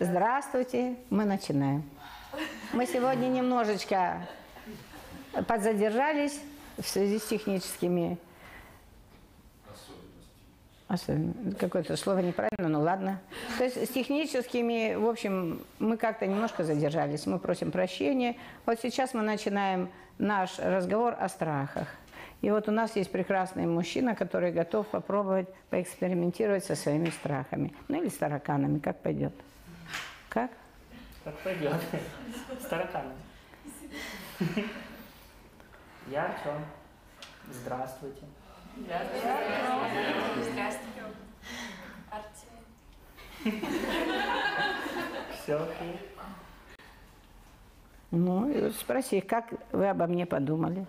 Здравствуйте, мы начинаем. Мы сегодня немножечко подзадержались в связи с техническими особенно какое-то слово неправильно, ну ладно. То есть с техническими, в общем, мы как-то немножко задержались, мы просим прощения. Вот сейчас мы начинаем наш разговор о страхах. И вот у нас есть прекрасный мужчина, который готов попробовать поэкспериментировать со своими страхами. Ну или с тараканами, как пойдет. Как? Как пойдет. С тараканами. Я Артем. Здравствуйте. Здравствуйте. Артем. Все окей. Ну, вот спроси, как вы обо мне подумали?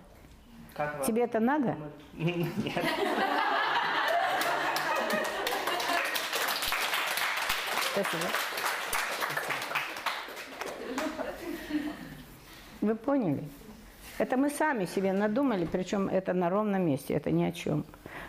Как вам? Тебе это надо? Нет. Спасибо. Вы поняли? Это мы сами себе надумали, причем это на ровном месте, это ни о чем.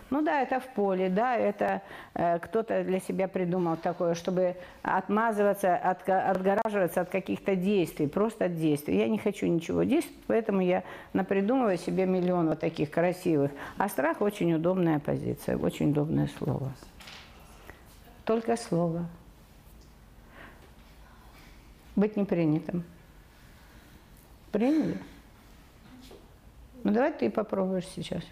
Ну да, это в поле, да, это э, кто-то для себя придумал такое, чтобы отмазываться, отка- отгораживаться от каких-то действий, просто от действий. Я не хочу ничего действовать, поэтому я напридумываю себе миллион вот таких красивых. А страх очень удобная позиция, очень удобное слово. Только слово. Быть не принятым. Приняли? Ну давай ты попробуешь сейчас.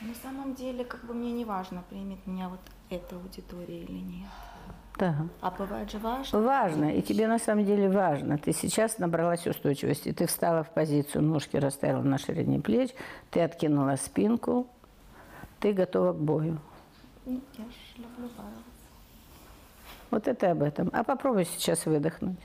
На самом деле, как бы мне не важно, примет меня вот эта аудитория или нет. Да. А бывает же важно. Важно, и тебе на самом деле важно. Ты сейчас набралась устойчивости, ты встала в позицию, ножки расставила на ширине плеч, ты откинула спинку, ты готова к бою. Ну, Я ж люблю бороться. Вот это об этом. А попробуй сейчас выдохнуть.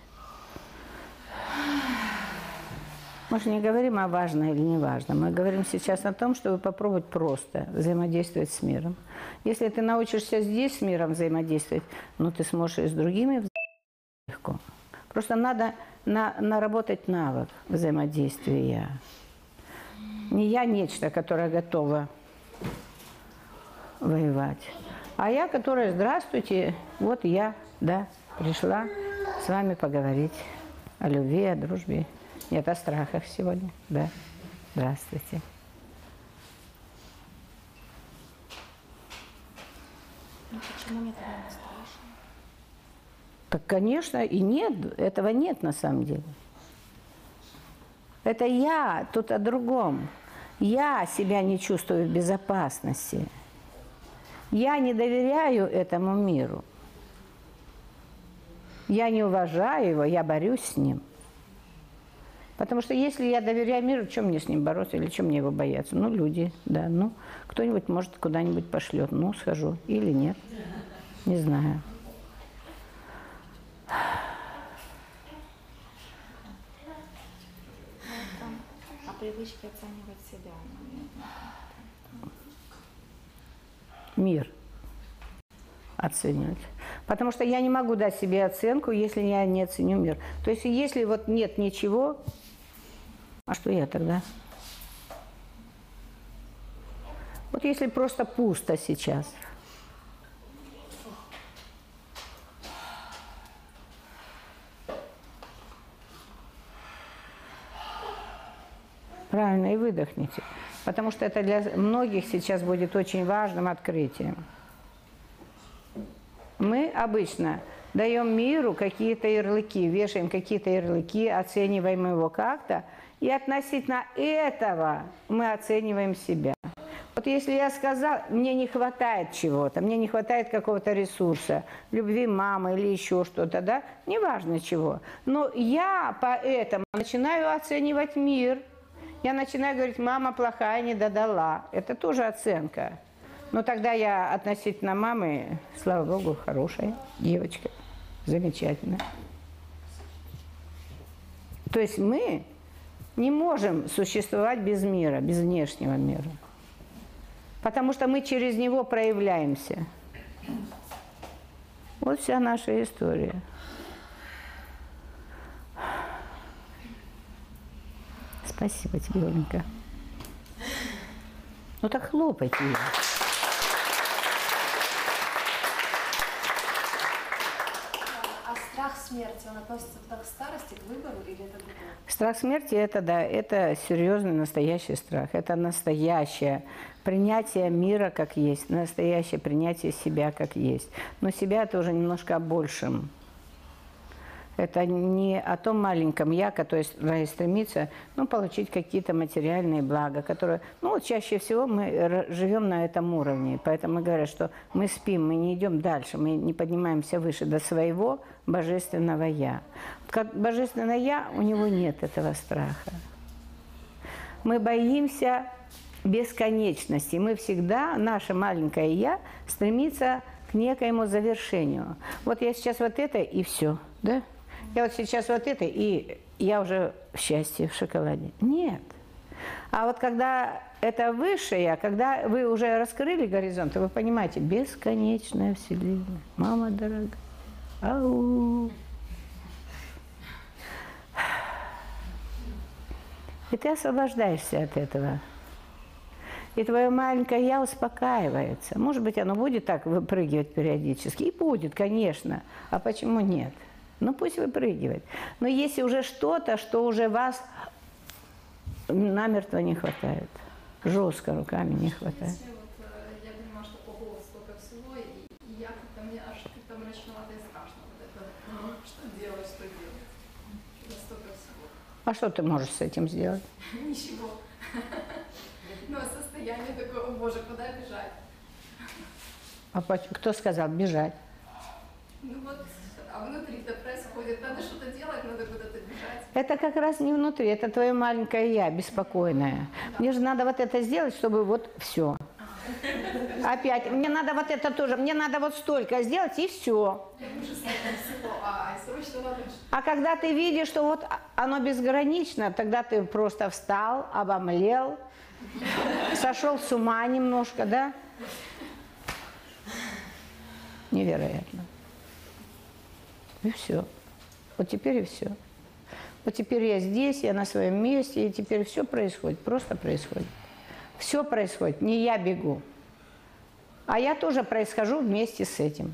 Мы же не говорим о важно или не важно. Мы говорим сейчас о том, чтобы попробовать просто взаимодействовать с миром. Если ты научишься здесь с миром взаимодействовать, ну ты сможешь и с другими легко. Просто надо на- наработать навык взаимодействия. Не я нечто, которое готово воевать. А я, которая, здравствуйте, вот я, да, пришла с вами поговорить о любви, о дружбе. Нет, о страхах сегодня, да. Здравствуйте. Ну почему мне тогда не страшно? Так, конечно, и нет, этого нет на самом деле. Это я, тут о другом. Я себя не чувствую в безопасности. Я не доверяю этому миру. Я не уважаю его, я борюсь с ним. Потому что если я доверяю миру, чем мне с ним бороться или чем мне его бояться? Ну, люди, да, ну, кто-нибудь, может, куда-нибудь пошлет, ну, схожу. Или нет, не знаю. А привычки оценивать себя, мир оценивать. Потому что я не могу дать себе оценку, если я не оценю мир. То есть если вот нет ничего, а что я тогда? Вот если просто пусто сейчас. Правильно, и выдохните. Потому что это для многих сейчас будет очень важным открытием. Мы обычно даем миру какие-то ярлыки, вешаем какие-то ярлыки, оцениваем его как-то, и относительно этого мы оцениваем себя. Вот если я сказал, мне не хватает чего-то, мне не хватает какого-то ресурса, любви мамы или еще что-то, да, неважно чего, но я поэтому начинаю оценивать мир, я начинаю говорить, мама плохая, не додала. Это тоже оценка. Но тогда я относительно мамы, слава богу, хорошая девочка, замечательная. То есть мы не можем существовать без мира, без внешнего мира. Потому что мы через него проявляемся. Вот вся наша история. Спасибо тебе, Оленька. Ну так хлопайте ее. А страх смерти, он относится к к старости, к выбору или это другое? Страх смерти – это, да, это серьезный настоящий страх. Это настоящее принятие мира как есть, настоящее принятие себя как есть. Но себя это уже немножко о большем. Это не о том маленьком я, который стремится ну, получить какие-то материальные блага, которые... Ну, чаще всего мы живем на этом уровне. Поэтому говорят, что мы спим, мы не идем дальше, мы не поднимаемся выше до своего божественного я. Как божественное я, у него нет этого страха. Мы боимся бесконечности. Мы всегда, наше маленькое «я» стремится к некоему завершению. Вот я сейчас вот это и все, да? Я вот сейчас вот это, и я уже в счастье, в шоколаде. Нет. А вот когда это высшее, когда вы уже раскрыли горизонт, вы понимаете, бесконечная вселенная. Мама дорогая. Ау. И ты освобождаешься от этого. И твое маленькое «я» успокаивается. Может быть, оно будет так выпрыгивать периодически. И будет, конечно. А почему нет? Ну, пусть выпрыгивает. Но если уже что-то, что уже вас намертво не хватает, жестко руками не хватает. Вот, э, я понимаю, что ого, столько всего, и, и я как-то, мне аж как-то мрачновато и страшно вот это, ну, что делать, что делать, столько всего. А что ты можешь с этим сделать? Ничего. Ну, а состояние такое, о боже, куда бежать? А кто сказал бежать? Ну вот, а внутри-то происходит, надо что-то делать, надо куда-то бежать. Это как раз не внутри, это твое маленькое я, беспокойное. Мне же надо вот это сделать, чтобы вот все. Опять, мне надо вот это тоже, мне надо вот столько сделать, и все. А ж- А когда ты видишь, что вот оно безгранично, тогда ты просто встал, обомлел, сошел с ума немножко, да? Невероятно. И все. Вот теперь и все. Вот теперь я здесь, я на своем месте, и теперь все происходит, просто происходит. Все происходит, не я бегу. А я тоже происхожу вместе с этим.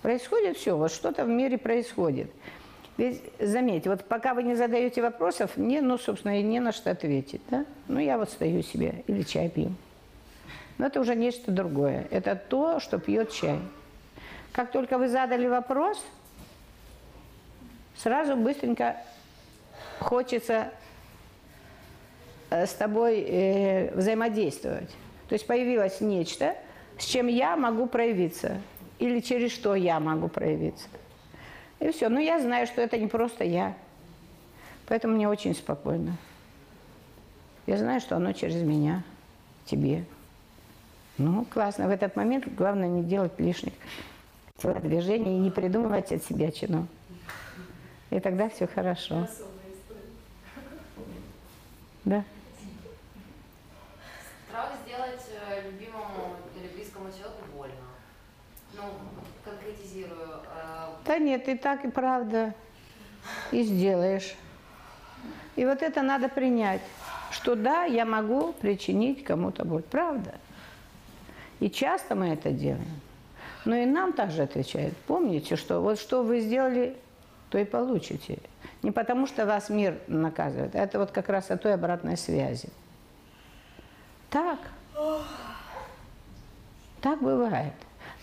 Происходит все, вот что-то в мире происходит. Ведь, заметьте, вот пока вы не задаете вопросов, мне, ну, собственно, и не на что ответить, да? Ну, я вот стою себе или чай пью. Но это уже нечто другое. Это то, что пьет чай. Как только вы задали вопрос, сразу быстренько хочется э, с тобой э, взаимодействовать. То есть появилось нечто, с чем я могу проявиться, или через что я могу проявиться. И все. Но я знаю, что это не просто я. Поэтому мне очень спокойно. Я знаю, что оно через меня, тебе. Ну, классно. В этот момент главное не делать лишних телодвижений и не придумывать от себя чину. И тогда все хорошо. Да. Страх сделать э, любимому или близкому человеку больно. Ну, конкретизирую. э, Да нет, и так и правда. И сделаешь. И вот это надо принять, что да, я могу причинить кому-то боль. Правда. И часто мы это делаем. Но и нам также отвечают. Помните, что вот что вы сделали, то и получите. Не потому, что вас мир наказывает, это вот как раз о той обратной связи. Так. Так бывает.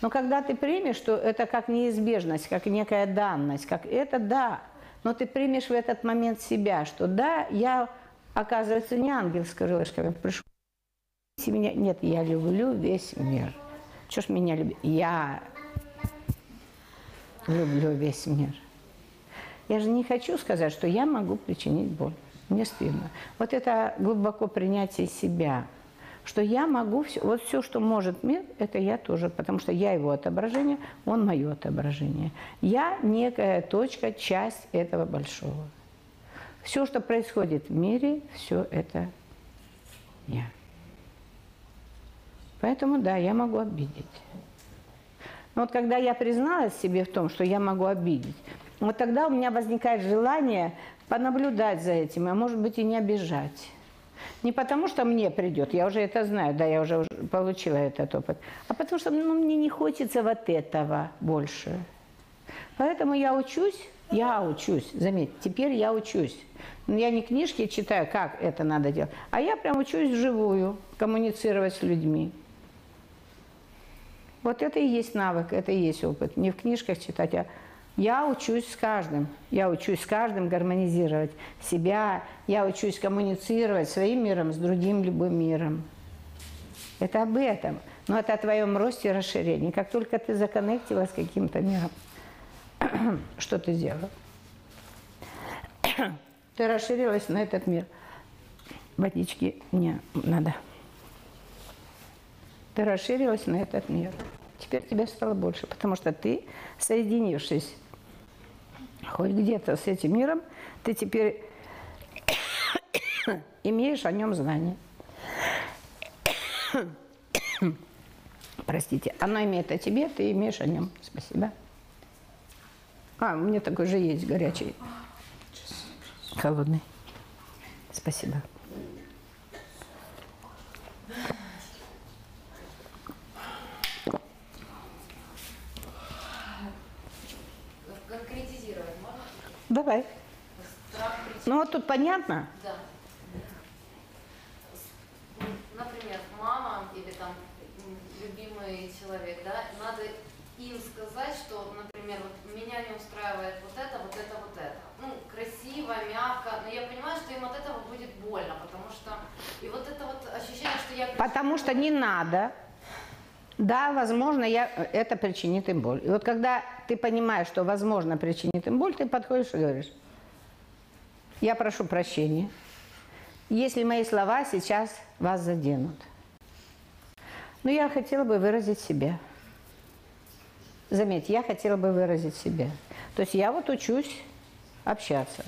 Но когда ты примешь, что это как неизбежность, как некая данность, как это да, но ты примешь в этот момент себя, что да, я, оказывается, не ангел с крылышками, пришел меня. Нет, я люблю весь мир. Чего ж меня любит? Я люблю весь мир. Я же не хочу сказать, что я могу причинить боль. Мне стыдно. Вот это глубоко принятие себя, что я могу все, вот все, что может мир, это я тоже, потому что я его отображение, он мое отображение. Я некая точка, часть этого большого. Все, что происходит в мире, все это я. Поэтому да, я могу обидеть. Но вот когда я призналась себе в том, что я могу обидеть, Вот тогда у меня возникает желание понаблюдать за этим, а может быть и не обижать. Не потому, что мне придет, я уже это знаю, да, я уже получила этот опыт, а потому что ну, мне не хочется вот этого больше. Поэтому я учусь, я учусь, заметь, теперь я учусь. Но Я не книжки читаю, как это надо делать, а я прям учусь вживую коммуницировать с людьми. Вот это и есть навык, это и есть опыт. Не в книжках читать, а я учусь с каждым. Я учусь с каждым гармонизировать себя. Я учусь коммуницировать своим миром с другим любым миром. Это об этом. Но это о твоем росте и расширении. Как только ты законнектилась с каким-то миром, что ты сделала? Ты расширилась на этот мир. Водички не надо. Ты расширилась на этот мир. Теперь тебя стало больше, потому что ты, соединившись хоть где-то с этим миром, ты теперь имеешь о нем знание. Простите, оно имеет о тебе, ты имеешь о нем. Спасибо. А, у меня такой же есть горячий. Холодный. Спасибо. Конкретизировать можно? Давай. Страх причины. Ну вот тут понятно? Да. Например, мама или там любимый человек, да, надо им сказать, что, например, вот меня не устраивает вот это, вот это, вот это. Ну, красиво, мягко, но я понимаю, что им от этого будет больно, потому что и вот это вот ощущение, что я Потому что не надо. Да, возможно, я, это причинит им боль. И вот когда ты понимаешь, что возможно причинит им боль, ты подходишь и говоришь, я прошу прощения, если мои слова сейчас вас заденут. Но я хотела бы выразить себя. Заметь, я хотела бы выразить себя. То есть я вот учусь общаться.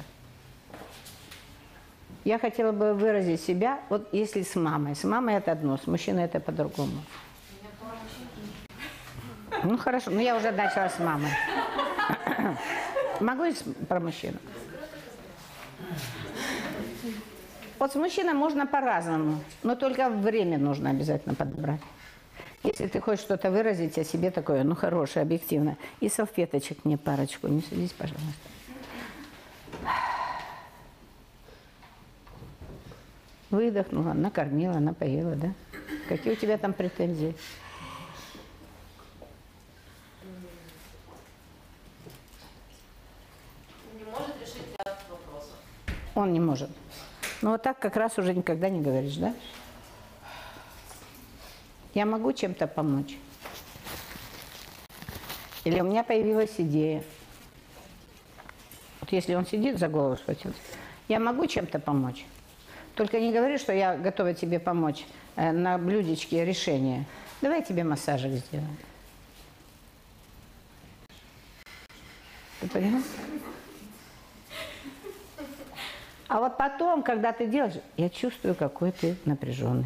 Я хотела бы выразить себя, вот если с мамой. С мамой это одно, с мужчиной это по-другому. Ну хорошо, ну я уже начала с мамой. Могу с- про мужчину? Вот с мужчиной можно по-разному, но только время нужно обязательно подобрать. Если ты хочешь что-то выразить о себе такое, ну хорошее, объективно, и салфеточек мне парочку, не садись, пожалуйста. Выдохнула, накормила, напоила, да? Какие у тебя там претензии? не может решить ряд вопросов. Он не может. Но вот так как раз уже никогда не говоришь, да? Я могу чем-то помочь? Или у меня появилась идея? Вот если он сидит за голову схватился, я могу чем-то помочь? Только не говори, что я готова тебе помочь э, на блюдечке решения. Давай я тебе массажик сделаем. Ты понял? А вот потом, когда ты делаешь, я чувствую, какой ты напряженный.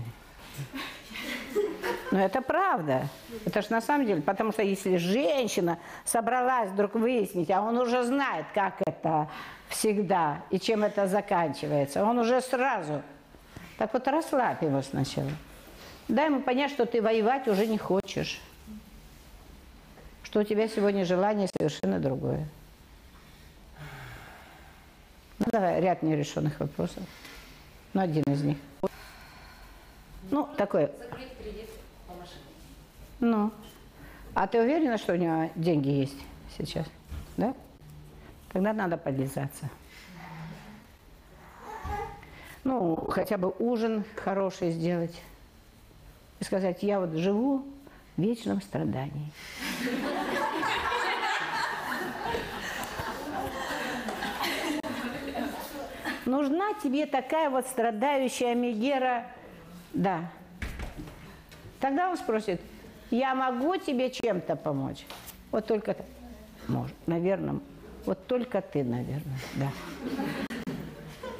Но это правда. Это ж на самом деле, потому что если женщина собралась вдруг выяснить, а он уже знает, как это всегда и чем это заканчивается, он уже сразу. Так вот расслабь его сначала. Дай ему понять, что ты воевать уже не хочешь. Что у тебя сегодня желание совершенно другое. Ну, ряд нерешенных вопросов. Ну, один из них. Ну, такой, Закрыть кредит по машине. ну. А ты уверена, что у него деньги есть сейчас? Да? Тогда надо подлизаться. Ну, хотя бы ужин хороший сделать. И сказать, я вот живу в вечном страдании. Нужна тебе такая вот страдающая Мегера, да. Тогда он спросит, я могу тебе чем-то помочь? Вот только ты. Может, наверное, вот только ты, наверное, да.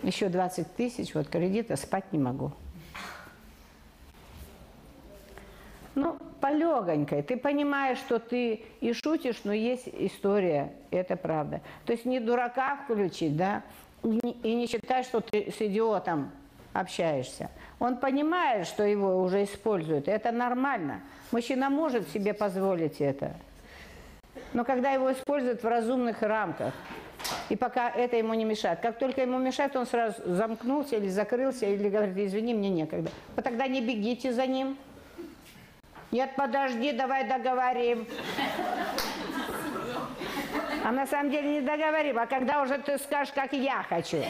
Еще 20 тысяч, вот кредита, спать не могу. Ну, полегонькой. Ты понимаешь, что ты и шутишь, но есть история, это правда. То есть не дурака включить, да, и не, считать, что ты с идиотом общаешься. Он понимает, что его уже используют, это нормально. Мужчина может себе позволить это. Но когда его используют в разумных рамках, и пока это ему не мешает. Как только ему мешает, он сразу замкнулся или закрылся, или говорит, извини, мне некогда. Вот тогда не бегите за ним. Нет, подожди, давай договорим. А на самом деле не договорим, а когда уже ты скажешь, как я хочу.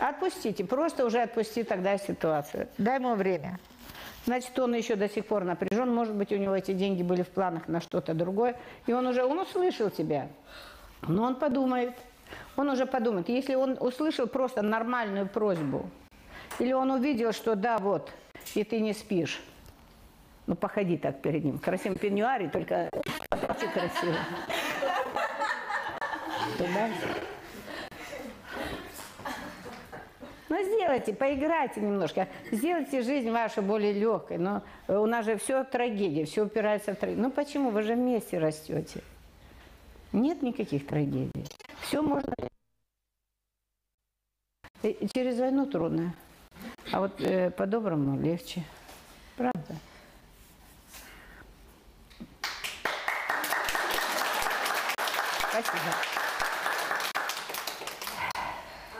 Отпустите, просто уже отпусти тогда ситуацию. Дай ему время. Значит, он еще до сих пор напряжен, может быть, у него эти деньги были в планах на что-то другое, и он уже, он услышал тебя, но он подумает, он уже подумает. Если он услышал просто нормальную просьбу, или он увидел, что да, вот, и ты не спишь, ну, походи так перед ним, в красивом пеньюаре, только очень красиво. Туда. Ну, сделайте, поиграйте немножко. Сделайте жизнь вашу более легкой. Но у нас же все трагедия, все упирается в трагедию. Ну, почему? Вы же вместе растете. Нет никаких трагедий. Все можно... И через войну трудно. А вот э, по-доброму легче. Правда. Спасибо. А,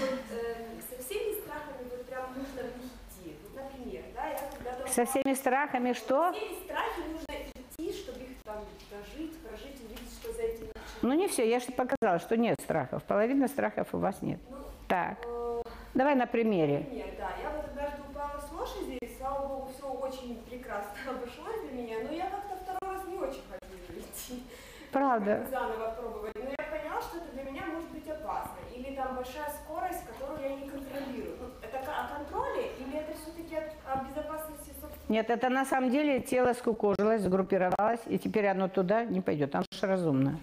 вот, э, со всеми страхами вот прям нужно в них идти. Вот, например, да, я всеми страхами что? Всеми страхами нужно идти, чтобы их там дожить, прожить, увидеть, что за этим. Ну не все, я же показала, что нет страхов. Половина страхов у вас нет. Так, Э, давай на примере. Например, да, я вот однажды упала с лошади, и, слава богу, все очень прекрасно обошлось для меня, но я как-то второй раз не очень хотела идти. Правда. Заново пробовать. Но я поняла, что это для меня может быть опасно. Или там большая скорость, которую я не контролирую. Ну, это о контроле или это все-таки о безопасности? Нет, это на самом деле тело скукожилось, сгруппировалось, и теперь оно туда не пойдет. Оно же разумно.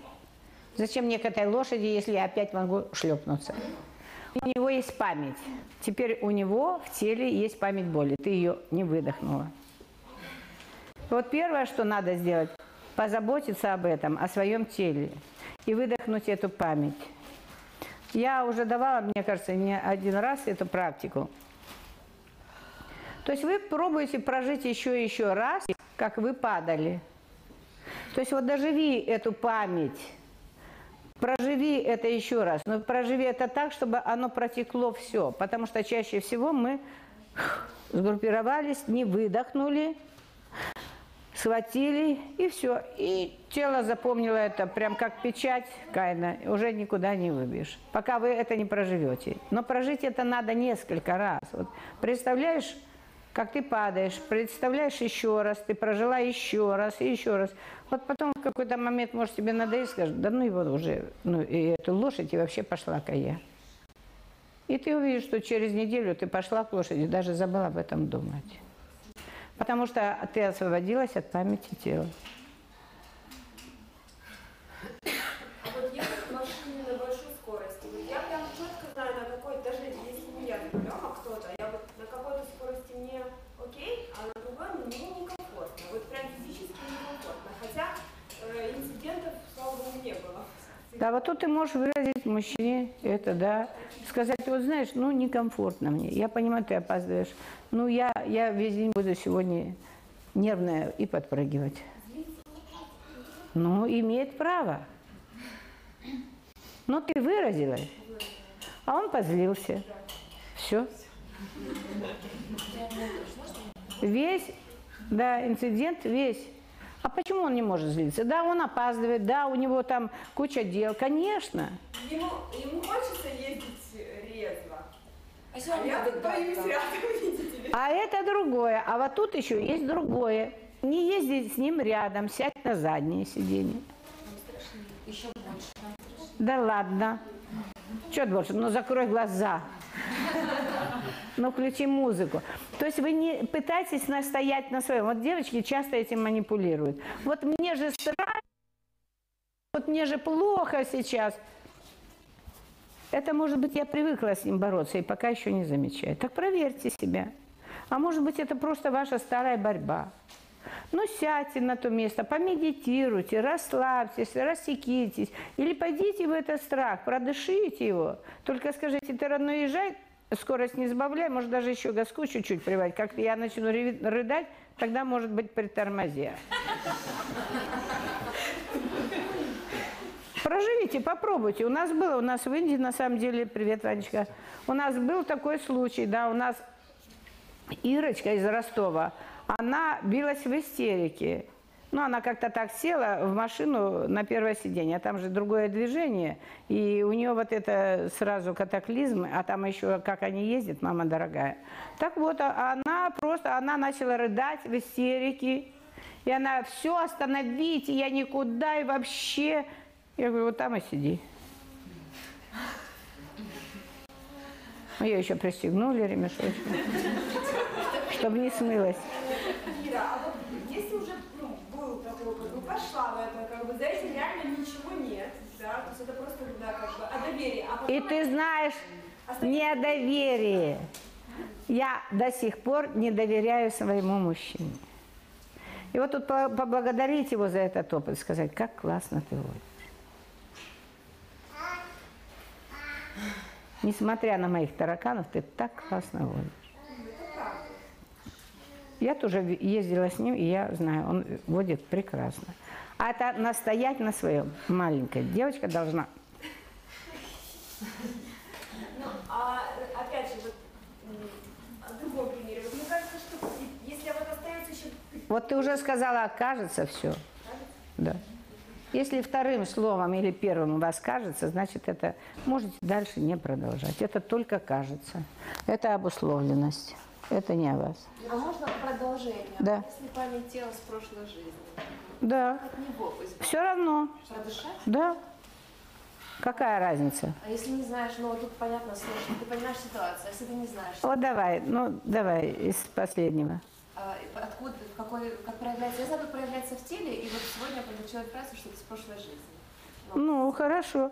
Зачем мне к этой лошади, если я опять могу шлепнуться? У него есть память. Теперь у него в теле есть память боли. Ты ее не выдохнула. Вот первое, что надо сделать, позаботиться об этом, о своем теле и выдохнуть эту память. Я уже давала, мне кажется, не один раз эту практику. То есть вы пробуете прожить еще и еще раз, как вы падали. То есть вот доживи эту память, проживи это еще раз, но проживи это так, чтобы оно протекло все, потому что чаще всего мы сгруппировались, не выдохнули, схватили и все. И тело запомнило это прям как печать Каина, уже никуда не выбьешь, пока вы это не проживете. Но прожить это надо несколько раз. Вот представляешь, как ты падаешь, представляешь еще раз, ты прожила еще раз и еще раз. Вот потом в какой-то момент, может, тебе надоест, скажешь, да ну его уже, ну и эту лошадь, и вообще пошла ка я. И ты увидишь, что через неделю ты пошла к лошади, даже забыла об этом думать. Потому что ты освободилась от памяти тела. А вот ехать в машине на большой скорости, вот я прям четко знаю, на какой, даже если не я за рулем, а кто-то, я вот на какой-то скорости мне окей, а на другой мне некомфортно. Вот прям физически некомфортно. Хотя э, инцидентов, слава богу, не было. Да, вот тут ты можешь выразить мужчине это, да, сказать, вот знаешь, ну некомфортно мне, я понимаю, ты опаздываешь, ну я, я весь день буду сегодня нервная и подпрыгивать. Ну, имеет право. Но ты выразилась, а он позлился. Все. Весь, да, инцидент весь. А почему он не может злиться? Да, он опаздывает, да, у него там куча дел. Конечно. Ему, ему хочется ездить резво. А А я тут боюсь рядом, видите ли. А это другое. А вот тут еще есть другое. Не ездить с ним рядом, сядь на заднее сиденье. Еще больше. Да ладно. Что больше? Ну закрой глаза. Ну включи музыку. То есть вы не пытаетесь настоять на своем. Вот девочки часто этим манипулируют. Вот мне же страшно, вот мне же плохо сейчас. Это, может быть, я привыкла с ним бороться и пока еще не замечаю. Так проверьте себя. А может быть, это просто ваша старая борьба. Ну, сядьте на то место, помедитируйте, расслабьтесь, рассекитесь. Или пойдите в этот страх, продышите его. Только скажите, ты, родной, езжай, скорость не сбавляй, может, даже еще газку чуть-чуть прибавить. Как я начну рыдать, тогда, может быть, притормози. Проживите, попробуйте. У нас было, у нас в Индии, на самом деле, привет, Ванечка, у нас был такой случай, да, у нас Ирочка из Ростова, она билась в истерике. Ну, она как-то так села в машину на первое сиденье, а там же другое движение, и у нее вот это сразу катаклизм, а там еще как они ездят, мама дорогая. Так вот, а она просто, она начала рыдать в истерике, и она, все, остановите, я никуда и вообще. Я говорю, вот там и сиди. Ее еще пристегнули ремешочком, чтобы не смылась. Ира, а вот если уже ну, был такой, как бы пошла в это, как бы за этим реально ничего нет, да, то есть это просто, да, как бы, о доверии. А И потом ты знаешь, недоверие. Я до сих пор не доверяю своему мужчине. И вот тут по- поблагодарить его за этот опыт, сказать, как классно ты водишь. Несмотря на моих тараканов, ты так классно водишь. Я тоже ездила с ним, и я знаю, он водит прекрасно. А это настоять на своем. Маленькая девочка должна Ну, а опять же, вот о другом примере. Вот мне кажется, что если вот остается еще Вот ты уже сказала, кажется, все. Да. Если вторым словом или первым у вас кажется, значит, это можете дальше не продолжать. Это только кажется. Это обусловленность. Это не о вас. А можно продолжение? Да. Если память тела с прошлой жизни, Да. от него пусть Все равно. продышать? Да. Какая разница? А если не знаешь, ну вот тут понятно сложно, ты понимаешь ситуацию, а если ты не знаешь, Вот давай, ну давай из последнего. а, откуда, в какой, как проявляется, я знаю, как проявляется в теле, и вот сегодня получила фразу, что это с прошлой жизни. Ну, хорошо.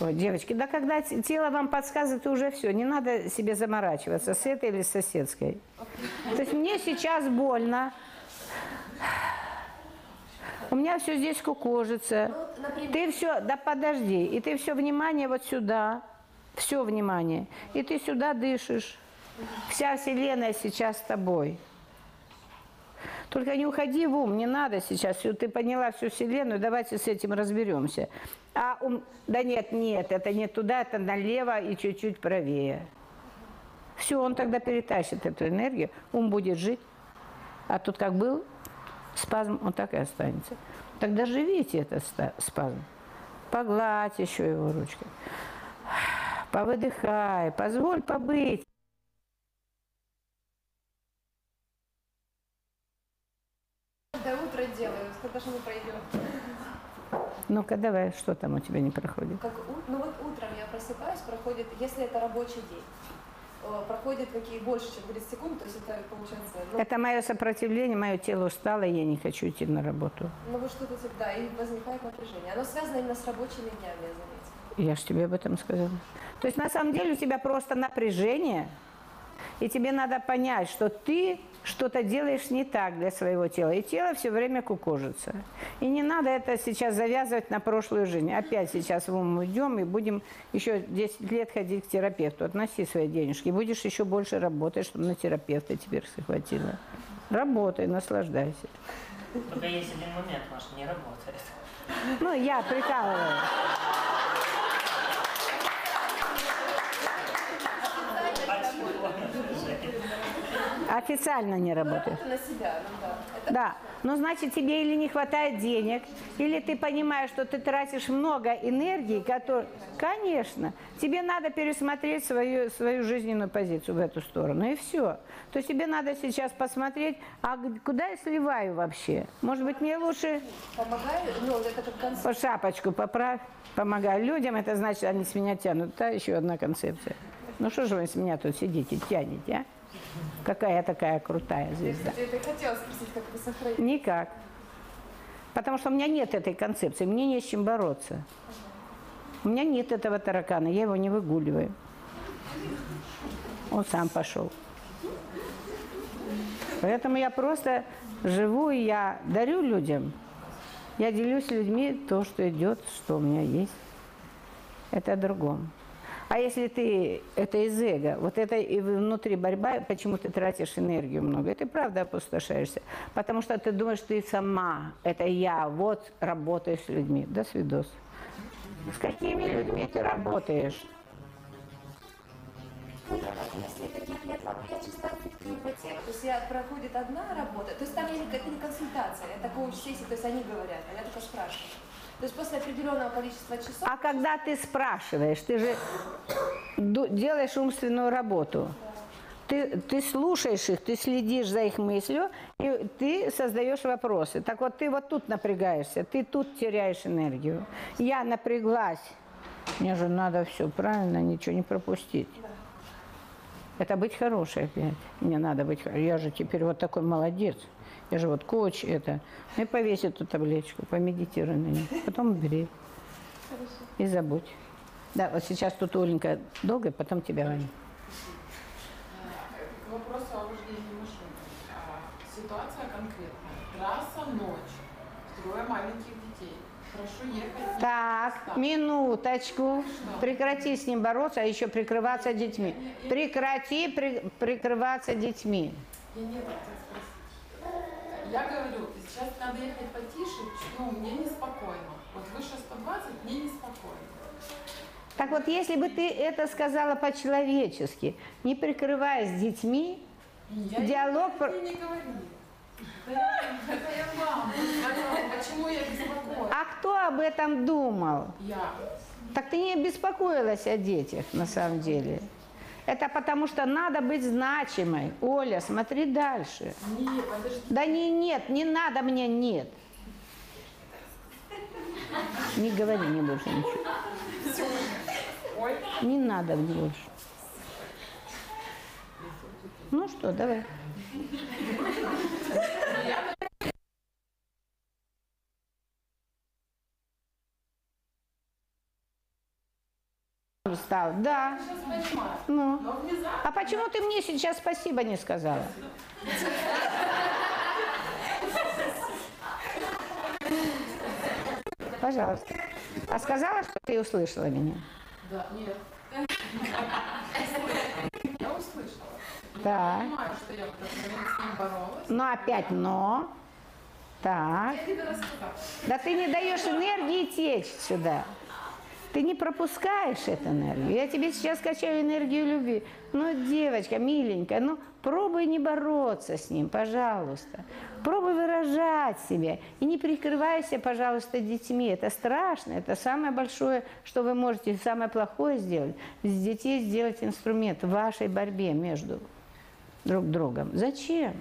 Ой, девочки, да когда тело вам подсказывает, уже все, не надо себе заморачиваться с этой или с соседской. То есть мне сейчас больно, у меня все здесь кукожится. Ну, вот, например, Ты все, да подожди, и ты все внимание вот сюда, все внимание, и ты сюда дышишь. Вся Вселенная сейчас с тобой. Только не уходи в ум, не надо сейчас. Ты поняла всю Вселенную, давайте с этим разберемся. А ум, да нет, нет, это не туда, это налево и чуть-чуть правее. Все, он тогда перетащит эту энергию, ум будет жить. А тут как был спазм, он так и останется. Тогда живите этот спазм. Погладь еще его ручкой. Повыдыхай, позволь побыть. До утра делаю, когда же не пройдет? Ну-ка, давай, что там у тебя не проходит? Как, ну вот утром я просыпаюсь, проходит, если это рабочий день, э, проходит какие больше, чем 30 секунд, то есть это получается, ну, Это мое сопротивление, мое тело устало, и я не хочу идти на работу. ну вот что-то типа, да, и возникает напряжение. Оно связано именно с рабочими днями, я заметила. Я же тебе об этом сказала. То есть на самом деле у тебя просто напряжение, и тебе надо понять, что ты что-то делаешь не так для своего тела, и тело все время кукожится. И не надо это сейчас завязывать на прошлую жизнь. Опять сейчас в ум уйдем и будем еще 10 лет ходить к терапевту. Относи свои денежки, будешь еще больше работать, чтобы на терапевта теперь хватило. Работай, наслаждайся. Только есть один момент, Маша, не работает. Ну, я прикалываю. Официально не работает. Это на себя, ну да. Это Да, ну значит тебе или не хватает денег, или ты понимаешь, что ты тратишь много энергии, который... Конечно, тебе надо пересмотреть свою, свою жизненную позицию в эту сторону, и все. То есть тебе надо сейчас посмотреть, а куда я сливаю вообще? Может быть, мне лучше помогаю, ну это как шапочку поправь, помогаю людям, это значит, они с меня тянут. Да, еще одна концепция. Ну что же вы с меня тут сидите, тянете, а? Какая я такая крутая звезда. Я хотела спросить, как это сохранить. Никак. Потому что у меня нет этой концепции, мне не с чем бороться. У меня нет этого таракана, я его не выгуливаю. Он сам пошел. Поэтому я просто живу, и я дарю людям. Я делюсь с людьми то, что идет, что у меня есть. Это о другом. А если ты, это из эго, вот это и внутри борьба, почему ты тратишь энергию много, и ты правда опустошаешься. Потому что ты думаешь, ты сама, это я, вот работаю с людьми. До свидос. С какими людьми ты работаешь? То есть я проходит одна работа, то есть там это не консультация, это коуч-сессия, то есть они говорят, а я только спрашиваю. То есть после определенного количества часов А когда ты спрашиваешь, ты же делаешь умственную работу. Ты, ты слушаешь их, ты следишь за их мыслью, и ты создаешь вопросы. Так вот, ты вот тут напрягаешься, ты тут теряешь энергию. Я напряглась. Мне же надо все правильно, ничего не пропустить. Это быть хорошей опять. Мне надо быть Я же теперь вот такой молодец. Я же вот коуч это. Ну и повесь эту табличку, помедитируй на ней. Потом убери. И забудь. Да, вот сейчас тут Оленька долго, потом тебя, Ваня. К вопросу о вождении машины. А, Ситуация конкретная. Трасса ночь. Трое маленьких детей. Прошу ехать. Так, минуточку. Прекрати с ним бороться, а еще прикрываться детьми. Прекрати при- прикрываться детьми. Я не. Я говорю, сейчас надо ехать потише, ну, мне неспокойно. Вот выше 120 мне неспокойно. Так вот, если бы ты это сказала по-человечески, не прикрываясь детьми, Я Диалог я не говорила. Это я, сказала, почему я беспокоюсь. а кто об этом думал? Я. Так ты не беспокоилась о детях на самом деле. Это потому что надо быть значимой. Оля, смотри дальше. Не, подожди. Да не нет, не надо мне нет. Не говори мне больше ничего. Ой, Не надо мне больше. Ну что, давай. Встал, да. Ну. Но А почему ты мне сейчас спасибо не сказала? Пожалуйста. А сказала, что ты услышала меня? Да, нет. Я услышала. Так. Понимаю, что я с ним боролась. Ну опять но. Так. Я. Да ты не даешь энергии течь сюда. Ты не пропускаешь эту энергию. Я тебе сейчас качаю энергию любви. Ну, девочка, миленькая, ну пробуй не бороться с ним, пожалуйста. Пробуй выражать себя. И не прикрывайся, пожалуйста, детьми. Это страшно. Это самое большое, что вы можете, самое плохое сделать. С детей сделать инструмент в вашей борьбе между друг другом. Зачем?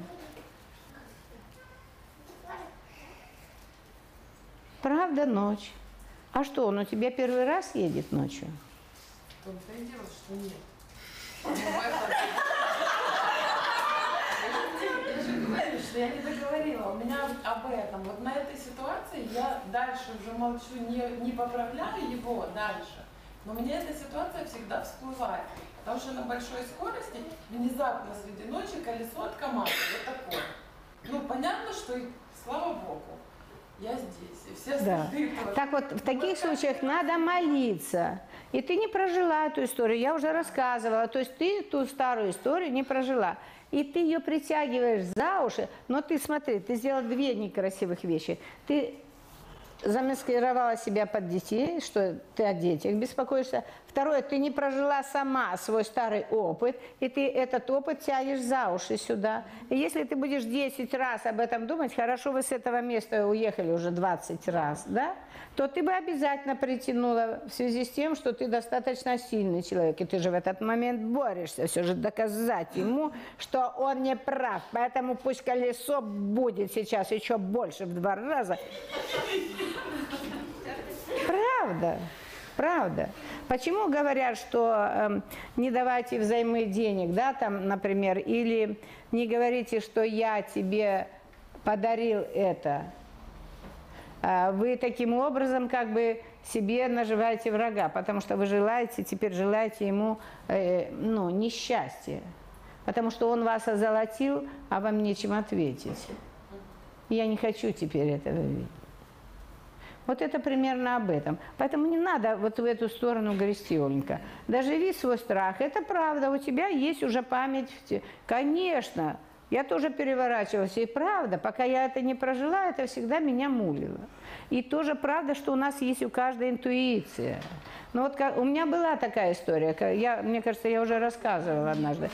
Правда, ночь. А что, он у тебя первый раз едет ночью? В что нет. Я я не договорила. У меня об этом. Вот на этой ситуации я дальше уже молчу, не, не поправляю его дальше. Но мне эта ситуация всегда всплывает. Потому что на большой скорости внезапно среди ночи колесо от КамАЗа. Вот такое. Ну, понятно, что и слава богу, я здесь. И все Да. тоже. Так вот, в таких случаях надо молиться. И ты не прожила эту историю, я уже рассказывала. То есть ты ту старую историю не прожила. И ты ее притягиваешь за уши, но ты смотри, ты сделала две некрасивых вещи. Ты замаскировала себя под детей, что ты о детях беспокоишься. Второе, ты не прожила сама свой старый опыт, и ты этот опыт тянешь за уши сюда. И если ты будешь 10 раз об этом думать, хорошо, вы с этого места уехали уже 20 раз, да, то ты бы обязательно притянула в связи с тем, что ты достаточно сильный человек, и ты же в этот момент борешься, все же доказать ему, что он не прав. Поэтому пусть колесо будет сейчас еще больше в два раза, Правда, правда. Почему говорят, что эм, не давайте взаймы денег, да, там, например, или не говорите, что я тебе подарил это. А, вы таким образом как бы себе наживаете врага, потому что вы желаете, теперь желаете ему э, ну, несчастья, потому что он вас озолотил, а вам нечем ответить. Я не хочу теперь этого видеть. Вот это примерно об этом. Поэтому не надо вот в эту сторону грести, Оленька. Доживи свой страх. Это правда, у тебя есть уже память. Конечно, я тоже переворачивалась. И правда, пока я это не прожила, это всегда меня мулило. И тоже правда, что у нас есть у каждой интуиция. Но вот как- у меня была такая история, я, мне кажется, я уже рассказывала однажды.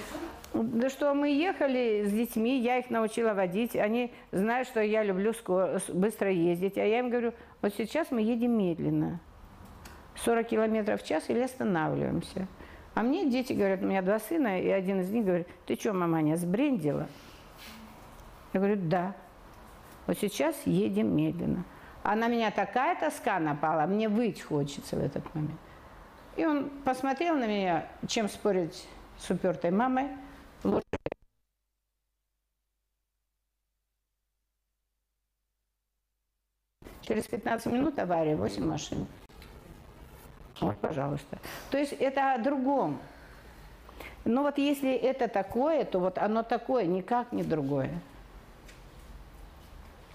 Да что мы ехали с детьми, я их научила водить, они знают, что я люблю скоро, быстро ездить, а я им говорю, вот сейчас мы едем медленно, 40 километров в час или останавливаемся. А мне дети говорят, у меня два сына, и один из них говорит, ты что, маманя, сбрендила? Я говорю, да. Вот сейчас едем медленно. А на меня такая тоска напала, мне выть хочется в этот момент. И он посмотрел на меня, чем спорить с упертой мамой. Лучше Через 15 минут авария, 8 машин. Вот, пожалуйста. То есть это о другом. Но вот если это такое, то вот оно такое, никак не другое.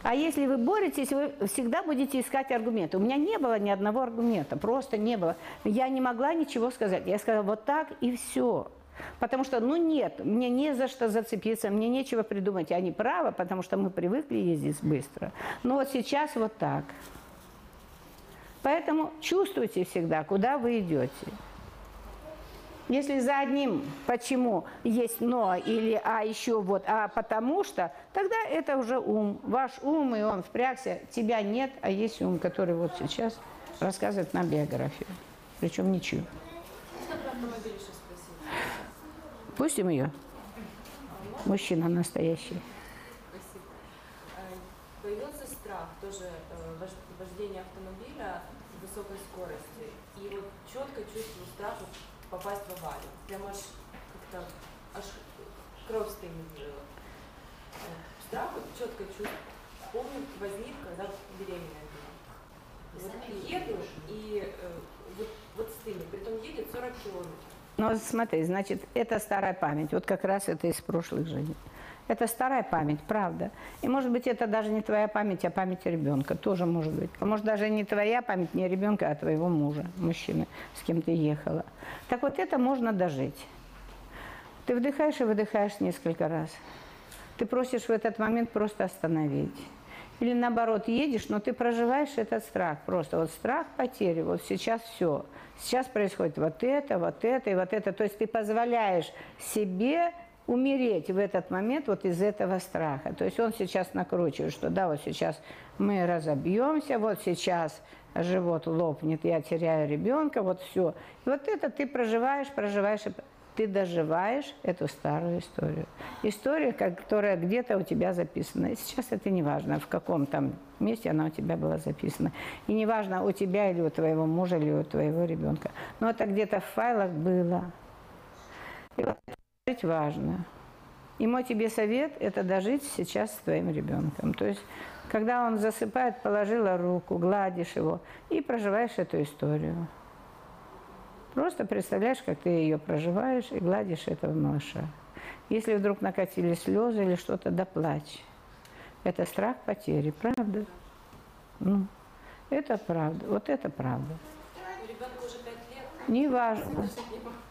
А если вы боретесь, вы всегда будете искать аргументы. У меня не было ни одного аргумента, просто не было. Я не могла ничего сказать. Я сказала вот так и все. Потому что, ну нет, мне не за что зацепиться, мне нечего придумать. Они правы, потому что мы привыкли ездить быстро. Но вот сейчас вот так. Поэтому чувствуйте всегда, куда вы идете. Если за одним почему есть но или а еще вот, а потому что, тогда это уже ум. Ваш ум, и он впрягся. Тебя нет, а есть ум, который вот сейчас рассказывает нам биографию. Причем ничью. Пустим ее. Мужчина настоящий. Спасибо. Э, Появился страх тоже э, вож- вождения автомобиля высокой скоростью. И вот четко чувствую страх попасть в аварию. Прям аж как-то аж кровь стынет. э, Страх вот четко чувствую. Помню, возник, когда беременная была. Вот еду и э, вот, вот стынет. Притом едет 40 километров. Ну, смотри, значит, это старая память. Вот как раз это из прошлых жизней. Это старая память, правда. И может быть, это даже не твоя память, а память ребенка. Тоже может быть. А может, даже не твоя память, не ребенка, а твоего мужа, мужчины, с кем ты ехала. Так вот, это можно дожить. Ты вдыхаешь и выдыхаешь несколько раз. Ты просишь в этот момент просто остановить. Или наоборот, едешь, но ты проживаешь этот страх. Просто вот страх потери, вот сейчас все. Сейчас происходит вот это, вот это и вот это. То есть ты позволяешь себе умереть в этот момент вот из этого страха. То есть он сейчас накручивает, что да, вот сейчас мы разобьемся, вот сейчас живот лопнет, я теряю ребенка, вот все. И вот это ты проживаешь, проживаешь, ты доживаешь эту старую историю. История, которая где-то у тебя записана. И сейчас это не важно, в каком там месте она у тебя была записана. И не важно, у тебя или у твоего мужа, или у твоего ребенка. Но это где-то в файлах было. И вот жить важно. И мой тебе совет – это дожить сейчас с твоим ребенком. То есть, когда он засыпает, положила руку, гладишь его и проживаешь эту историю. Просто представляешь, как ты ее проживаешь и гладишь этого малыша. Если вдруг накатили слезы или что-то, да плачь. Это страх потери, правда? Ну, это правда. Вот это правда. Ребенку уже 5 лет. Неважно.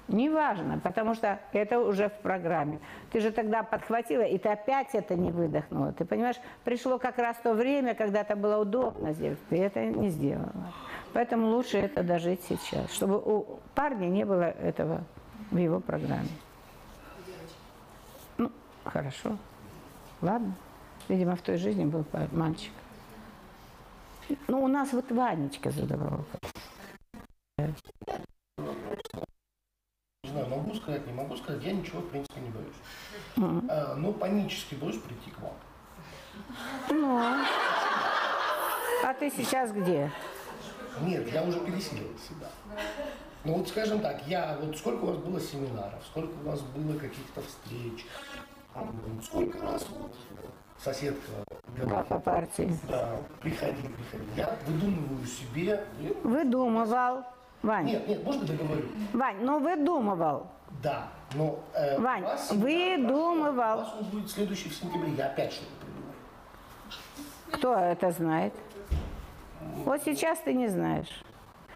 Неважно, потому что это уже в программе. Ты же тогда подхватила, и ты опять это не выдохнула. Ты понимаешь, пришло как раз то время, когда это было удобно сделать. Ты это не сделала. Поэтому лучше это дожить сейчас, чтобы у парня не было этого в его программе. Ну, хорошо. Ладно. Видимо, в той жизни был мальчик. Ну, у нас вот Ванечка задавал вопрос. Не знаю, могу сказать, не могу сказать, я ничего, в принципе, не боюсь. А, но панически боюсь прийти к вам. Ну, а ты сейчас где? Нет, я уже пересилил себя. Ну вот скажем так, я вот сколько у вас было семинаров, сколько у вас было каких-то встреч, Ну, Сколько раз вот соседка Да, говорит, по партии. да, приходи, приходи. Я выдумываю себе. Выдумывал. Вань, Нет, нет, можно договорю? Вань, ну выдумывал. Да, но э, Вань, вас выдумывал. У вас он будет следующий в сентябре, я опять что-то придумаю. Кто это знает? Вот сейчас ты не знаешь.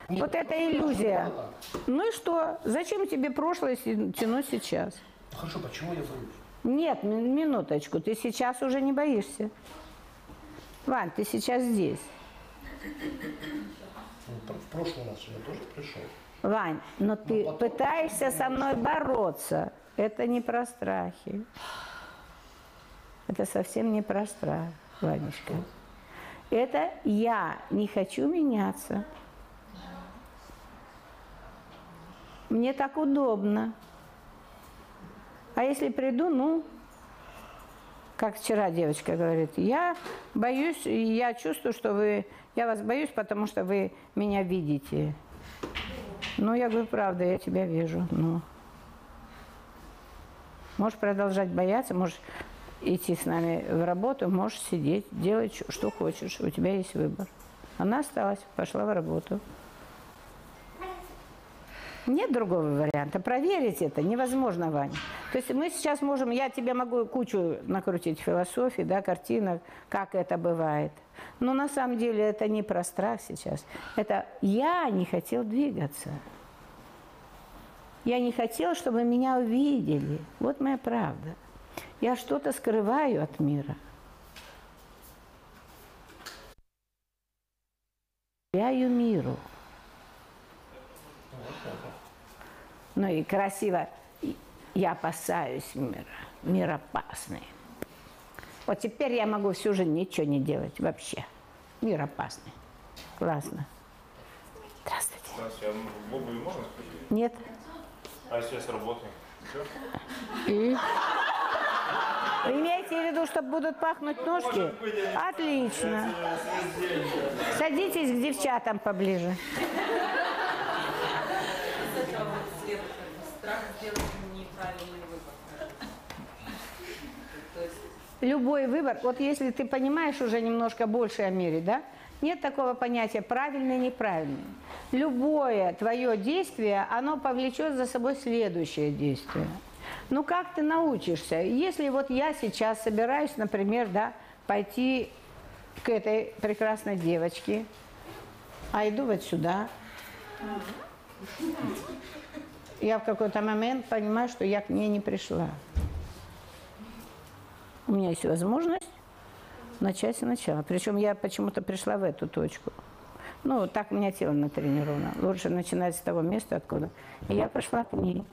Нет, Вот это просто иллюзия. Ну и что? Зачем тебе прошлое тянуть сейчас? Ну, Хорошо, почему я боюсь? Нет, ми- минуточку, ты сейчас уже не боишься. Вань, ты сейчас здесь. Ну, В прошлый раз я тоже пришел. Вань, но ты потом- пытаешься со мной бороться. Это не про страхи. Это совсем не про страх, Ванечка. Это я не хочу меняться. Мне так удобно. А если приду, ну, как вчера девочка говорит, я боюсь, я чувствую, что вы, я вас боюсь, потому что вы меня видите. Ну, я говорю, правда, я тебя вижу. Ну. Можешь продолжать бояться, можешь идти с нами в работу, можешь сидеть, делать, что хочешь. У тебя есть выбор. Она осталась, пошла в работу. Нет другого варианта. Проверить это невозможно, Ваня. То есть мы сейчас можем, я тебе могу кучу накрутить философий, да, картинок, как это бывает. Но на самом деле это не про страх сейчас. Это я не хотел двигаться. Я не хотел, чтобы меня увидели. Вот моя правда. Я что-то скрываю от мира. Управляю миру. Ну и красиво. Я опасаюсь мира. Мир опасный. Вот теперь я могу всю жизнь ничего не делать вообще. Мир опасный. Классно. Здравствуйте. Здравствуйте, а обуви можно спросить? Нет? А если я с работы? И? Вы имеете в виду, что будут пахнуть ножки? Отлично. Садитесь к девчатам поближе. Сделать неправильный выбор. Любой выбор, вот если ты понимаешь уже немножко больше о мире, да? Нет такого понятия правильный, неправильный. Любое твое действие, оно повлечет за собой следующее действие. Ну как ты научишься? Если вот я сейчас собираюсь, например, да, пойти к этой прекрасной девочке, а иду вот сюда, я в какой-то момент понимаю, что я к ней не пришла. У меня есть возможность начать сначала. Причем я почему-то пришла в эту точку. Ну, так у меня тело натренировано. Лучше начинать с того места, откуда. И я пошла к ней.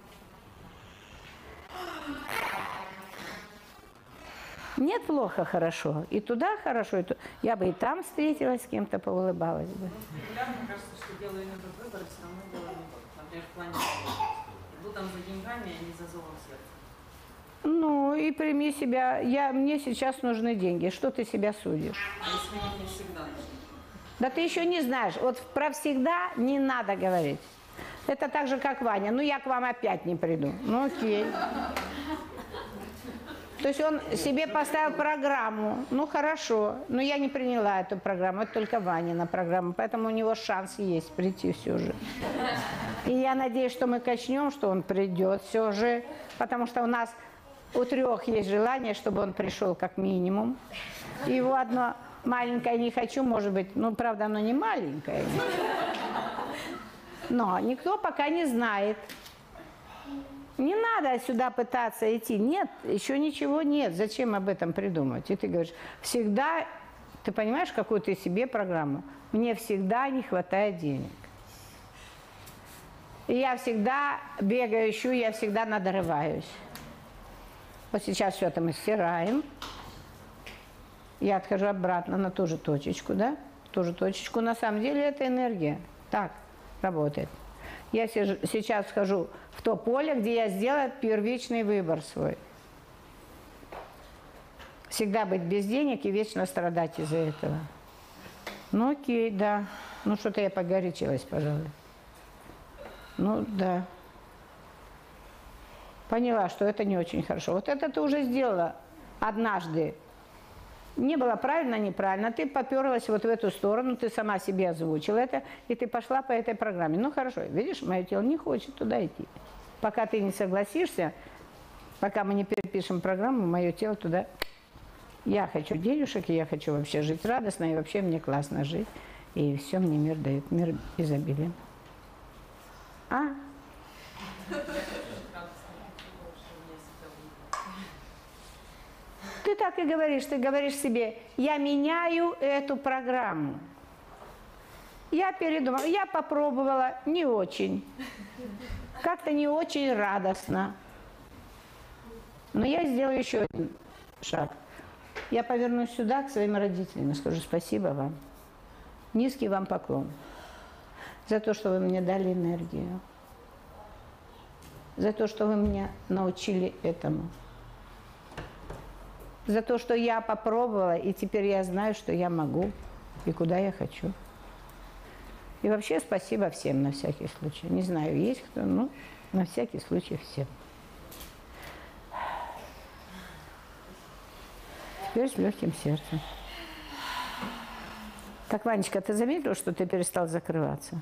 Нет плохо, хорошо. И туда хорошо, и ту- Я бы и там встретилась с кем-то, поулыбалась бы. Мне кажется, что делаю выбор, все равно делаю не. Например, в плане иду там за деньгами, а не за зовом сердца. Ну, и прими себя. Я, мне сейчас нужны деньги. Что ты себя судишь? А если мне не всегда нужно? Да ты еще не знаешь. Вот про всегда не надо говорить. Это так же, как Ваня. Ну, я к вам опять не приду. Ну, окей. То есть он себе поставил программу. Ну, хорошо. Но я не приняла эту программу. Это только Ванина программа. Поэтому у него шанс есть прийти все же. И я надеюсь, что мы качнем, что он придет все же. Потому что у нас у трех есть желание, чтобы он пришел как минимум. Его одно маленькое не хочу, может быть, ну, правда, оно не маленькое. Но никто пока не знает. Не надо сюда пытаться идти. Нет, еще ничего нет. Зачем об этом придумать? И ты говоришь, всегда, ты понимаешь, какую ты себе программу? Мне всегда не хватает денег. И я всегда бегаю, ищу, я всегда надрываюсь. Вот сейчас все это мы стираем. Я отхожу обратно на ту же точечку, да? Ту же точечку. На самом деле это энергия. Так работает. Я сейчас вхожу то поле, где я сделаю первичный выбор свой. Всегда быть без денег и вечно страдать из-за этого. Ну окей, да. Ну что-то я погорячилась, пожалуй. Ну да. Поняла, что это не очень хорошо. Вот это ты уже сделала однажды. Не было правильно, неправильно. Ты поперлась вот в эту сторону, ты сама себе озвучила это, и ты пошла по этой программе. Ну хорошо, видишь, мое тело не хочет туда идти. Пока ты не согласишься, пока мы не перепишем программу, мое тело туда... Я хочу денежек, и я хочу вообще жить радостно, и вообще мне классно жить. И все мне мир дает, мир изобилия. А? Так и говоришь, ты говоришь себе, я меняю эту программу. Я передумала, я попробовала, не очень. Как-то не очень радостно. Но я сделаю еще один шаг. Я повернусь сюда, к своим родителям, и скажу спасибо вам. Низкий вам поклон за то, что вы мне дали энергию, за то, что вы меня научили этому, за то, что я попробовала, и теперь я знаю, что я могу и куда я хочу. И вообще спасибо всем на всякий случай. Не знаю, есть кто, ну, на всякий случай всем. Теперь с легким сердцем. Так, Ванечка, ты заметил, что ты перестал закрываться?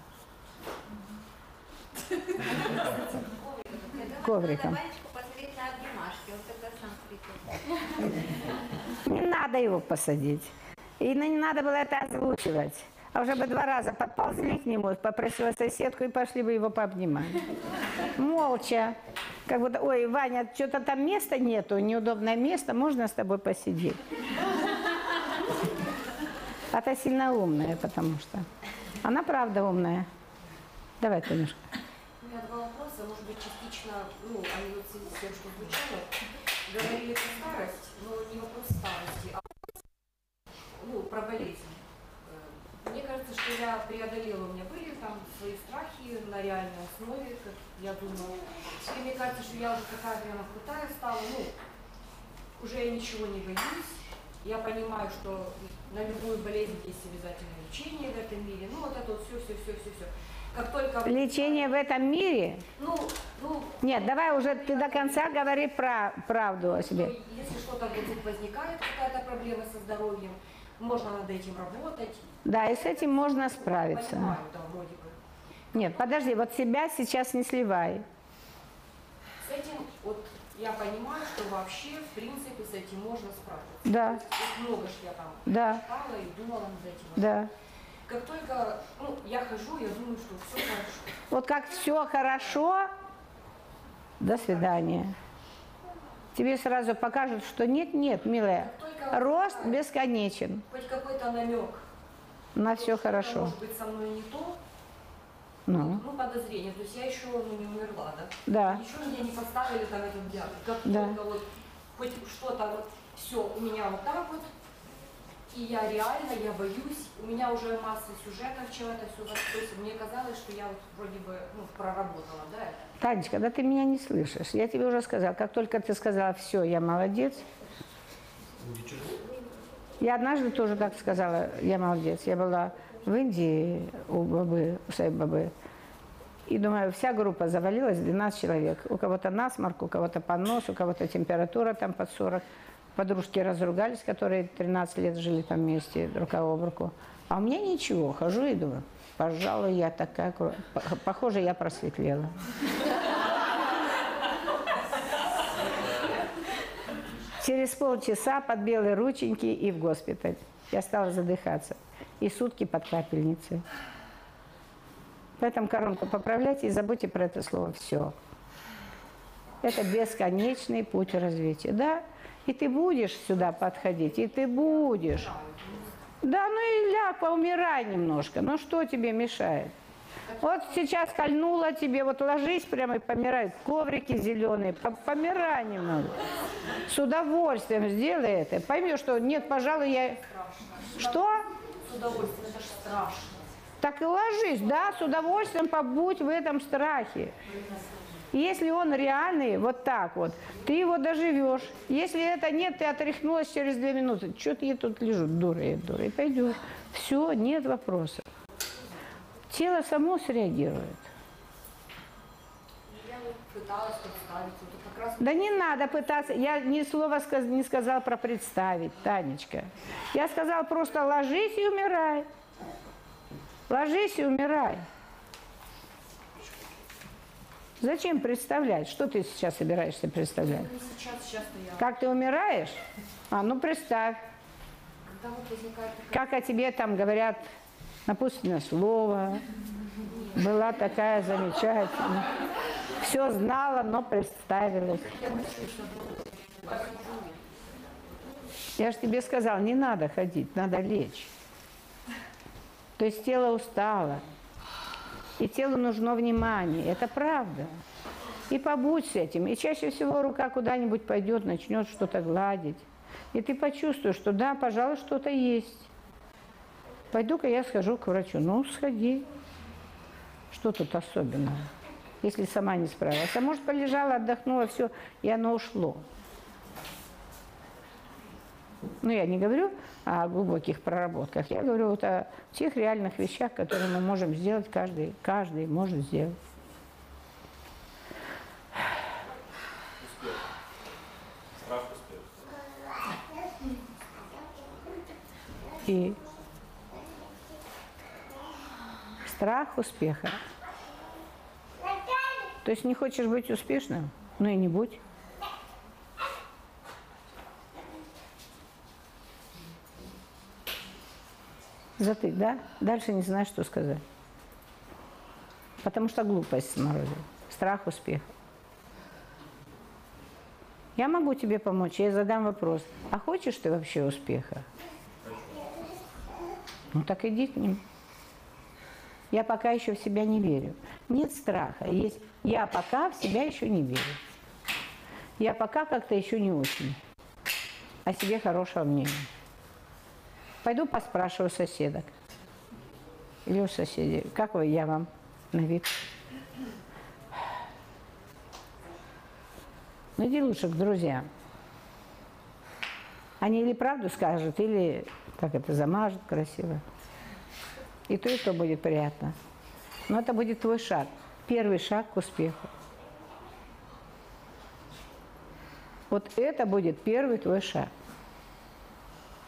Ковриком. Не надо его посадить. И не надо было это озвучивать. А уже бы два раза подползли к нему, попросила соседку и пошли бы его пообнимать. Молча. Как будто, ой, Ваня, что-то там места нету, неудобное место, можно с тобой посидеть? Это сильно умная, потому что. Она правда умная. Давай, Танюшка. У меня два вопроса, может быть, частично, ну, они вот с тем, что звучало. Говорили про старость, но не вопрос старости, а ну, про болезнь. Э, Мне кажется, что я преодолела, у меня были там свои страхи на реальной основе, как я думала. И мне кажется, что я уже такая прямо крутая стала, ну, уже я ничего не боюсь. Я понимаю, что на любую болезнь есть обязательно лечение в этом мире. Ну, вот это вот все, все, все, все, все. Как только... Лечение в этом мире? Ну, ну, Нет, давай уже ты до конца говори про правду о себе. если что-то вдруг возникает, какая-то проблема со здоровьем, можно над этим работать. Да, и с этим можно справиться. Понимаю, да, вроде бы. Нет, подожди, вот себя сейчас не сливай. С этим вот я понимаю, что вообще, в принципе, с этим можно справиться. Да. Есть много ж я там Да. читала и думала над этим. Да. Как только ну, я хожу, я думаю, что все хорошо. Вот как все хорошо, до свидания. Тебе сразу покажут, что нет, нет, милая, рост бесконечен, Хоть какой-то намек, на все хорошо. может быть со мной не то, Ну, ну, подозрение. То есть я еще ну, не умерла, да? Да. Ничего мне не поставили там этот диагноз. Как Да. только вот хоть что-то вот, все, у меня вот так вот, и я реально, я боюсь, у меня уже масса сюжетов, чего это все, есть мне казалось, что я вот вроде бы, ну, проработала, да, это. Танечка, да ты меня не слышишь. Я тебе уже сказала, как только ты сказала, все, я молодец. Я однажды тоже так сказала, я молодец. Я была в Индии у бабы, у своей бабы. И думаю, вся группа завалилась, 12 человек. У кого-то насморк, у кого-то понос, у кого-то температура там под 40. Подружки разругались, которые 13 лет жили там вместе, рука об руку. А у меня ничего, хожу и думаю, пожалуй, я такая, похоже, я просветлела. Через полчаса под белые рученьки и в госпиталь. Я стала задыхаться. И сутки под капельницей. Поэтому коронку поправляйте и забудьте про это слово «все». Это бесконечный путь развития. Да, и ты будешь сюда подходить, и ты будешь. Да, ну и ляг, поумирай немножко. Ну что тебе мешает? Вот сейчас кольнула тебе, вот ложись прямо и помирай. Коврики зеленые, по- помирай немного. С удовольствием сделай это. Поймешь, что нет, пожалуй, я... Что? С удовольствием, это же страшно. Так и ложись, да, с удовольствием побудь в этом страхе. Если он реальный, вот так вот, ты его доживешь. Если это нет, ты отряхнулась через две минуты. Что-то я тут лежу, дура я, дура, и пойдешь. Все, нет вопросов. Тело само среагирует. Пыталась представить, вот как раз... Да не надо пытаться. Я ни слова сказ- не сказала про представить, Танечка. Я сказала просто ложись и умирай. Ложись и умирай. Зачем представлять? Что ты сейчас собираешься представлять? Не сейчас, сейчас-то я... Как ты умираешь? А, ну представь. Вот возникает... Как о тебе там говорят напутственное слово. Была такая замечательная. Все знала, но представилась. Я же тебе сказала, не надо ходить, надо лечь. То есть тело устало. И телу нужно внимание. Это правда. И побудь с этим. И чаще всего рука куда-нибудь пойдет, начнет что-то гладить. И ты почувствуешь, что да, пожалуй, что-то есть. Пойду-ка я схожу к врачу. Ну, сходи. Что тут особенного? Если сама не справилась. А может, полежала, отдохнула, все, и оно ушло. Ну, я не говорю о глубоких проработках, я говорю вот о тех реальных вещах, которые мы можем сделать, каждый, каждый может сделать. И страх успеха. То есть не хочешь быть успешным? Ну и не будь. Затык, да? Дальше не знаешь, что сказать. Потому что глупость сморозил. Страх успеха. Я могу тебе помочь, я задам вопрос. А хочешь ты вообще успеха? Ну так иди к ним. Я пока еще в себя не верю. Нет страха. Есть я пока в себя еще не верю. Я пока как-то еще не очень. О себе хорошего мнения. Пойду поспрашиваю соседок. Или у соседей. Как вы, я вам на вид? Ну иди лучше к друзьям. Они или правду скажут, или как это замажут красиво. И то, и то будет приятно. Но это будет твой шаг. Первый шаг к успеху. Вот это будет первый твой шаг.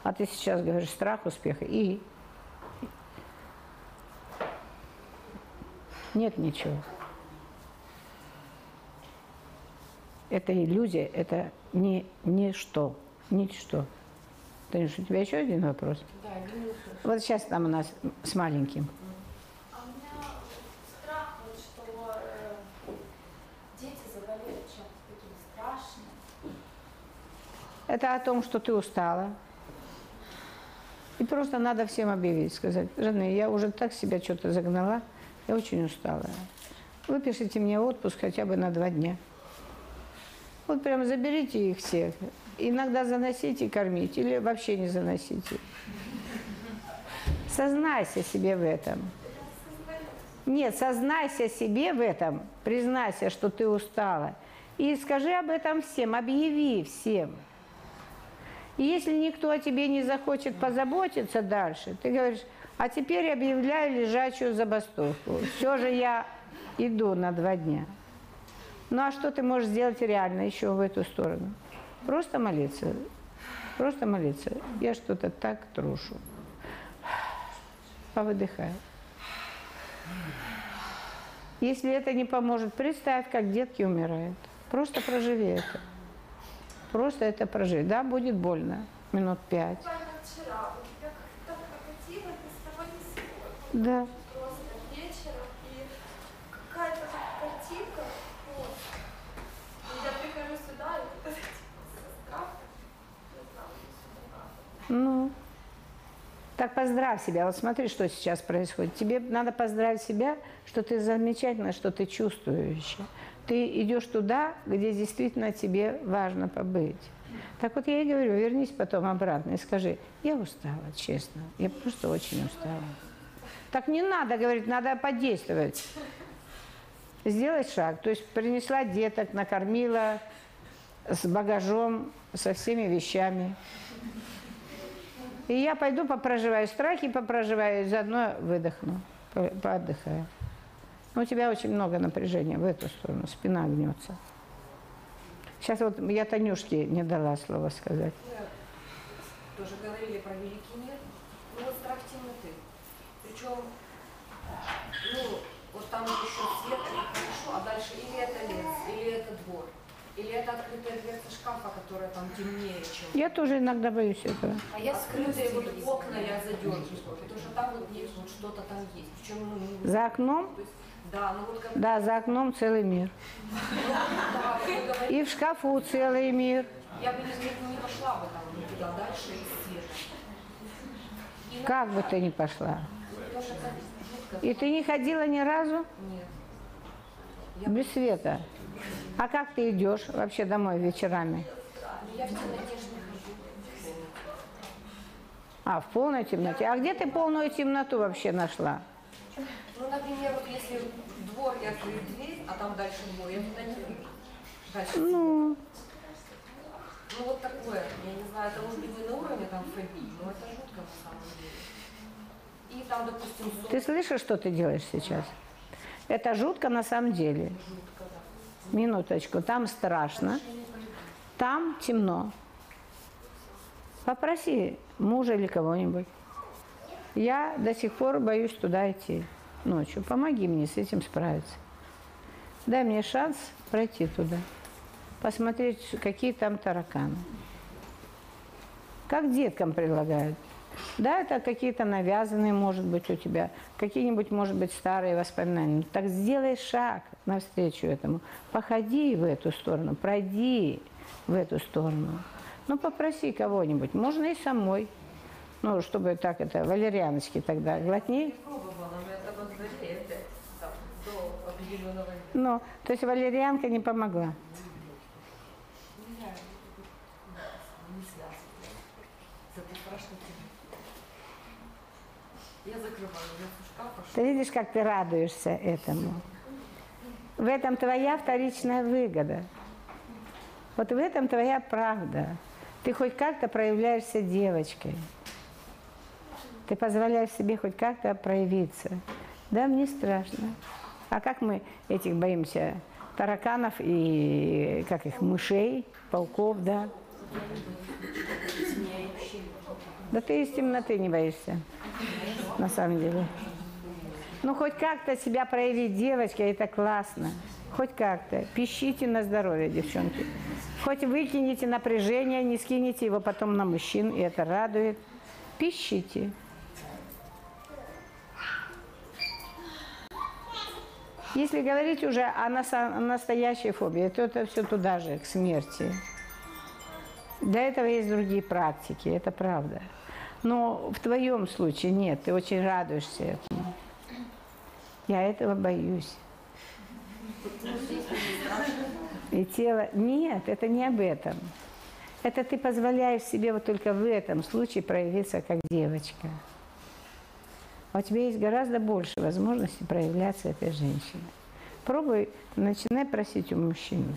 А ты сейчас говоришь страх успеха и нет ничего. Это иллюзия, это не ничто, ничто. Танюш, у тебя еще один вопрос? Да, Ленюша. Вот сейчас там у нас с маленьким. А у меня страх, вот, что э, дети заболеют чем-то таким страшным. Это о том, что ты устала. И просто надо всем объявить, сказать, жены, я уже так себя что-то загнала, я очень устала. Выпишите мне отпуск хотя бы на два дня. Вот прям заберите их всех. Иногда заносите и кормите, или вообще не заносите. Сознайся себе в этом. Нет, сознайся себе в этом, признайся, что ты устала. И скажи об этом всем, объяви всем. И если никто о тебе не захочет позаботиться дальше, ты говоришь, а теперь объявляю лежачую забастовку. Все же я иду на два дня. Ну а что ты можешь сделать реально еще в эту сторону? Просто молиться. Просто молиться. Я что-то так трушу. Повыдыхай. Если это не поможет, представь, как детки умирают. Просто проживи это. Просто это проживи. Да, будет больно. Минут пять. Буквально вчера вот я как-то прокатила ни с того ни с сего. Да. Просто вечером и какая-то вот картинка. Вот. И я прихожу сюда и вот это типа. Ну, так поздравь себя. Вот смотри, что сейчас происходит. Тебе надо поздравить себя, что ты замечательно, что ты чувствующая. Ты идешь туда, где действительно тебе важно побыть. Так вот я и говорю, вернись потом обратно и скажи, я устала, честно, я просто очень устала. Так не надо говорить, надо подействовать. Сделать шаг. То есть принесла деток, накормила с багажом, со всеми вещами. И я пойду попроживаю страхи, попроживаю, и заодно выдохну, по- поотдыхаю. Но у тебя очень много напряжения в эту сторону, спина гнется. Сейчас вот я Танюшке не дала слова сказать. Тоже говорили про великий мир. Ну вот страх темноты. Причем, ну, вот там еще свет, хорошо, а дальше или это лес, или это двор, или это открытая дверца шкафа, которая там темнее, чем... Я тоже иногда боюсь этого. А я скрытые вот окна я задергиваю, потому что там вот есть, вот что-то там есть. Причем, ну, За окном? то есть, да, ну вот как... Да, за окном целый мир. И в шкафу целый мир. Я бы не, не пошла бы там ну, туда дальше. И Как бы ты ни пошла. И ты не ходила ни разу? Нет. Без света. А как ты идешь вообще домой вечерами? Я в темноте не. А, в полной темноте. А где ты полную темноту вообще нашла? Ну, например, вот если двор, я открою дверь, а там дальше двор, я туда не выйду. Дальше. Ну, Ну, вот такое. Я не знаю, это может быть не на уровне там фобии, но это жутко на самом деле. И там, допустим, сон. ты слышишь, что ты делаешь сейчас? Это жутко на самом деле. Минуточку, там страшно, там темно. Попроси мужа или кого-нибудь. Я до сих пор боюсь туда идти ночью. Помоги мне с этим справиться. Дай мне шанс пройти туда, посмотреть, какие там тараканы. Как деткам предлагают. Да, это какие-то навязанные, может быть, у тебя, какие-нибудь, может быть, старые воспоминания. Ну, Так сделай шаг навстречу этому. Походи в эту сторону, пройди в эту сторону. Ну, попроси кого-нибудь, можно и самой. Ну, чтобы так это, валерьяночки тогда глотни. Пробовала, но это во дворе опять там, до определенного Ну, то есть валерьянка не помогла. Я закрываю Ты видишь, как ты радуешься этому. В этом твоя вторичная выгода. Вот в этом твоя правда. Ты хоть как-то проявляешься девочкой. Ты позволяешь себе хоть как-то проявиться. Да, мне страшно. А как мы этих боимся? Тараканов и, как их, мышей, пауков, да? Да ты из темноты не боишься, на самом деле. Ну, хоть как-то себя проявить, девочки, это классно. Хоть как-то. Пищите на здоровье, девчонки. Хоть выкинете напряжение, не скинете его потом на мужчин, и это радует. Пищите. Если говорить уже о настоящей фобии, то это все туда же, к смерти. Для этого есть другие практики, это правда. Но в твоем случае нет, ты очень радуешься этому. Я этого боюсь. И тело... Нет, это не об этом. Это ты позволяешь себе вот только в этом случае проявиться как девочка. А у тебя есть гораздо больше возможностей проявляться этой женщиной. Пробуй, начинай просить у мужчины.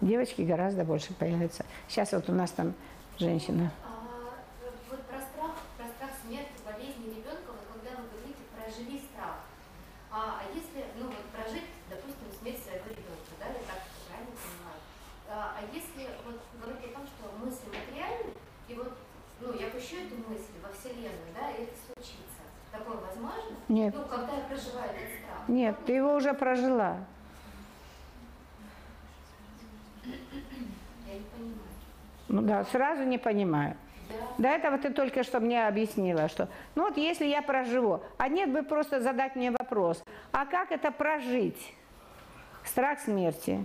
Девочки гораздо больше появляются. Сейчас вот у нас там женщина. А, вот про страх, про страх смерти, болезни ребенка, вот когда вы говорите проживи страх. А, а если, ну вот прожить, допустим, смерть своего ребенка, да, я так правильно понимаю. А, а если вот говорить о том, что мысли материальны, и вот, ну, я пущу эту мысль во Вселенную, да, и это случится. Такое возможно? Нет. Ну, когда я проживаю этот страх. Нет, ты его уже прожила. Я не понимаю. Ну да, сразу не понимаю. До этого ты только что мне объяснила, что ну вот если я проживу, а нет бы просто задать мне вопрос, а как это прожить? Страх смерти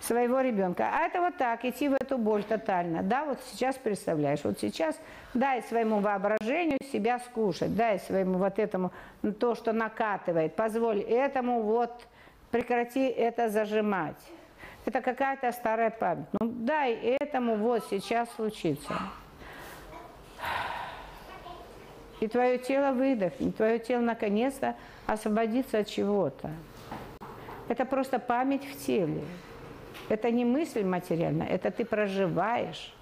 своего ребенка. А это вот так, идти в эту боль тотально. Да, вот сейчас представляешь, вот сейчас дай своему воображению себя скушать, дай своему вот этому то, что накатывает, позволь этому вот прекрати это зажимать. Это какая-то старая память. Ну дай этому вот сейчас случиться. И твое тело выдохнет, твое тело наконец-то освободится от чего-то. Это просто память в теле. Это не мысль материальная, это ты проживаешь.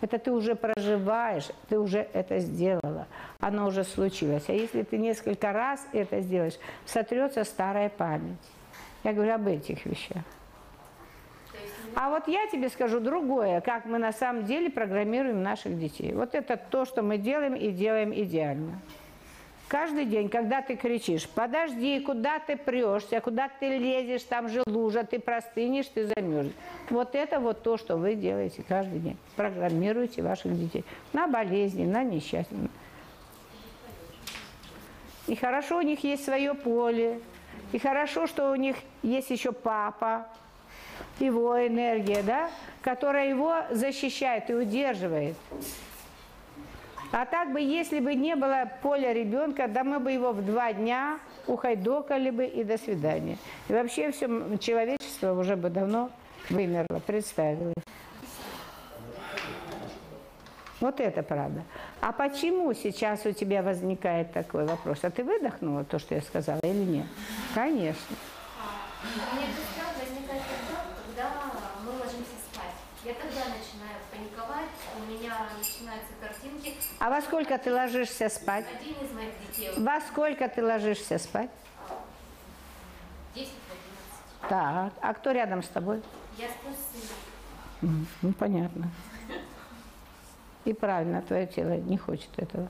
Это ты уже проживаешь, ты уже это сделала. Оно уже случилось. А если ты несколько раз это сделаешь, сотрется старая память. Я говорю об этих вещах. А вот я тебе скажу другое, как мы на самом деле программируем наших детей. Вот это то, что мы делаем и делаем идеально. Каждый день, когда ты кричишь, подожди, куда ты прешься, куда ты лезешь, там же лужа, ты простынешь, ты замерзнешь. Вот это вот то, что вы делаете каждый день. Программируете ваших детей на болезни, на несчастье. И хорошо у них есть свое поле, и хорошо, что у них есть еще папа, его энергия, да, которая его защищает и удерживает. А так бы, если бы не было поля ребенка, да мы бы его в два дня ухайдокали бы и до свидания. И вообще все человечество уже бы давно вымерло, представилось. Вот это правда. А почему сейчас у тебя возникает такой вопрос? А ты выдохнула то, что я сказала, или нет? Конечно. Мне страх возникает тогда, когда мы ложимся спать. Я тогда начинаю паниковать, у меня картинки. А во сколько ты ложишься спать? Один из моих детей. Во сколько ты ложишься спать? 10 в 11. Так. А кто рядом с тобой? Я сплю с сыном. Ну, понятно. И правильно, твое тело не хочет этого.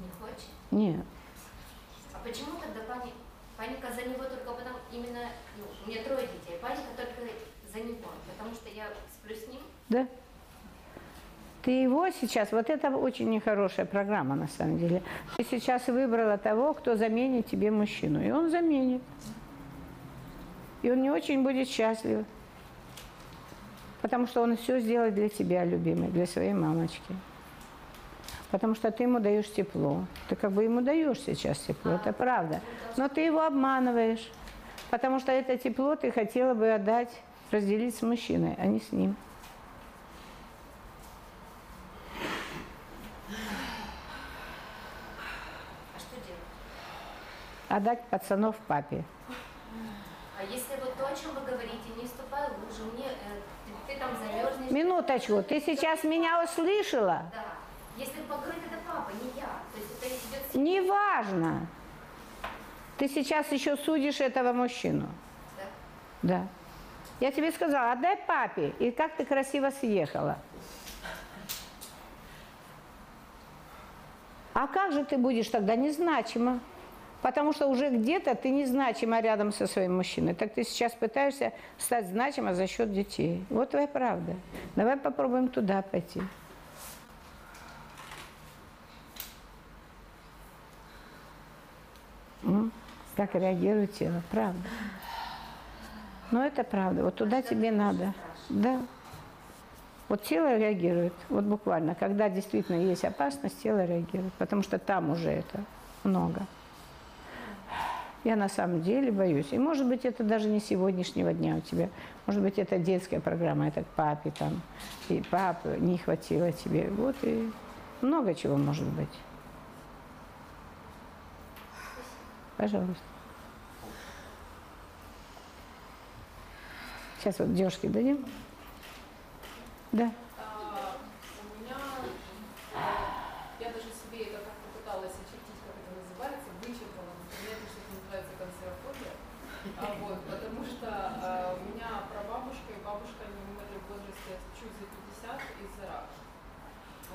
Не хочет. Нет. А почему тогда пани... паника за него только потому, именно, ну, у меня трое детей, паника только за него, потому что я сплю с ним, Да? Ты его сейчас, вот это очень нехорошая программа на самом деле. Ты сейчас выбрала того, кто заменит тебе мужчину. И он заменит. И он не очень будет счастлив. Потому что он все сделает для тебя, любимый, для своей мамочки. Потому что ты ему даешь тепло. Ты как бы ему даешь сейчас тепло, это правда. Но ты его обманываешь. Потому что это тепло ты хотела бы отдать, разделить с мужчиной, а не с ним. а что делать? Отдать пацанов папе. А если вот то, о чем вы говорите, не вступай в лужу, мне, э, ты, ты там замерзнешь. Минуточку, ты сейчас меня услышала? Да. Если покрыть это папа, не я. То есть это идет... Неважно. Ты сейчас еще судишь этого мужчину. Да. Да. Я тебе сказала, отдай папе, и как ты красиво съехала. А как же ты будешь тогда незначима? Потому что уже где-то ты незначима рядом со своим мужчиной. Так ты сейчас пытаешься стать значима за счет детей. Вот твоя правда. Давай попробуем туда пойти. М? Как реагирует тело, правда. Но это правда. Вот туда тебе надо. Да. Вот тело реагирует, вот буквально, когда действительно есть опасность, тело реагирует, потому что там уже это много. Я на самом деле боюсь. И может быть это даже не сегодняшнего дня у тебя. Может быть это детская программа, это к папе там. И папы не хватило тебе. Вот и много чего может быть. Пожалуйста. Сейчас вот девушке дадим. Да. А, у меня, я даже себе это как-то пыталась очертить, как это называется, вычеркала, но для меня это что-то называется консерватория. А, вот, потому что а, у меня прабабушка и бабушка, они умерли в возрасте чуть за 50 из-за рака.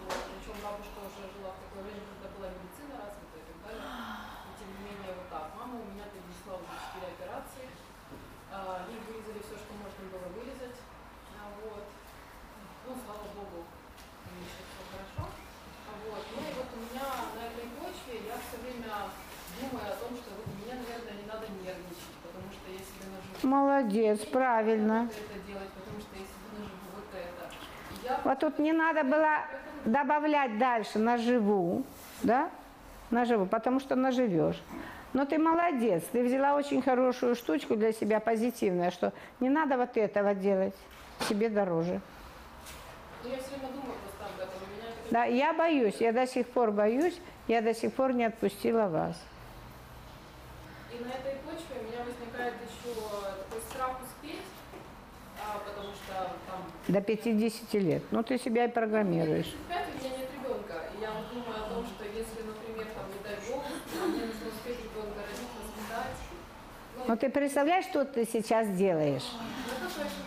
Вот, причем бабушка уже жила в такое время, когда была медицина развита и так далее. Но тем не менее, вот так. Мама у меня перенесла уже 4 операции. А, ей вырезали все, что можно было вырезать. А, вот. Ну, слава богу, у нее сейчас все хорошо. А Вот. Ну и вот у меня на этой почве я все время думаю о том, что вот мне, наверное, не надо нервничать, потому что я себе наживу. Молодец, правильно. Вот это делать, потому что я себе наживу вот это. И я Вот тут не надо было добавлять дальше наживу, да? Наживу, потому что наживешь. Но ты молодец, ты взяла очень хорошую штучку для себя, позитивную, что не надо вот этого делать, себе дороже. Ну, я все время думаю просто об этом. У меня это Да, я боюсь, я до сих пор боюсь, я до сих пор не отпустила вас. И на этой почве у меня возникает еще такой страх успеть, а, потому что там до 50 лет. Ну, ты себя и программируешь. 35 у меня нет ребенка, и я вот думаю о том, что если, например, там, не дай бог, мне нужно успеть ребенка родить, воспитать, ну, Но ты представляешь, что ты сейчас делаешь?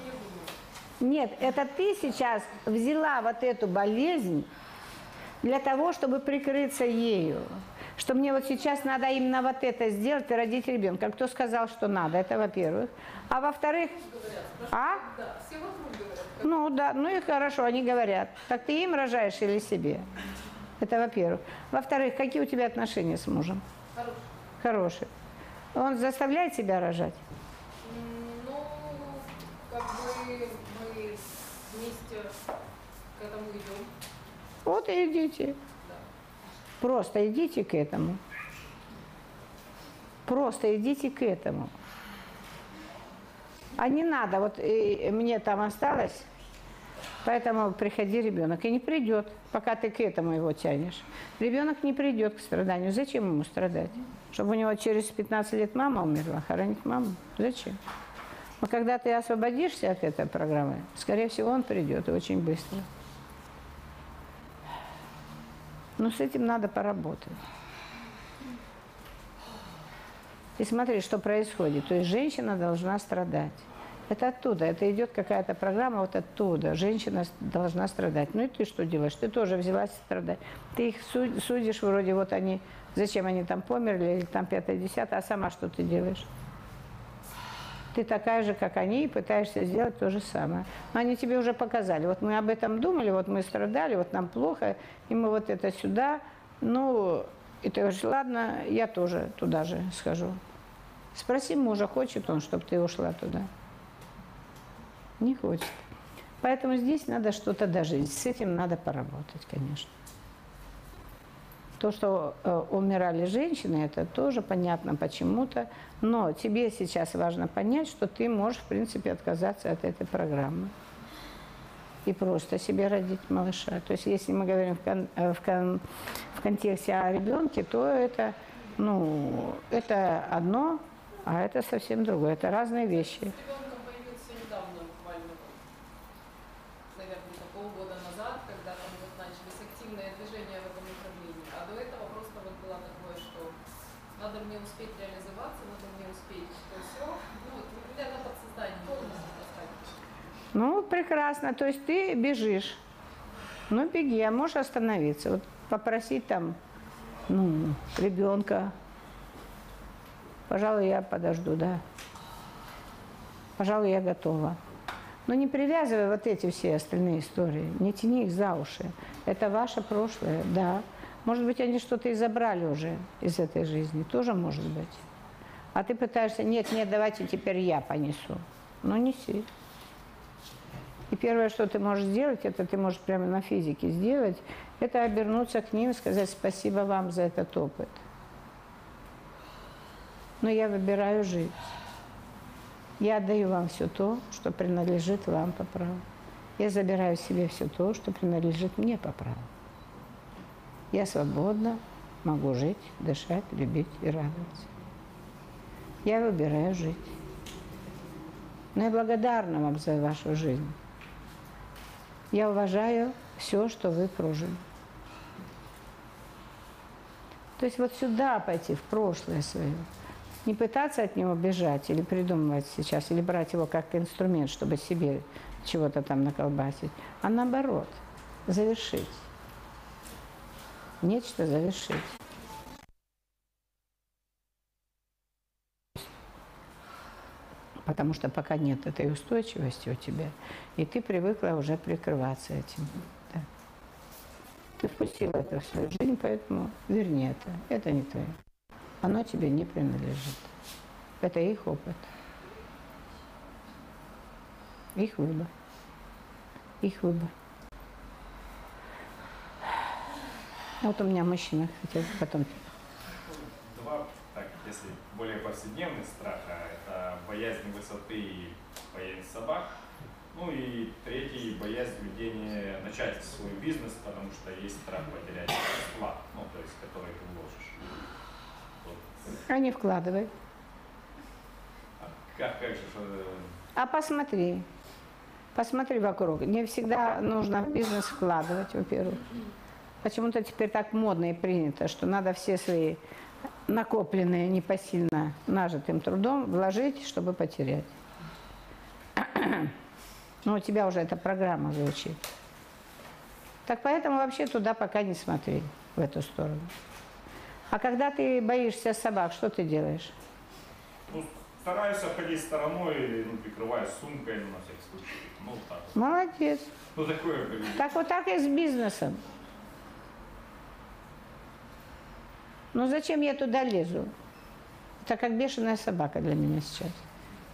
я думаю. Нет, это ты сейчас взяла вот эту болезнь для того, чтобы прикрыться ею. Что мне вот сейчас надо именно вот это сделать и родить ребенка. Кто сказал, что надо? Это во-первых. А во-вторых, а? Ну да, ну и хорошо, они говорят. Так ты им рожаешь или себе? Это во-первых. Во-вторых, какие у тебя отношения с мужем? Хороший. Хорошие. Он заставляет тебя рожать? Ну, как бы мы вместе к этому идем. Вот и идите. Просто идите к этому. Просто идите к этому. А не надо, вот э, мне там осталось, поэтому приходи ребенок. И не придет, пока ты к этому его тянешь. Ребенок не придет к страданию. Зачем ему страдать? Чтобы у него через 15 лет мама умерла, хоронить маму? Зачем? Но когда ты освободишься от этой программы, скорее всего, он придет и очень быстро. Но с этим надо поработать. И смотри, что происходит. То есть женщина должна страдать. Это оттуда, это идет какая-то программа вот оттуда. Женщина должна страдать. Ну и ты что делаешь? Ты тоже взялась страдать. Ты их суд- судишь, вроде вот они, зачем они там померли, или там пятое, десятое, а сама что ты делаешь? Ты такая же, как они, и пытаешься сделать то же самое. Но они тебе уже показали. Вот мы об этом думали, вот мы страдали, вот нам плохо, и мы вот это сюда. Ну, и ты говоришь, ладно, я тоже туда же схожу. Спроси мужа, хочет он, чтобы ты ушла туда. Не хочет. Поэтому здесь надо что-то дожить. С этим надо поработать, конечно. То, что э, умирали женщины, это тоже понятно почему-то. Но тебе сейчас важно понять, что ты можешь, в принципе, отказаться от этой программы. И просто себе родить малыша. То есть, если мы говорим в, кон- э, в кон- в контексте о ребенке, то это, ну, это одно, а это совсем другое. Это разные вещи. Ребенком появился недавно, буквально, наверное, где-то полгода назад, когда там вот начались активные движения в этом направлении. А до этого просто вот было такое, что надо мне успеть реализоваться, надо мне успеть то все. Ну, вот у меня на подсознании полностью поставить. Ну, прекрасно. То есть ты бежишь. Ну, беги, а можешь остановиться. Вот попросить там, ну, ребенка. Пожалуй, я подожду, да. Пожалуй, я готова. Но не привязывай вот эти все остальные истории. Не тяни их за уши. Это ваше прошлое, да. Может быть, они что-то и забрали уже из этой жизни. Тоже может быть. А ты пытаешься, нет, нет, давайте теперь я понесу. Ну, неси. И первое, что ты можешь сделать, это ты можешь прямо на физике сделать, это обернуться к ним и сказать спасибо вам за этот опыт. Но я выбираю жить. Я отдаю вам все то, что принадлежит вам по праву. Я забираю себе все то, что принадлежит мне по праву. Я свободно могу жить, дышать, любить и радоваться. Я выбираю жить. Но я благодарна вам за вашу жизнь. Я уважаю все, что вы прожили. То есть вот сюда пойти, в прошлое свое. Не пытаться от него бежать или придумывать сейчас, или брать его как инструмент, чтобы себе чего-то там наколбасить, а наоборот, завершить. Нечто завершить. Потому что пока нет этой устойчивости у тебя, и ты привыкла уже прикрываться этим. да. Ты впустила это в свою жизнь, поэтому верни это. Это не твое. Оно тебе не принадлежит. Это их опыт. Их выбор. Их выбор. Вот у меня мужчина хотел потом. Если более повседневных страха, это боязнь высоты и боязнь собак. Ну и третий, боязнь ведения, начать свой бизнес, потому что есть страх потерять вклад, ну, то есть, который ты вложишь. Вот. А не вкладывай. А как, как же, что, А посмотри. Посмотри вокруг. Не всегда нужно в бизнес вкладывать, во-первых. Почему-то теперь так модно и принято, что надо все свои накопленные непосильно нажитым трудом вложить, чтобы потерять. Но у тебя уже эта программа звучит. Так поэтому вообще туда пока не смотри, в эту сторону. А когда ты боишься собак, что ты делаешь? Ну, стараюсь обходить стороной, ну, прикрываюсь сумкой ну, на всякий случай. Ну, так. Молодец. Ну, такое. Так вот так и с бизнесом. Ну зачем я туда лезу? Это как бешеная собака для меня сейчас.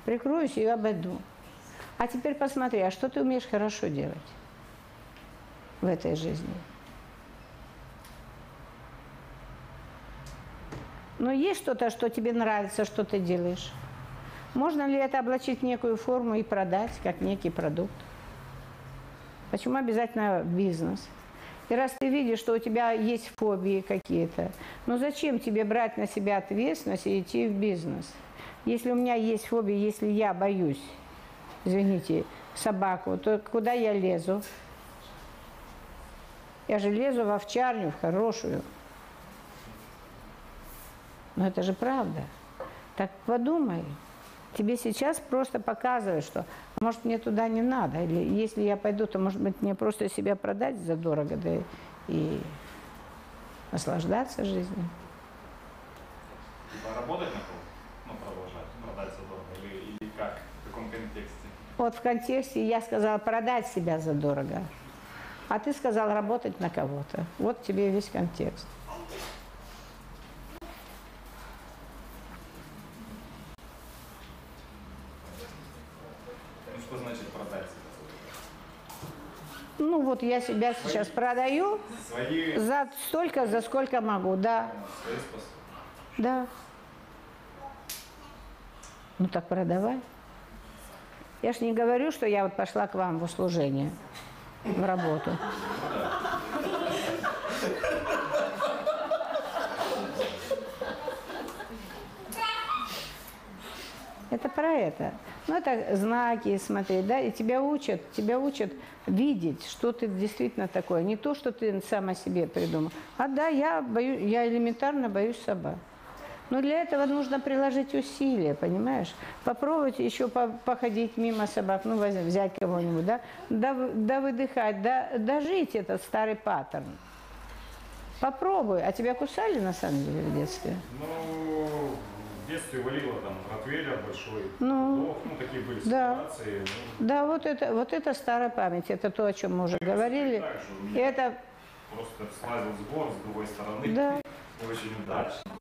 Прикроюсь и обойду. А теперь посмотри, а что ты умеешь хорошо делать в этой жизни? Но есть что-то, что тебе нравится, что ты делаешь? Можно ли это облачить в некую форму и продать, как некий продукт? Почему обязательно бизнес? И раз ты видишь, что у тебя есть фобии какие-то, ну зачем тебе брать на себя ответственность и идти в бизнес? Если у меня есть фобии, если я боюсь, извините, собаку, то куда я лезу? Я же лезу в овчарню, в хорошую. Но это же правда. Так подумай. Тебе сейчас просто показывают, что может мне туда не надо. Или если я пойду, то может быть мне просто себя продать задорого, да и наслаждаться жизнью. Типа работать на кого? Ну, продолжать, продать задорого или, или как? В каком контексте? Вот в контексте я сказала продать себя задорого. А ты сказал работать на кого-то. Вот тебе весь контекст. Ну, что значит продать себя? Ну вот я себя сейчас продаю Свои, за столько, за сколько могу, да. Да. Ну так продавай. Я ж не говорю, что я вот пошла к вам в услужение, в работу. Это про это. Ну, это знаки смотреть, да, и тебя учат, тебя учат видеть, что ты действительно такое. Не то, что ты сам о себе придумал. А да, я, боюсь, я элементарно боюсь собак. Но для этого нужно приложить усилия, понимаешь? Попробовать еще по походить мимо собак, ну, взять кого-нибудь, да, да, да выдыхать, да, дожить этот старый паттерн. Попробуй. А тебя кусали, на самом деле, в детстве? Ну, в детстве валила там ротвейлер большой. Ну, Дог, ну, такие были да. ситуации. ну, Да, вот это, вот это старая память, это то, о чем мы уже говорили. так же это, Просто слазил с гор с другой стороны. Да. Очень удачно.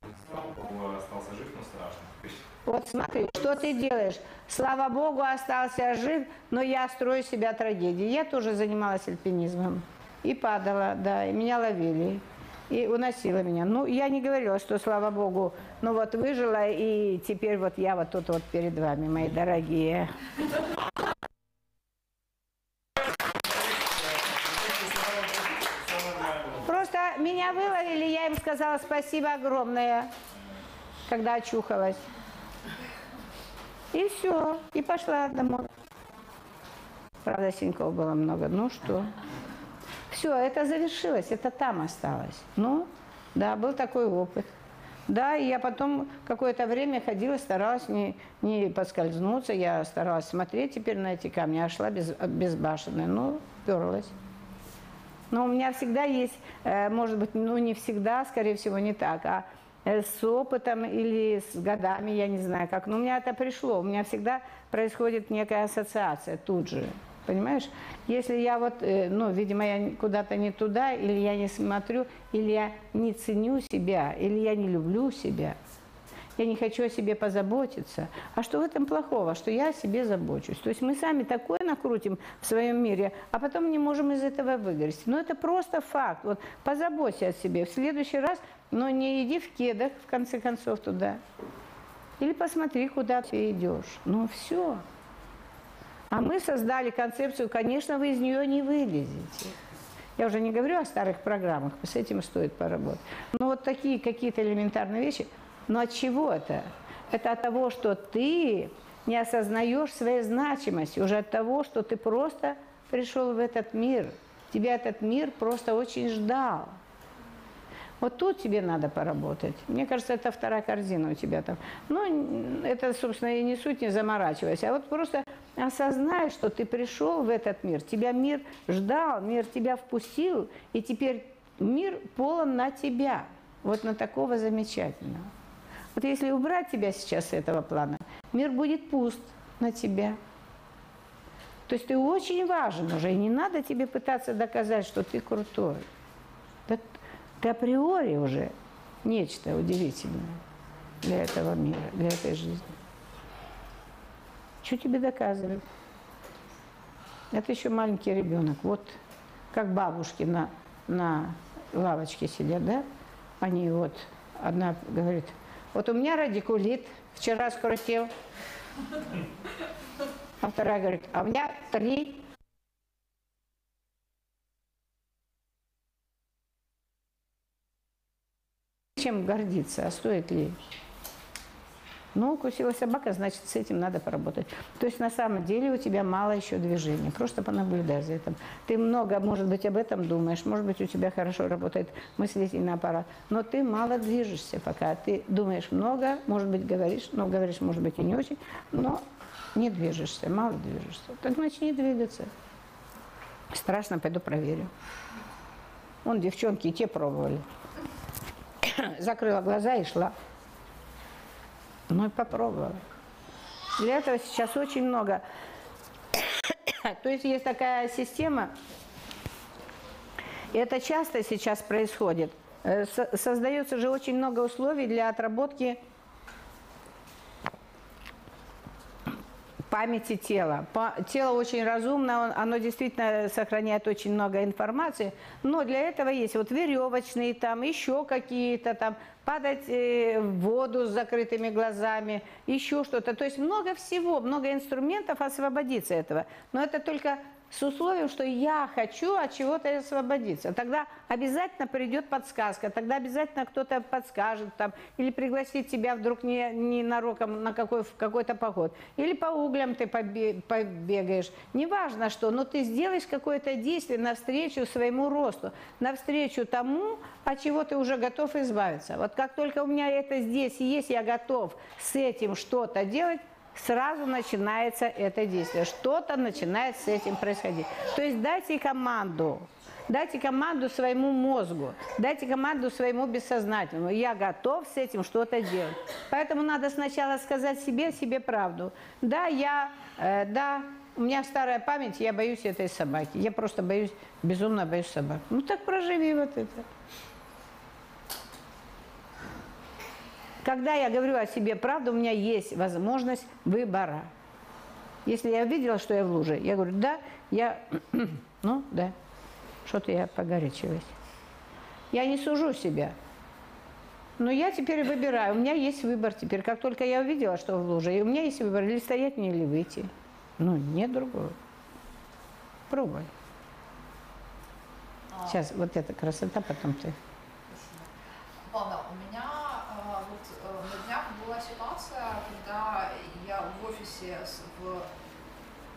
Остался жив, но страшно. вот смотри, что ты делаешь? Слава Богу, остался жив, но я строю себя трагедией. Я тоже занималась альпинизмом. И падала, да, и меня ловили. И уносила меня. Ну, я не говорила, что, слава Богу, ну вот выжила, и теперь вот я вот тут вот перед вами, мои дорогие. Просто меня выловили, я им сказала спасибо огромное, когда очухалась. И все, и пошла домой. Правда, синьков было много. Ну что? Все, это завершилось, это там осталось. Ну, да, был такой опыт. Да, и я потом какое-то время ходила, старалась не, не поскользнуться, я старалась смотреть теперь на эти камни, а шла без, безбашенная, ну, перлась. Но у меня всегда есть, э, может быть, ну не всегда, скорее всего, не так, а э, с опытом или с годами, я не знаю как, но у меня это пришло, у меня всегда происходит некая ассоциация тут же. Понимаешь? Если я вот, э, ну, видимо, я куда-то не туда, или я не смотрю, или я не ценю себя, или я не люблю себя, я не хочу о себе позаботиться. А что в этом плохого? Что я о себе забочусь. То есть мы сами такое накрутим в своем мире, а потом не можем из этого выгорести. Но это просто факт. Вот позаботься о себе. В следующий раз, но не иди в кедах, в конце концов, туда. Или посмотри, куда ты идешь. Ну все. А мы создали концепцию, конечно, вы из нее не вылезете. Я уже не говорю о старых программах, с этим стоит поработать. Но вот такие какие-то элементарные вещи. Но от чего это? Это от того, что ты не осознаешь своей значимости уже от того, что ты просто пришел в этот мир. Тебя этот мир просто очень ждал. Вот тут тебе надо поработать. Мне кажется, это вторая корзина у тебя там. Ну, это, собственно, и не суть, не заморачивайся. А вот просто осознай, что ты пришел в этот мир. Тебя мир ждал, мир тебя впустил, и теперь мир полон на тебя. Вот на такого замечательного. Вот если убрать тебя сейчас с этого плана, мир будет пуст на тебя. То есть ты очень важен уже, и не надо тебе пытаться доказать, что ты крутой. Ты априори уже нечто удивительное для этого мира, для этой жизни. Что тебе доказывать? Это еще маленький ребенок. Вот как бабушки на, на лавочке сидят, да? Они вот, одна говорит, вот у меня радикулит, вчера скрутил. А вторая говорит, а у меня три. Чем гордиться, а стоит ли? Ну, укусила собака, значит, с этим надо поработать. То есть, на самом деле, у тебя мало еще движения. Просто понаблюдай за этим. Ты много, может быть, об этом думаешь, может быть, у тебя хорошо работает мыслительный аппарат, но ты мало движешься пока. Ты думаешь много, может быть, говоришь, но говоришь, может быть, и не очень, но не движешься, мало движешься. Так начни двигаться. Страшно, пойду проверю. Вон девчонки и те пробовали. Закрыла глаза и шла. Ну и попробовала. Для этого сейчас очень много. То есть есть такая система, и это часто сейчас происходит. Э, создается же очень много условий для отработки памяти тела. Тело очень разумно, оно действительно сохраняет очень много информации, но для этого есть вот веревочные, там еще какие-то там, падать э, в воду с закрытыми глазами, еще что-то. То есть много всего, много инструментов освободиться этого. Но это только с условием, что я хочу от чего-то освободиться. Тогда обязательно придет подсказка, тогда обязательно кто-то подскажет там, или пригласит тебя вдруг не, не нароком на какой, в какой-то поход. Или по углям ты побегаешь. Неважно что, но ты сделаешь какое-то действие навстречу своему росту, навстречу тому, от чего ты уже готов избавиться. Вот как только у меня это здесь есть, я готов с этим что-то делать, сразу начинается это действие. Что-то начинает с этим происходить. То есть дайте команду. Дайте команду своему мозгу, дайте команду своему бессознательному. Я готов с этим что-то делать. Поэтому надо сначала сказать себе, себе правду. Да, я, э, да, у меня старая память, я боюсь этой собаки. Я просто боюсь, безумно боюсь собак. Ну так проживи вот это. Когда я говорю о себе правду, у меня есть возможность выбора. Если я видела, что я в луже, я говорю, да, я, ну, да, что-то я погорячилась. Я не сужу себя. Но я теперь выбираю, у меня есть выбор теперь. Как только я увидела, что в луже, и у меня есть выбор, или стоять мне, или выйти. Ну, нет другого. Пробуй. Сейчас, вот эта красота, потом ты. Ладно, у меня офисе в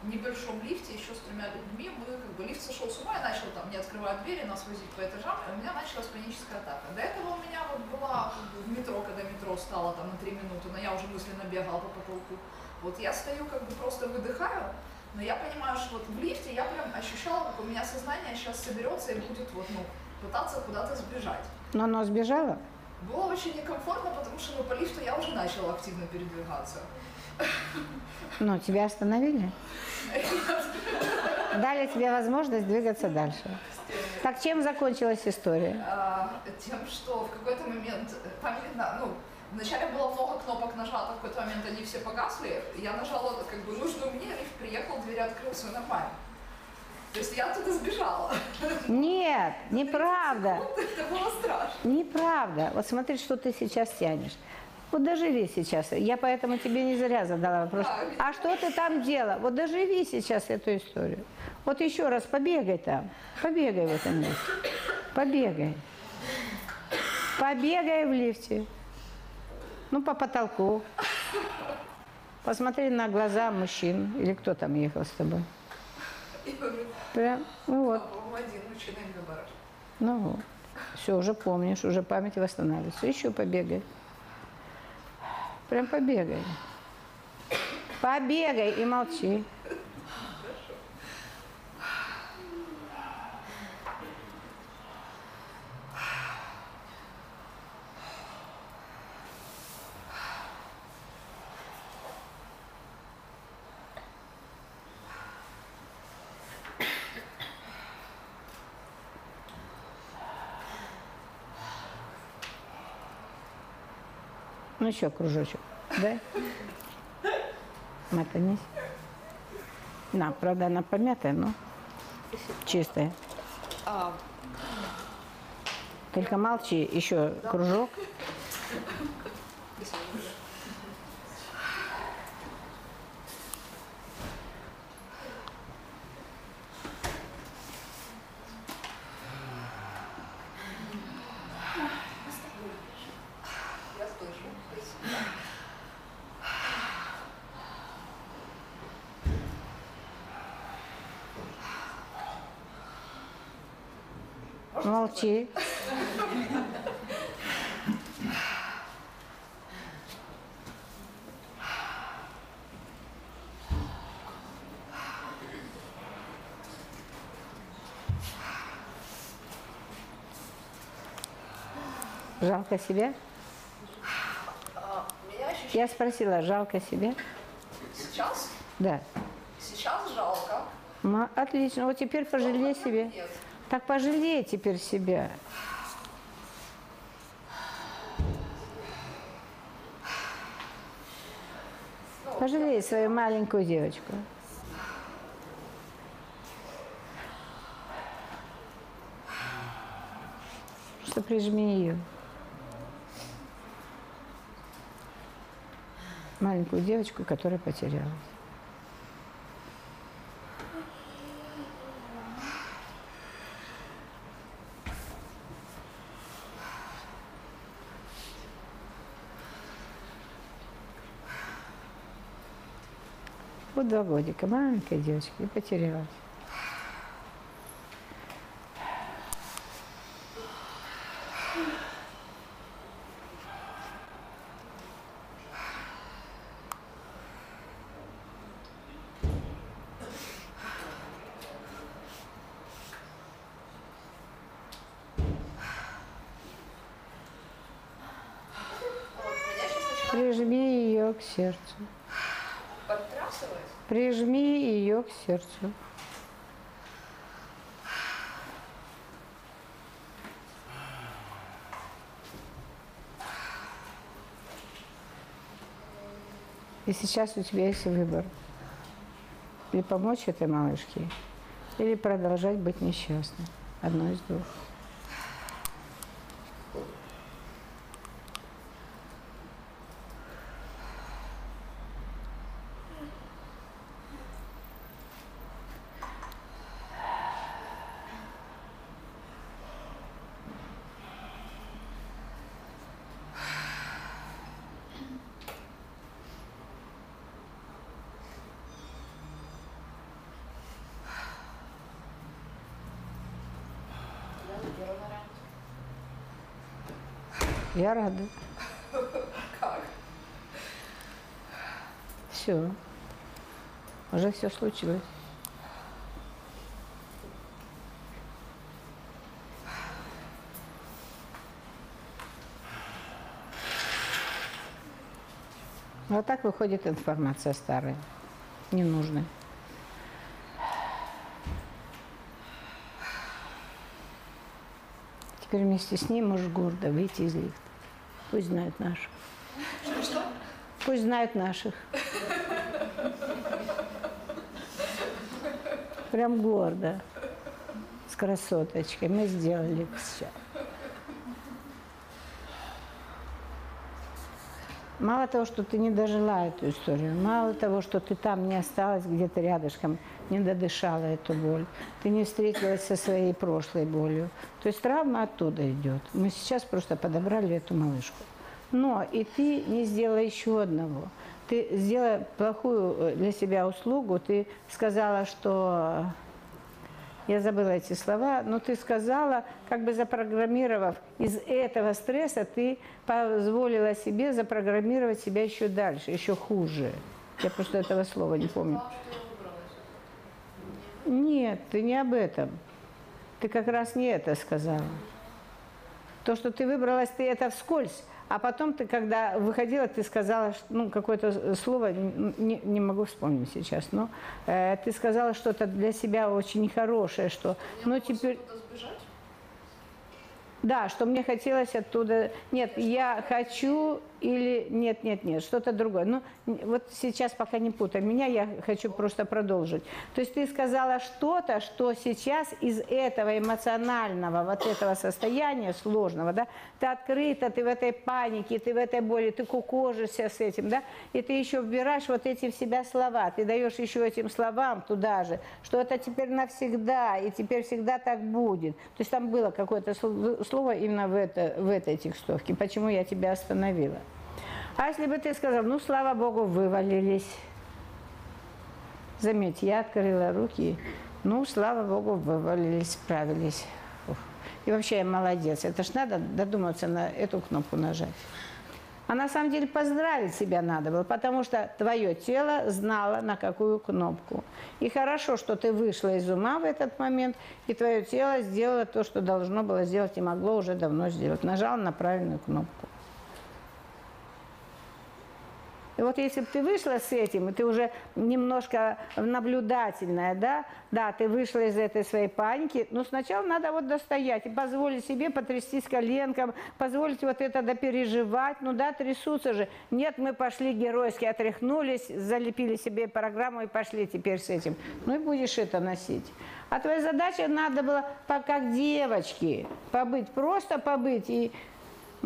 небольшом лифте еще с тремя людьми, мы как бы лифт сошел с ума и начал там не открывать двери, нас возить по этажам, и у меня началась паническая атака. До этого у меня вот была как бы, в метро, когда метро стало там на три минуты, но я уже мысленно бегала по потолку. Вот я стою, как бы просто выдыхаю, но я понимаю, что вот в лифте я прям ощущала, как у меня сознание сейчас соберется и будет вот, ну, пытаться куда-то сбежать. Но оно сбежало? Было очень некомфортно, потому что ну, по лифту я уже начала активно передвигаться. Ну, тебя остановили? Дали тебе возможность двигаться дальше. Так чем закончилась история? А, тем, что в какой-то момент, там видно, ну, вначале было много кнопок нажато, в какой-то момент они все погасли, я нажала как бы нужную мне, лифт приехал, дверь открыл, все нормально. То есть я оттуда сбежала. Нет, неправда. Это было страшно. Неправда. Вот смотри, что ты сейчас тянешь. Вот доживи сейчас. Я поэтому тебе не зря задала вопрос. А что ты там делала? Вот доживи сейчас эту историю. Вот еще раз побегай там. Побегай в этом месте. Побегай. Побегай в лифте. Ну, по потолку. Посмотри на глаза мужчин. Или кто там ехал с тобой? Прям, ну вот. бараш. Ну вот. Все, уже помнишь, уже память восстанавливается. Еще побегай. Прям побегай. Побегай и молчи. Ну еще кружочек, да? Мотанись. На, правда, она помятая, но чистая. А, Только молчи, еще кружок. я слышу. Спасибо. Молчи. Жалко себя? Ощущение Я спросила, жалко себя? сейчас, Да. сейчас жалко. Отлично. Вот теперь пожалей себе. Нет. Так пожалей теперь себя. Пожалей свою маленькую девочку. Что прижми ее. Маленькую девочку, которая потерялась. Два годика, маленькая девочка, и потерялась. Вот, меня сейчас начинает Прижми ее к сердцу. подтрясывать. Прижми ее к сердцу. И сейчас у тебя есть выбор. Или помочь этой малышке, или продолжать быть несчастной. Одно из двух. Я рада. Как? Все. Уже все случилось. Вот так выходит информация старая, ненужная. Теперь вместе с ней можешь гордо выйти из лифта. Пусть знают наших. Что? Пусть знают наших. Прям гордо. С красоточкой. Мы сделали все. Мало того, что ты не дожила эту историю, мало того, что ты там не осталась где-то рядышком, не додышала эту боль, ты не встретилась со своей прошлой болью. То есть травма оттуда идет. Мы сейчас просто подобрали эту малышку. Но и ты не сделала еще одного. ты сделала плохую э, для себя услугу, ты сказала, что я забыла эти слова, но ты сказала, как бы запрограммировав из этого стресса, ты позволила себе запрограммировать себя еще дальше, еще хуже. Я просто этого слова не помню. Нет, ты не об этом. Ты как раз не это сказала. То, что ты выбралась, ты это вскользь. А потом ты, когда выходила, ты сказала, ну, какое-то слово, не, не могу вспомнить сейчас, но э, ты сказала что-то для себя очень нехорошее, что, ну, теперь... Да, что мне хотелось оттуда... Нет, я хочу или... Нет, нет, нет, что-то другое. Ну, вот сейчас пока не путай меня, я хочу просто продолжить. То есть ты сказала что-то, что сейчас из этого эмоционального, вот этого состояния сложного, да, ты открыта, ты в этой панике, ты в этой боли, ты кукожишься с этим, да, и ты еще вбираешь вот эти в себя слова, ты даешь еще этим словам туда же, что это теперь навсегда, и теперь всегда так будет. То есть там было какое-то слово именно в, это, в этой текстовке, почему я тебя остановила. А если бы ты сказал, ну, слава Богу, вывалились. Заметь, я открыла руки, ну, слава Богу, вывалились, справились. Ух. И вообще я молодец. Это ж надо додуматься на эту кнопку нажать. А на самом деле поздравить себя надо было, потому что твое тело знало, на какую кнопку. И хорошо, что ты вышла из ума в этот момент, и твое тело сделало то, что должно было сделать и могло уже давно сделать. Нажал на правильную кнопку. И вот если бы ты вышла с этим, и ты уже немножко наблюдательная, да, да, ты вышла из этой своей паники, но сначала надо вот достоять и позволить себе потрястись коленком, позволить вот это допереживать, ну да, трясутся же. Нет, мы пошли геройски, отряхнулись, залепили себе программу и пошли теперь с этим. Ну и будешь это носить. А твоя задача надо было, как девочки, побыть, просто побыть и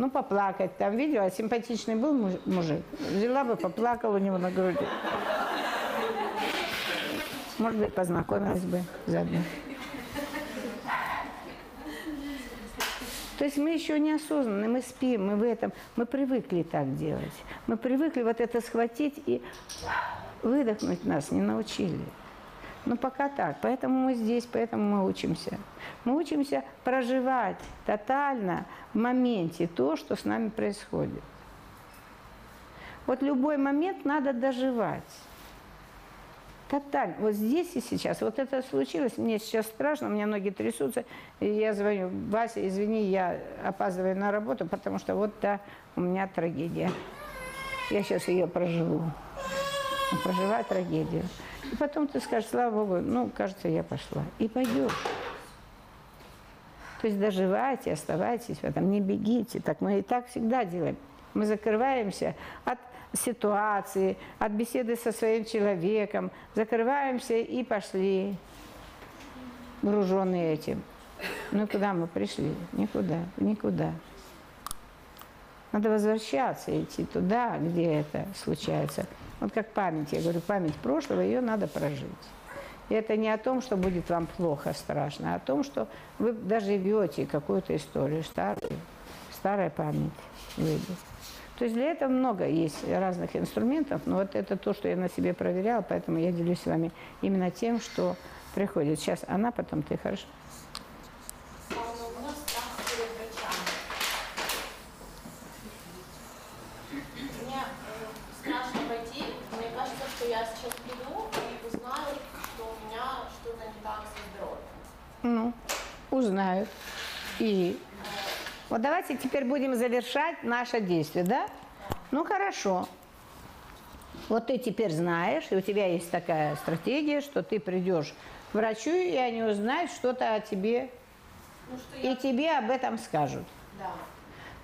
ну, поплакать. Там видела, симпатичный был мужик. Взяла бы, поплакала у него на груди. Может быть, познакомилась бы заодно. То есть мы еще неосознанно, мы спим, мы в этом, мы привыкли так делать. Мы привыкли вот это схватить и выдохнуть нас не научили. Ну, пока так. Поэтому мы здесь, поэтому мы учимся. Мы учимся проживать тотально в моменте то, что с нами происходит. Вот любой момент надо доживать. Тотально. Вот здесь и сейчас. Вот это случилось, мне сейчас страшно, у меня ноги трясутся. И я звоню, Вася, извини, я опаздываю на работу, потому что вот да, у меня трагедия. Я сейчас ее проживу. Проживаю трагедию. И потом ты скажешь, слава Богу, ну, кажется, я пошла. И пойдешь. То есть доживайте, оставайтесь в этом, не бегите. Так мы и так всегда делаем. Мы закрываемся от ситуации, от беседы со своим человеком, закрываемся и пошли, груженные этим. Ну куда мы пришли? Никуда, никуда. Надо возвращаться, идти туда, где это случается. Вот как память, я говорю, память прошлого, ее надо прожить. И это не о том, что будет вам плохо, страшно, а о том, что вы доживете какую-то историю, старую, старая память выйдет. То есть для этого много есть разных инструментов, но вот это то, что я на себе проверяла, поэтому я делюсь с вами именно тем, что приходит. Сейчас она, потом ты, хорошо? Ну, узнают. И вот давайте теперь будем завершать наше действие, да? Ну, хорошо. Вот ты теперь знаешь, и у тебя есть такая стратегия, что ты придешь к врачу, и они узнают что-то о тебе, ну, что я... и тебе об этом скажут. Да.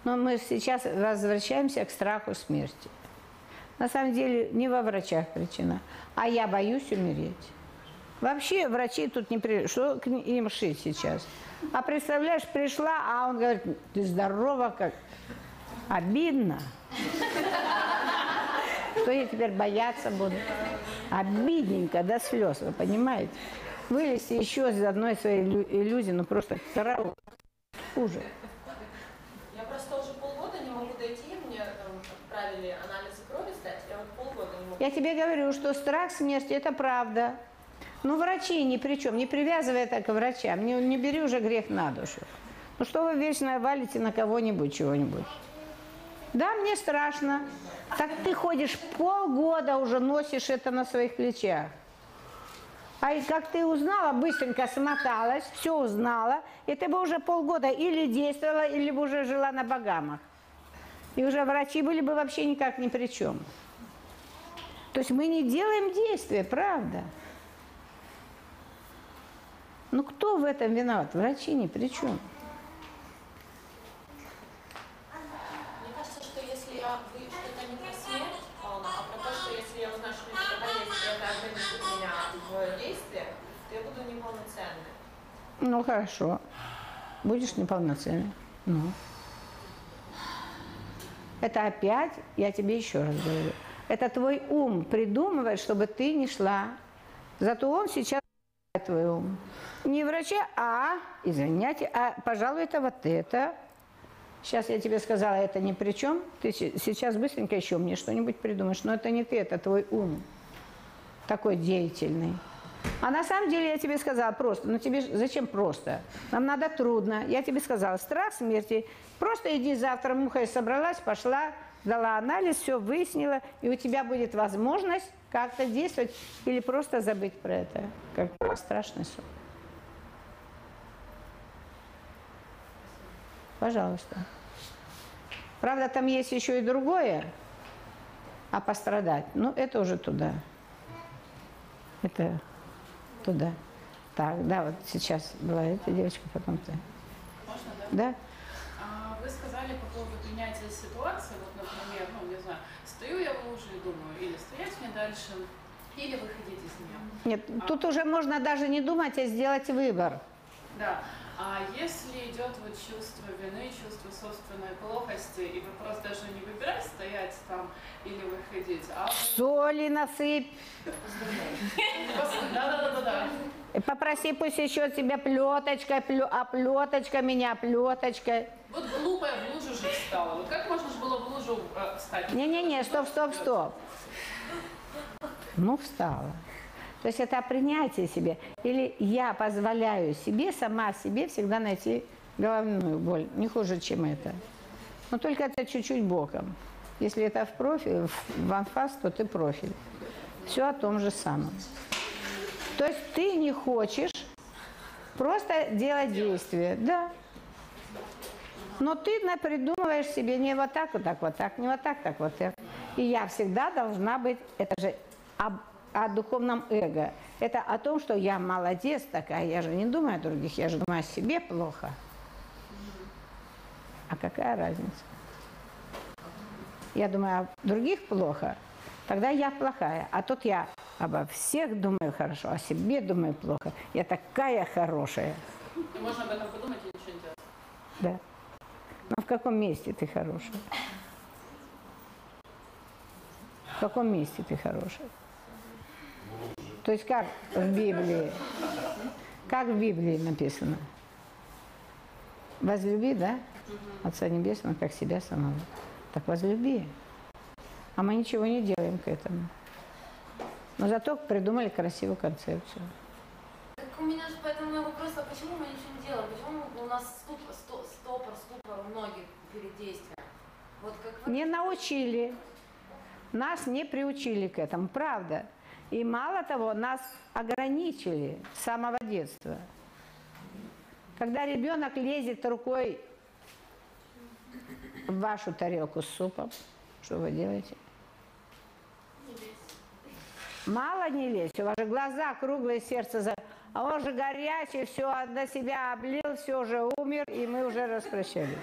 Но мы сейчас возвращаемся к страху смерти. На самом деле не во врачах причина, а я боюсь умереть. Вообще врачи тут не при... Что к им шить сейчас? А представляешь, пришла, а он говорит, ты здорова как... Обидно. Что я теперь бояться буду? Обидненько до слез, вы понимаете? Вылезти еще из одной своей иллюзии, ну просто караул. Хуже. Я просто уже полгода не могу дойти, мне отправили анализы крови сдать, я вот полгода Я тебе говорю, что страх смерти – это правда. Ну, врачи ни при чем. Не привязывай это к врачам. Не, не бери уже грех на душу. Ну, что вы вечно валите на кого-нибудь чего-нибудь? Да, мне страшно. Так ты ходишь полгода уже носишь это на своих плечах. А и как ты узнала, быстренько смоталась, все узнала, и ты бы уже полгода или действовала, или бы уже жила на Багамах. И уже врачи были бы вообще никак ни при чем. То есть мы не делаем действия, правда. Ну кто в этом виноват? Врачи ни при чем. Мне кажется, что если я вы что-то не про смерть, а про то, что если я узнаю, что у меня есть, и это ограничит меня в действиях, то я буду неполноценной. Ну хорошо. Будешь неполноценной. Ну. Это опять, я тебе еще раз говорю, это твой ум придумывает, чтобы ты не шла. Зато он сейчас твой ум. Не врача, а, извиняйте, а, пожалуй, это вот это. Сейчас я тебе сказала, это ни при чем. Ты сейчас быстренько еще мне что-нибудь придумаешь. Но это не ты, это твой ум. Такой деятельный. А на самом деле я тебе сказала просто. Ну тебе зачем просто? Нам надо трудно. Я тебе сказала, страх смерти. Просто иди завтра, муха собралась, пошла, дала анализ, все выяснила, и у тебя будет возможность как-то действовать или просто забыть про это, как страшный сон. Пожалуйста. Правда, там есть еще и другое, а пострадать, ну, это уже туда. Это туда. Так, да, вот сейчас была эта девочка, потом ты. Можно, да? Да? А, Вы сказали по поводу принятия ситуации, вот, например, ну, не знаю, стою я в луже и думаю, или стоять мне дальше, или выходить из нее. Нет, тут уже можно даже не думать, а сделать выбор. Да. А если идет вот чувство вины, чувство собственной плохости, и вы просто даже не выбираете стоять там или выходить, а... Соли насыпь. Да-да-да-да. И попроси пусть еще тебя плеточкой, плё- а плеточка меня плеточкой. Вот глупая в лужу же встала. Вот как можно же было в лужу э, встать? Не-не-не, стоп, стоп, стоп. Ну, встала. То есть это принятие себе. Или я позволяю себе, сама себе всегда найти головную боль. Не хуже, чем это. Но только это чуть-чуть боком. Если это в профиль, в анфас, то ты профиль. Все о том же самом. То есть ты не хочешь просто делать действие. Да. Но ты придумываешь себе не вот так, вот так, вот так, не вот так, так, вот так. И я всегда должна быть, это же об, о духовном эго. Это о том, что я молодец такая, я же не думаю о других, я же думаю о себе плохо. А какая разница? Я думаю о других плохо, тогда я плохая. А тут я обо всех думаю хорошо, о себе думаю плохо. Я такая хорошая. И можно об этом подумать и ничего не делать. Да. Но в каком месте ты хорошая? В каком месте ты хорошая? То есть как в Библии? Как в Библии написано? Возлюби, да? Отца Небесного, как себя самого. Так возлюби. А мы ничего не делаем к этому. Но зато придумали красивую концепцию. Так у меня же поэтому вопрос, а почему мы ничего не делаем? Почему у нас ступ, сто- стопор, ступор у многих перед действием? Вот как вы- Не научили. Нас не приучили к этому, правда. И мало того, нас ограничили с самого детства. Когда ребенок лезет рукой в вашу тарелку с супом, что вы делаете? Мало не лезть, у вас же глаза круглые, сердце за... А он же горячий, все на себя облил, все уже умер, и мы уже распрощались.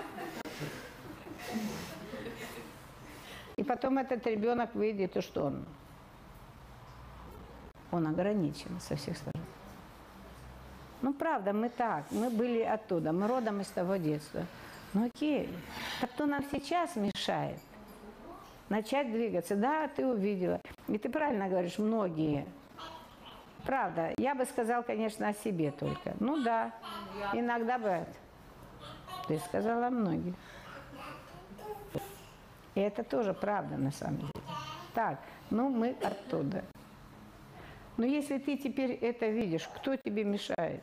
И потом этот ребенок выйдет, и что он? Он ограничен со всех сторон. Ну, правда, мы так, мы были оттуда, мы родом из того детства. Ну, окей, так кто нам сейчас мешает? Начать двигаться. Да, ты увидела. И ты правильно говоришь, многие. Правда, я бы сказал, конечно, о себе только. Ну да, иногда бывает. Ты сказала многие. И это тоже правда на самом деле. Так, ну мы оттуда. Но если ты теперь это видишь, кто тебе мешает?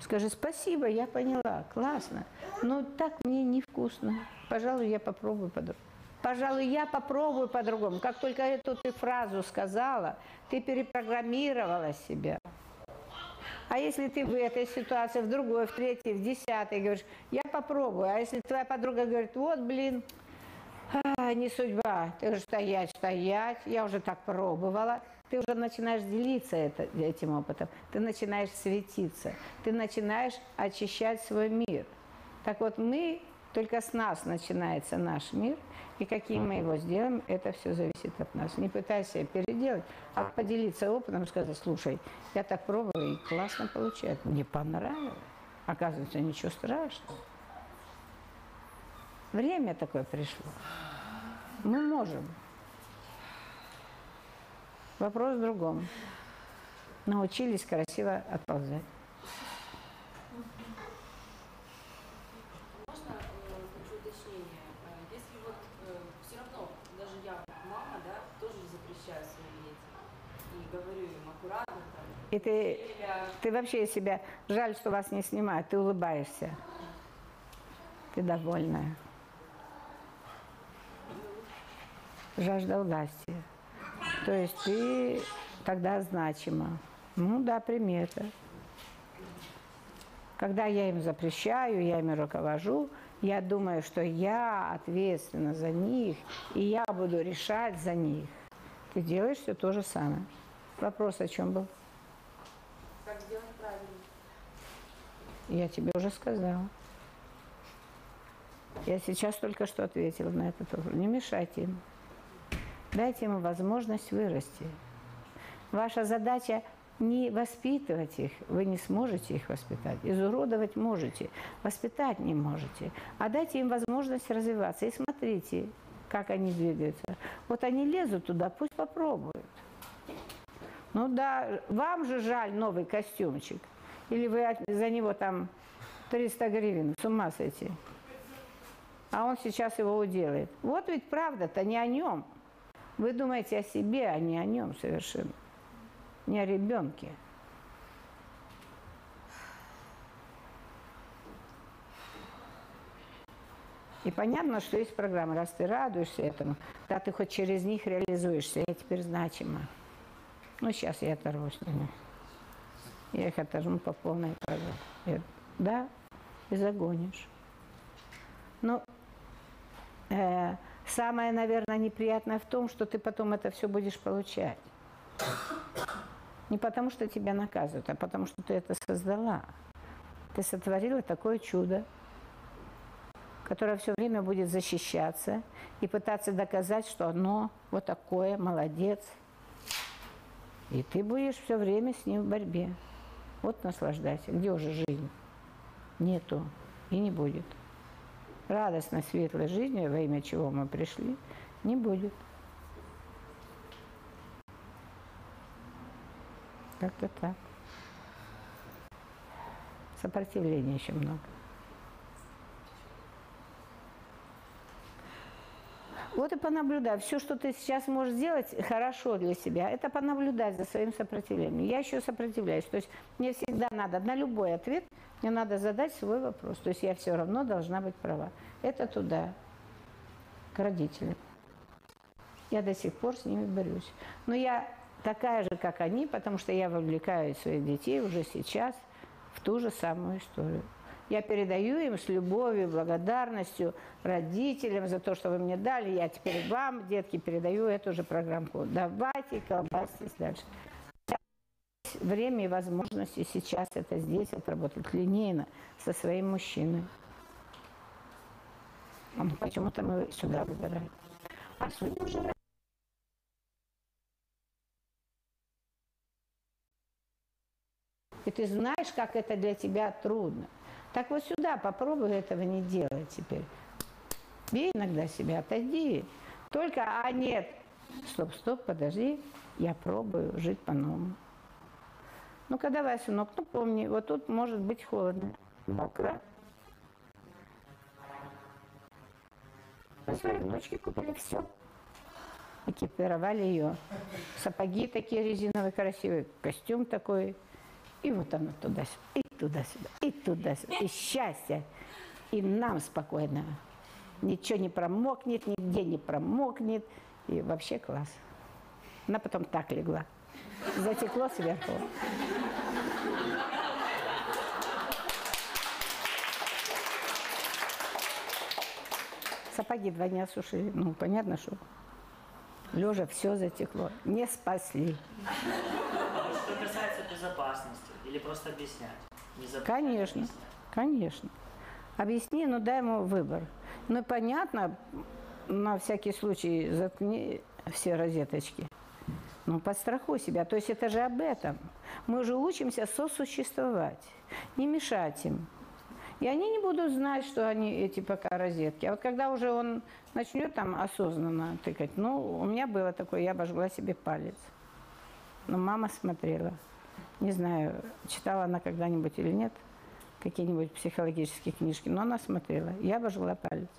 Скажи спасибо, я поняла, классно. Но так мне невкусно. Пожалуй, я попробую по-другому. Пожалуй, я попробую по-другому. Как только эту ты фразу сказала, ты перепрограммировала себя. А если ты в этой ситуации, в другой, в третьей, в десятой говоришь, я попробую. А если твоя подруга говорит, вот, блин, а, не судьба. Ты говоришь, стоять, стоять, я уже так пробовала. Ты уже начинаешь делиться это, этим опытом. Ты начинаешь светиться. Ты начинаешь очищать свой мир. Так вот, мы, только с нас начинается наш мир. И каким мы его сделаем, это все зависит от нас. Не пытайся переделать, а поделиться опытом, сказать, слушай, я так пробовала и классно получается. Мне понравилось. Оказывается, ничего страшного. Время такое пришло. Мы можем. Вопрос в другом. Научились красиво отползать. И ты, ты вообще себя, жаль, что вас не снимают, ты улыбаешься. Ты довольная. Жажда власти. То есть ты тогда значима. Ну да, примета. Когда я им запрещаю, я ими руковожу, я думаю, что я ответственна за них, и я буду решать за них. Ты делаешь все то же самое. Вопрос о чем был? Как сделать правильно? Я тебе уже сказала. Я сейчас только что ответила на этот вопрос. Не мешайте им. Дайте им возможность вырасти. Ваша задача не воспитывать их, вы не сможете их воспитать. Изуродовать можете, воспитать не можете. А дайте им возможность развиваться. И смотрите, как они двигаются. Вот они лезут туда, пусть попробуют. Ну да, вам же жаль новый костюмчик. Или вы за него там 300 гривен, с ума сойти. А он сейчас его уделает. Вот ведь правда-то не о нем. Вы думаете о себе, а не о нем совершенно. Не о ребенке. И понятно, что есть программа. Раз ты радуешься этому, да ты хоть через них реализуешься, я теперь значима. Ну, сейчас я оторвусь на них. Я их оторву по полной программе. Да, и загонишь. Ну, э, самое, наверное, неприятное в том, что ты потом это все будешь получать. Не потому, что тебя наказывают, а потому, что ты это создала. Ты сотворила такое чудо, которое все время будет защищаться и пытаться доказать, что оно вот такое, молодец. И ты будешь все время с ним в борьбе. Вот наслаждайся. Где уже жизнь? Нету и не будет. Радостной, светлой жизни, во имя чего мы пришли, не будет. Как-то так. Сопротивления еще много. Вот и понаблюдай. Все, что ты сейчас можешь сделать хорошо для себя, это понаблюдать за своим сопротивлением. Я еще сопротивляюсь. То есть мне всегда надо на любой ответ, мне надо задать свой вопрос. То есть я все равно должна быть права. Это туда, к родителям. Я до сих пор с ними борюсь. Но я такая же, как они, потому что я вовлекаю своих детей уже сейчас в ту же самую историю. Я передаю им с любовью, благодарностью родителям за то, что вы мне дали. Я теперь вам, детки, передаю эту же программку. Давайте колбасьтесь дальше. Время и возможности сейчас это здесь отработать линейно со своим мужчиной. А ну, почему-то мы сюда выбираем. А судьи уже И ты знаешь, как это для тебя трудно. Так вот сюда попробуй этого не делать теперь. Бей иногда себя, отойди. Только, а нет, стоп, стоп, подожди, я пробую жить по-новому. Ну-ка давай, сынок, ну помни, вот тут может быть холодно, мокро. Мы своей внучке купили все. экипировали ее. Сапоги такие резиновые, красивые, костюм такой. И вот она туда-сюда, и туда-сюда, и туда-сюда. И счастье. И нам спокойно. Ничего не промокнет, нигде не промокнет. И вообще класс. Она потом так легла. Затекло сверху. Сапоги два дня сушили. Ну, понятно, что лежа все затекло. Не спасли. Что касается безопасности, или просто объяснять? Конечно, конечно. Объясни, ну дай ему выбор. Ну, понятно, на всякий случай заткни все розеточки. Ну, подстрахуй себя. То есть это же об этом. Мы же учимся сосуществовать, не мешать им. И они не будут знать, что они эти пока розетки. А вот когда уже он начнет там осознанно тыкать, ну, у меня было такое, я обожгла себе палец. Но мама смотрела. Не знаю, читала она когда-нибудь или нет какие-нибудь психологические книжки, но она смотрела. Я обожгла палец.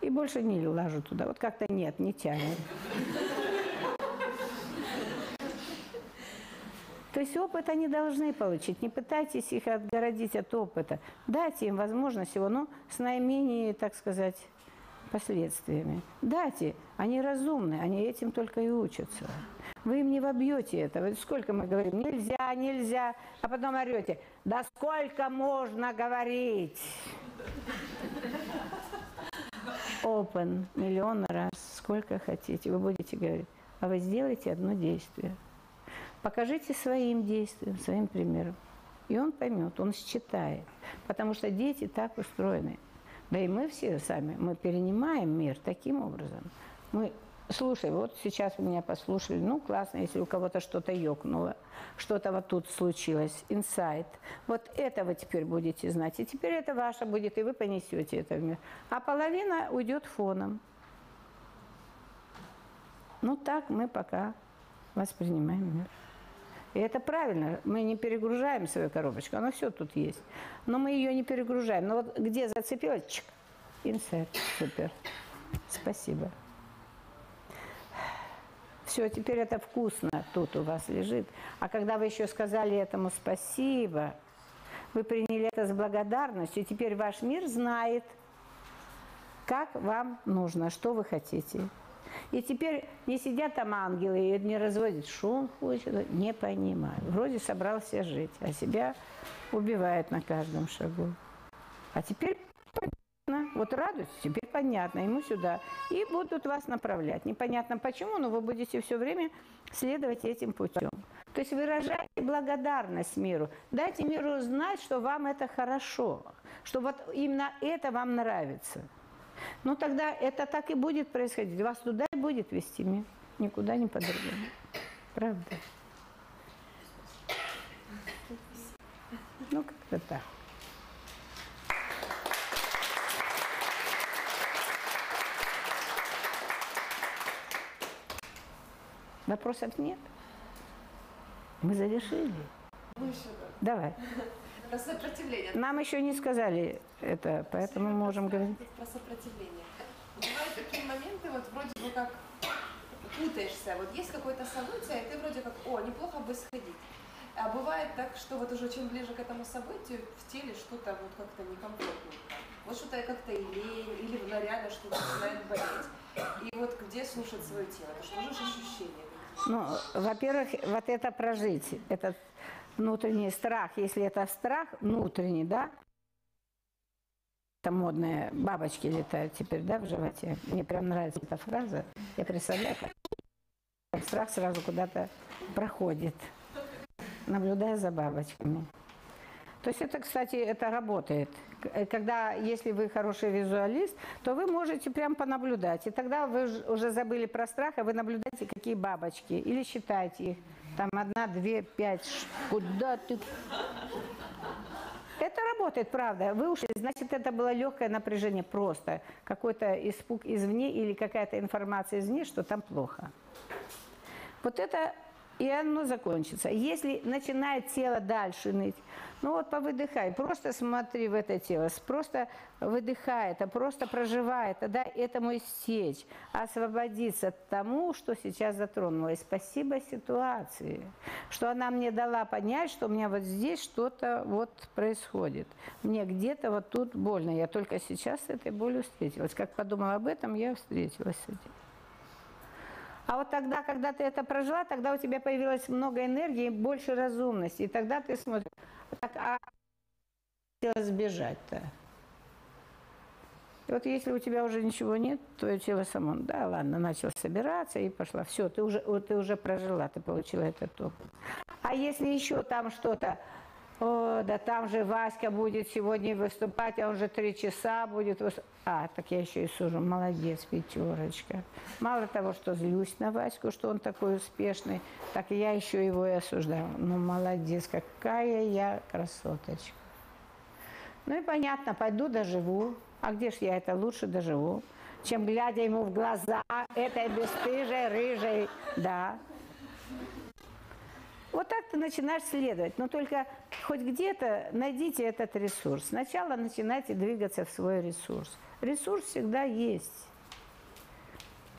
И больше не лажу туда. Вот как-то нет, не тянет. То есть опыт они должны получить. Не пытайтесь их отгородить от опыта. Дайте им возможность его, но с наименее, так сказать, последствиями. Дайте. Они разумны, они этим только и учатся. Вы им не вобьете это. Вот сколько мы говорим, нельзя, нельзя, а потом орете, да сколько можно говорить? Open миллион раз, сколько хотите, вы будете говорить. А вы сделайте одно действие. Покажите своим действием, своим примером. И он поймет, он считает. Потому что дети так устроены. Да и мы все сами, мы перенимаем мир таким образом. Мы, слушай, вот сейчас меня послушали, ну классно, если у кого-то что-то ёкнуло, что-то вот тут случилось, инсайт. Вот это вы теперь будете знать, и теперь это ваше будет, и вы понесете это в мир. А половина уйдет фоном. Ну так мы пока воспринимаем мир. И это правильно. Мы не перегружаем свою коробочку. Она все тут есть. Но мы ее не перегружаем. Но вот где зацепилась, чик, инсерт. Супер. Спасибо. Все, теперь это вкусно тут у вас лежит. А когда вы еще сказали этому спасибо, вы приняли это с благодарностью, и теперь ваш мир знает, как вам нужно, что вы хотите. И теперь не сидят там ангелы и не разводят шум, хочет, не понимаю. Вроде собрался жить, а себя убивает на каждом шагу. А теперь понятно, вот радость, теперь понятно, ему сюда. И будут вас направлять. Непонятно почему, но вы будете все время следовать этим путем. То есть выражайте благодарность миру. Дайте миру знать, что вам это хорошо, что вот именно это вам нравится. Ну тогда это так и будет происходить. Вас туда и будет вести мир. Никуда не по-другому. Правда? Ну, как-то так. Вопросов нет? Мы завершили. Давай. Про сопротивление. Нам еще не сказали это, поэтому можем говорить. Про сопротивление. Бывают такие моменты, вот вроде бы как путаешься. Вот есть какое-то событие, и ты вроде как, о, неплохо бы сходить. А бывает так, что вот уже чем ближе к этому событию, в теле что-то вот как-то некомфортно. Вот что-то как-то и лень, или ну, реально что-то начинает болеть. И вот где слушать свое тело? Что же ощущение? Ну, во-первых, вот это прожить, этот внутренний страх, если это страх внутренний, да, это модные бабочки летают теперь, да, в животе. Мне прям нравится эта фраза. Я представляю, как страх сразу куда-то проходит, наблюдая за бабочками. То есть это, кстати, это работает. Когда, если вы хороший визуалист, то вы можете прям понаблюдать. И тогда вы уже забыли про страх, а вы наблюдаете, какие бабочки. Или считайте их. Там одна, две, пять. Куда ты? Это работает, правда. Вы ушли, значит, это было легкое напряжение просто. Какой-то испуг извне или какая-то информация извне, что там плохо. Вот это и оно закончится. Если начинает тело дальше ныть, ну вот повыдыхай, просто смотри в это тело, просто выдыхай это, просто проживай это, дай этому истечь, освободиться тому, что сейчас затронулось. Спасибо ситуации, что она мне дала понять, что у меня вот здесь что-то вот происходит. Мне где-то вот тут больно, я только сейчас с этой болью встретилась. Как подумала об этом, я встретилась с этим. А вот тогда, когда ты это прожила, тогда у тебя появилось много энергии, больше разумности. И тогда ты смотришь, так, а хотела сбежать-то? Вот если у тебя уже ничего нет, твое тело само, да, ладно, начал собираться и пошла. Все, ты уже, ты уже прожила, ты получила этот опыт. А если еще там что-то, о, да там же Васька будет сегодня выступать, а он же три часа будет выступать. А, так я еще и сужу. Молодец, пятерочка. Мало того, что злюсь на Ваську, что он такой успешный, так я еще его и осуждаю. Ну, молодец, какая я красоточка. Ну и понятно, пойду доживу. А где ж я это лучше доживу? Чем глядя ему в глаза этой бесстыжей, рыжей, да. Вот так ты начинаешь следовать, но только хоть где-то найдите этот ресурс. Сначала начинайте двигаться в свой ресурс. Ресурс всегда есть.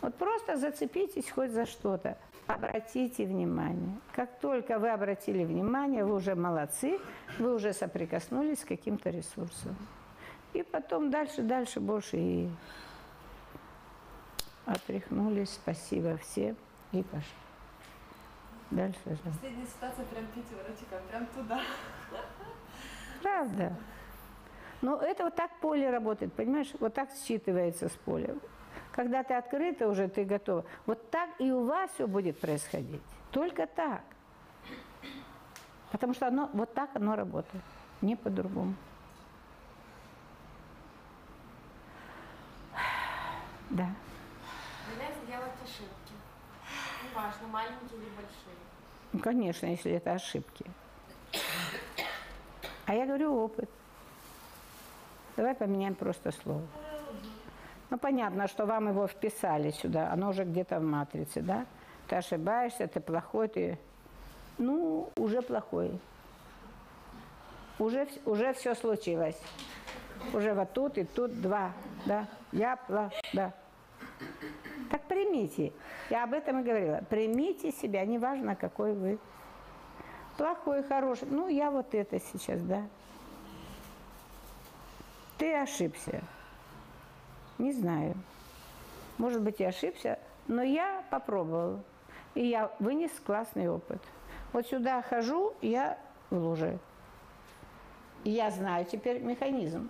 Вот просто зацепитесь хоть за что-то. Обратите внимание. Как только вы обратили внимание, вы уже молодцы, вы уже соприкоснулись с каким-то ресурсом. И потом дальше, дальше больше и отряхнулись. Спасибо всем и пошли. Дальше же. Последняя ситуация прям пятерочка, прям туда. Правда. Но это вот так поле работает, понимаешь? Вот так считывается с поля. Когда ты открыта уже, ты готова. Вот так и у вас все будет происходить. Только так. Потому что оно, вот так оно работает. Не по-другому. Да. Нельзя делать ошибки. Неважно, маленькие. Ну, конечно, если это ошибки. А я говорю опыт. Давай поменяем просто слово. Ну, понятно, что вам его вписали сюда, оно уже где-то в матрице, да? Ты ошибаешься, ты плохой, ты... Ну, уже плохой. Уже, уже все случилось. Уже вот тут и тут два, да? Я плох, да. Так примите. Я об этом и говорила. Примите себя, неважно, какой вы. Плохой, хороший. Ну, я вот это сейчас, да. Ты ошибся. Не знаю. Может быть, я ошибся, но я попробовала. И я вынес классный опыт. Вот сюда хожу, я в луже. И я знаю теперь механизм.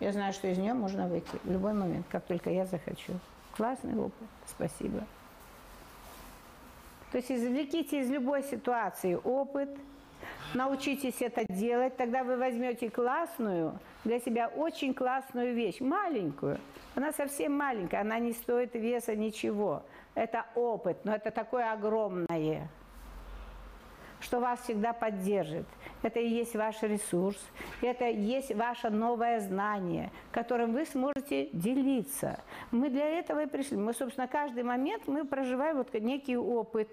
Я знаю, что из нее можно выйти в любой момент, как только я захочу. Классный опыт. Спасибо. То есть извлеките из любой ситуации опыт, научитесь это делать, тогда вы возьмете классную, для себя очень классную вещь, маленькую. Она совсем маленькая, она не стоит веса ничего. Это опыт, но это такое огромное что вас всегда поддержит. Это и есть ваш ресурс, это и есть ваше новое знание, которым вы сможете делиться. Мы для этого и пришли. Мы, собственно, каждый момент мы проживаем вот некий опыт.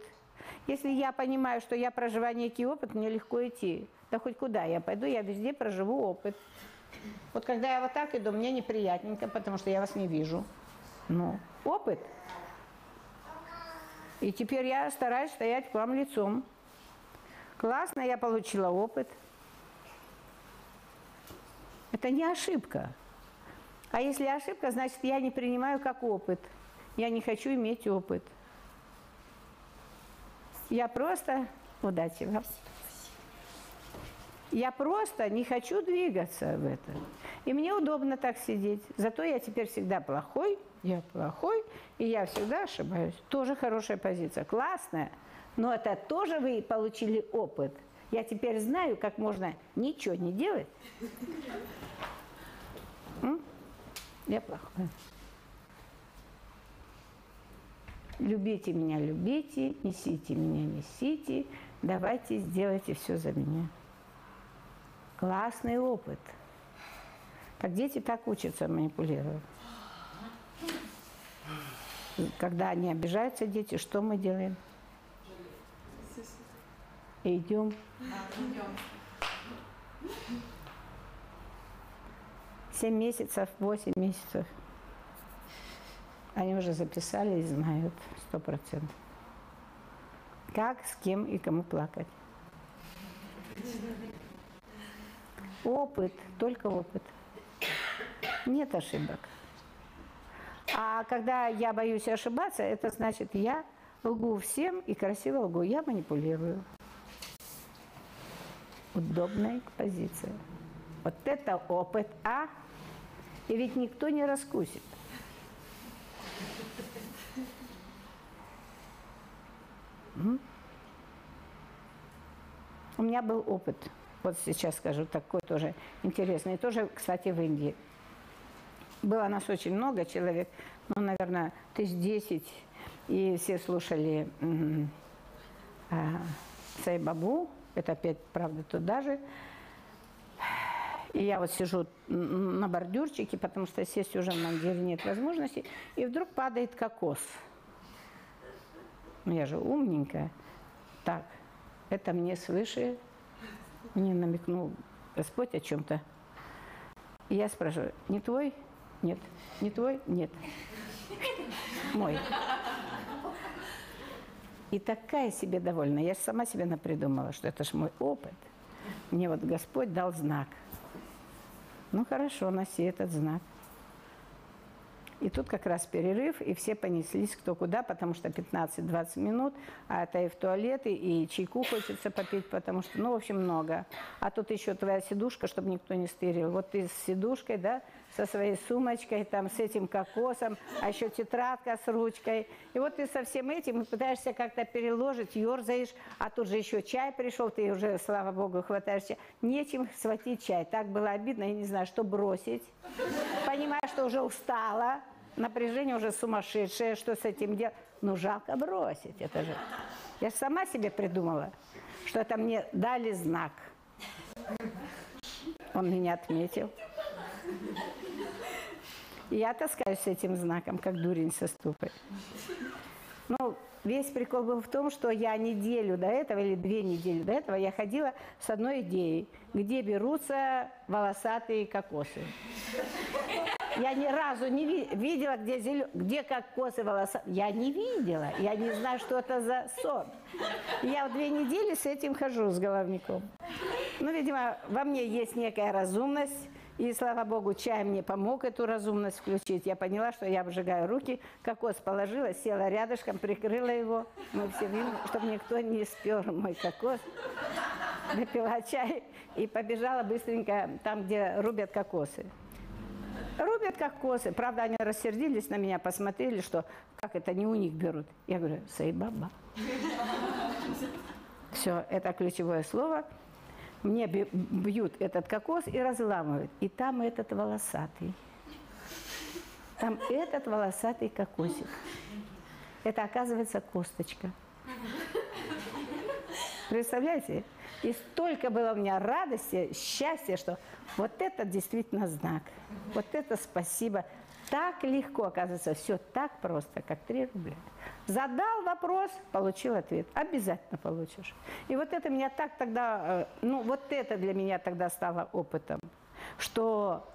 Если я понимаю, что я проживаю некий опыт, мне легко идти. Да хоть куда я пойду, я везде проживу опыт. Вот когда я вот так иду, мне неприятненько, потому что я вас не вижу. Ну, опыт. И теперь я стараюсь стоять к вам лицом. Классно, я получила опыт. Это не ошибка. А если ошибка, значит, я не принимаю как опыт. Я не хочу иметь опыт. Я просто... Удачи вам. Я просто не хочу двигаться в это. И мне удобно так сидеть. Зато я теперь всегда плохой, я плохой, и я всегда ошибаюсь. Тоже хорошая позиция. Классная. Но это тоже вы получили опыт. Я теперь знаю, как можно ничего не делать. Я плохой. Любите меня, любите, несите меня, несите, давайте сделайте все за меня. Классный опыт. Так дети так учатся манипулировать. Когда они обижаются, дети, что мы делаем? Идем. Семь месяцев, восемь месяцев. Они уже записали и знают сто процентов. Как, с кем и кому плакать. Опыт, только опыт. Нет ошибок. А когда я боюсь ошибаться, это значит, я лгу всем и красиво лгу. Я манипулирую. Удобная позиция. Вот это опыт А. И ведь никто не раскусит. У меня был опыт, вот сейчас скажу, такой тоже интересный, тоже, кстати, в Индии. Было нас очень много человек, ну, наверное, тысяч десять, и все слушали а, Сайбабу, это опять, правда, туда же. И я вот сижу на бордюрчике, потому что сесть уже на деле нет возможности, и вдруг падает кокос. Ну, я же умненькая. Так, это мне свыше, мне намекнул Господь о чем-то. И я спрашиваю, не твой? Нет. Не твой? Нет. Мой. И такая себе довольна. Я сама себе напридумала, что это же мой опыт. Мне вот Господь дал знак. Ну хорошо, носи этот знак. И тут как раз перерыв, и все понеслись кто куда, потому что 15-20 минут, а это и в туалеты, и чайку хочется попить, потому что, ну, в общем, много. А тут еще твоя сидушка, чтобы никто не стырил. Вот ты с сидушкой, да, со своей сумочкой, там, с этим кокосом, а еще тетрадка с ручкой. И вот ты со всем этим пытаешься как-то переложить, ерзаешь, а тут же еще чай пришел, ты уже, слава богу, хватаешься. Нечем схватить чай. Так было обидно, я не знаю, что бросить. Понимаю, что уже устала, напряжение уже сумасшедшее, что с этим делать. Ну, жалко бросить, это же. Я сама себе придумала, что это мне дали знак. Он меня отметил. Я таскаюсь с этим знаком, как дурень со ступой. Ну, весь прикол был в том, что я неделю до этого или две недели до этого я ходила с одной идеей, где берутся волосатые кокосы. Я ни разу не ви видела, где, зелё... где кокосы волоса. Я не видела. Я не знаю, что это за сон. Я в две недели с этим хожу, с головником. Ну, видимо, во мне есть некая разумность. И, слава богу, чай мне помог эту разумность включить. Я поняла, что я обжигаю руки. Кокос положила, села рядышком, прикрыла его. Мы все видим, чтобы никто не спер мой кокос. Допила чай и побежала быстренько там, где рубят кокосы. Рубят как косы. Правда, они рассердились на меня, посмотрели, что как это не у них берут. Я говорю, сайбаба. Все, это ключевое слово. Мне бьют этот кокос и разламывают. И там этот волосатый. Там этот волосатый кокосик. Это оказывается косточка. Представляете? И столько было у меня радости, счастья, что вот это действительно знак. Вот это спасибо. Так легко, оказывается, все так просто, как 3 рубля. Задал вопрос, получил ответ. Обязательно получишь. И вот это меня так тогда, э, ну вот это для меня тогда стало опытом, что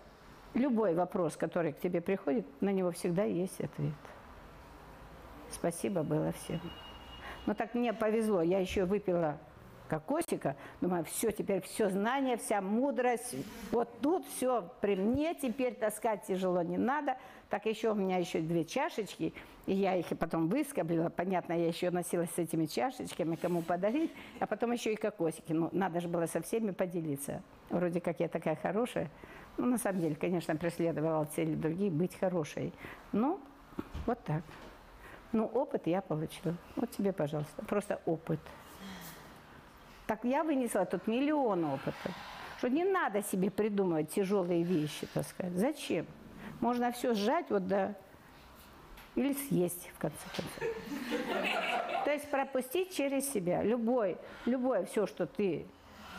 любой вопрос, который к тебе приходит, на него всегда есть ответ. Спасибо было всем. Но так мне повезло, я еще выпила кокосика. Думаю, все, теперь все знание, вся мудрость. Вот тут все при мне, теперь таскать тяжело не надо. Так еще у меня еще две чашечки, и я их потом выскоблила. Понятно, я еще носилась с этими чашечками, кому подарить. А потом еще и кокосики. Ну, надо же было со всеми поделиться. Вроде как я такая хорошая. Ну, на самом деле, конечно, преследовала цели другие, быть хорошей. Ну, вот так. Ну, опыт я получила. Вот тебе, пожалуйста. Просто опыт. Так я вынесла тут миллион опытов. Что не надо себе придумывать тяжелые вещи, так сказать. Зачем? Можно все сжать вот до... Или съесть, в конце концов. То есть пропустить через себя. Любой, любое все, что ты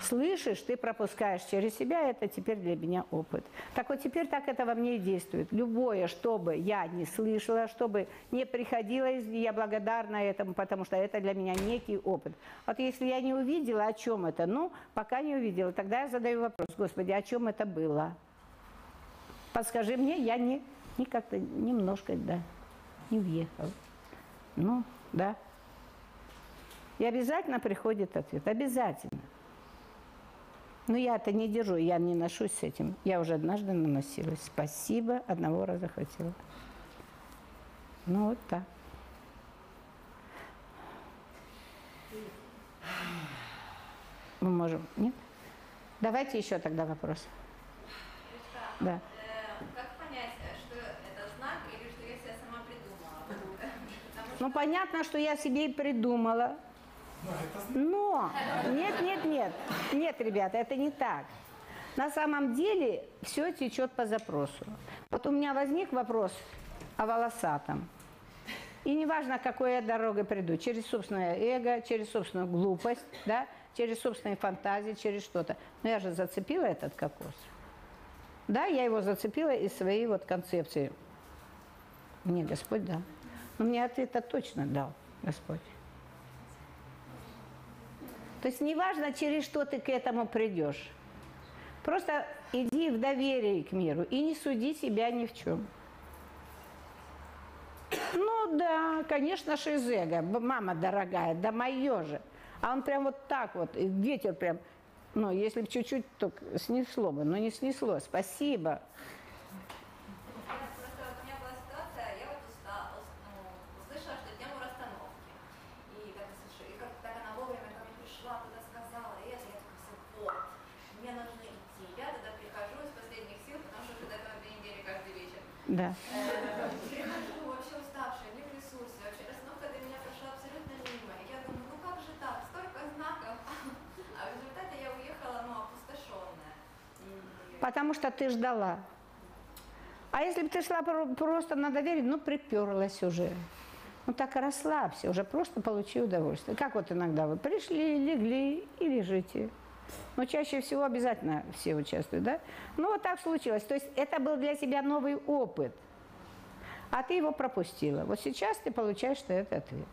Слышишь, ты пропускаешь через себя, это теперь для меня опыт. Так вот теперь так это во мне и действует. Любое, что бы я не слышала, чтобы не приходилось, я благодарна этому, потому что это для меня некий опыт. Вот если я не увидела, о чем это, ну, пока не увидела, тогда я задаю вопрос, Господи, о чем это было? Подскажи мне, я не, не как-то немножко, да, не въехал. Ну, да. И обязательно приходит ответ, обязательно. Но я это не держу, я не ношусь с этим. Я уже однажды наносилась. Спасибо, одного раза хватило. Ну вот так. Мы можем, нет? Давайте еще тогда вопрос. Да. Как понять, что это знак или что я себя сама придумала? Потому Ну понятно, что я себе и придумала. Но, нет, нет, нет, нет, ребята, это не так. На самом деле все течет по запросу. Вот у меня возник вопрос о волосатом. И неважно, какой я дорогой приду, через собственное эго, через собственную глупость, да, через собственные фантазии, через что-то. Но я же зацепила этот кокос. Да, я его зацепила из своей вот концепции. Мне Господь дал. Но мне ответ точно дал Господь. То есть неважно, через что ты к этому придешь. Просто иди в доверие к миру и не суди себя ни в чем. Ну да, конечно, шизега, мама дорогая, да мое же. А он прям вот так вот, и ветер прям, ну, если бы чуть-чуть, то снесло бы, но не снесло. Спасибо. Просто вот у меня была ситуация, я вот устала, ну, услышала, что тему расстановки. И как слышу, и как так она вовремя ко мне пришла, туда сказала, и это, я такая, все, вот, мне нужно идти. Я туда прихожу из последних сил, потому что уже до этого две недели каждый вечер. Да. Потому что ты ждала. А если бы ты шла про- просто на доверие, ну, приперлась уже. Ну, так и расслабься, уже просто получи удовольствие. Как вот иногда вы пришли, легли и лежите. Но чаще всего обязательно все участвуют, да? Ну, вот так случилось. То есть это был для тебя новый опыт, а ты его пропустила. Вот сейчас ты получаешь на это ответ.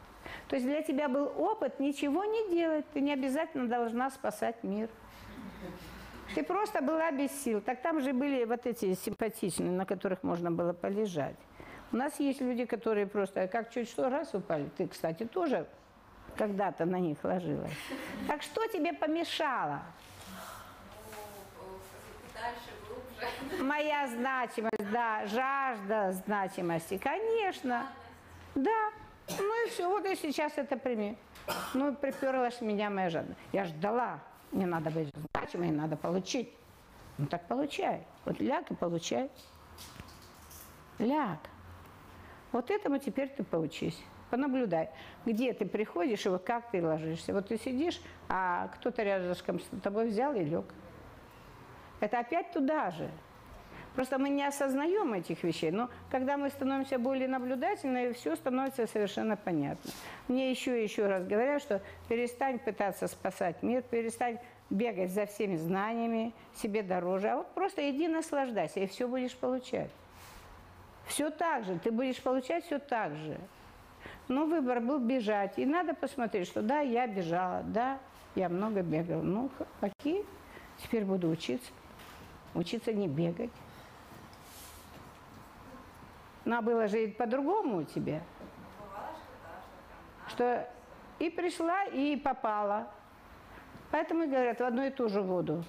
То есть для тебя был опыт ничего не делать. Ты не обязательно должна спасать мир. Ты просто была без сил. Так там же были вот эти симпатичные, на которых можно было полежать. У нас есть люди, которые просто как чуть что раз упали. Ты, кстати, тоже когда-то на них ложилась. Так что тебе помешало? Дальше, глубже. Моя значимость, да, жажда значимости, конечно. Да. Ну и все, вот и сейчас это прими. Ну, приперлась меня моя жадность. Я ждала. Мне надо быть значимой, надо получить. Ну так получай. Вот ляг и получай. Ляг. Вот этому теперь ты поучись. Понаблюдай, где ты приходишь и вот как ты ложишься. Вот ты сидишь, а кто-то рядышком с тобой взял и лег. Это опять туда же. Просто мы не осознаем этих вещей, но когда мы становимся более наблюдательны, все становится совершенно понятно. Мне еще и еще раз говорят, что перестань пытаться спасать мир, перестань бегать за всеми знаниями, себе дороже, а вот просто иди наслаждайся, и все будешь получать. Все так же, ты будешь получать все так же. Но выбор был бежать, и надо посмотреть, что да, я бежала, да, я много бегала. Ну, окей, теперь буду учиться. Учиться не бегать. Но было же по-другому у тебя. Что и пришла, и попала. Поэтому говорят в одну и ту же воду.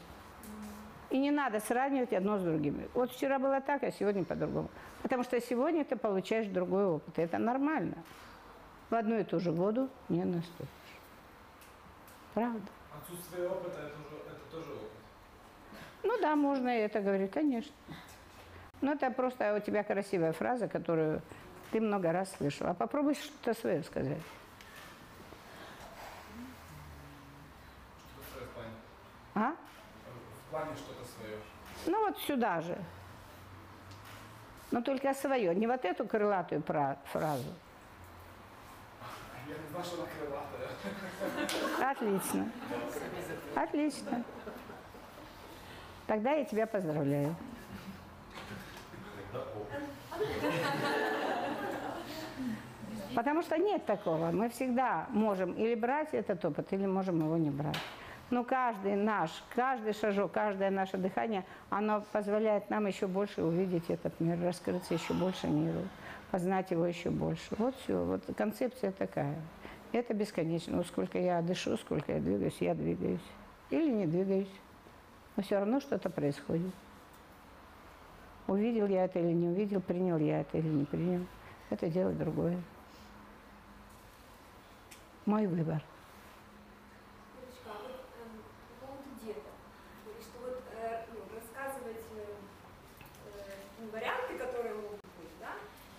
И не надо сравнивать одно с другим. Вот вчера было так, а сегодня по-другому. Потому что сегодня ты получаешь другой опыт. И это нормально. В одну и ту же воду не наступишь. Правда. Отсутствие опыта это, уже, это тоже опыт. Ну да, можно и это говорить, конечно. Но это просто у тебя красивая фраза, которую ты много раз слышал. А попробуй что-то свое сказать. Что-то свое в плане. А? В плане что-то свое. Ну вот сюда же. Но только свое, не вот эту крылатую фразу. Отлично. Отлично. Тогда я тебя поздравляю. Потому что нет такого. Мы всегда можем или брать этот опыт, или можем его не брать. Но каждый наш, каждый шажок, каждое наше дыхание, оно позволяет нам еще больше увидеть этот мир, раскрыться еще больше миру, познать его еще больше. Вот все. Вот концепция такая. Это бесконечно. Вот сколько я дышу, сколько я двигаюсь, я двигаюсь. Или не двигаюсь. Но все равно что-то происходит. Увидел я это или не увидел, принял я это или не принял. Это дело другое. Мой выбор. Юлечка, а вот эм, по поводу деток. Говоришь, что вот э, ну, рассказывать э, э, ну, варианты, которые могут быть, да?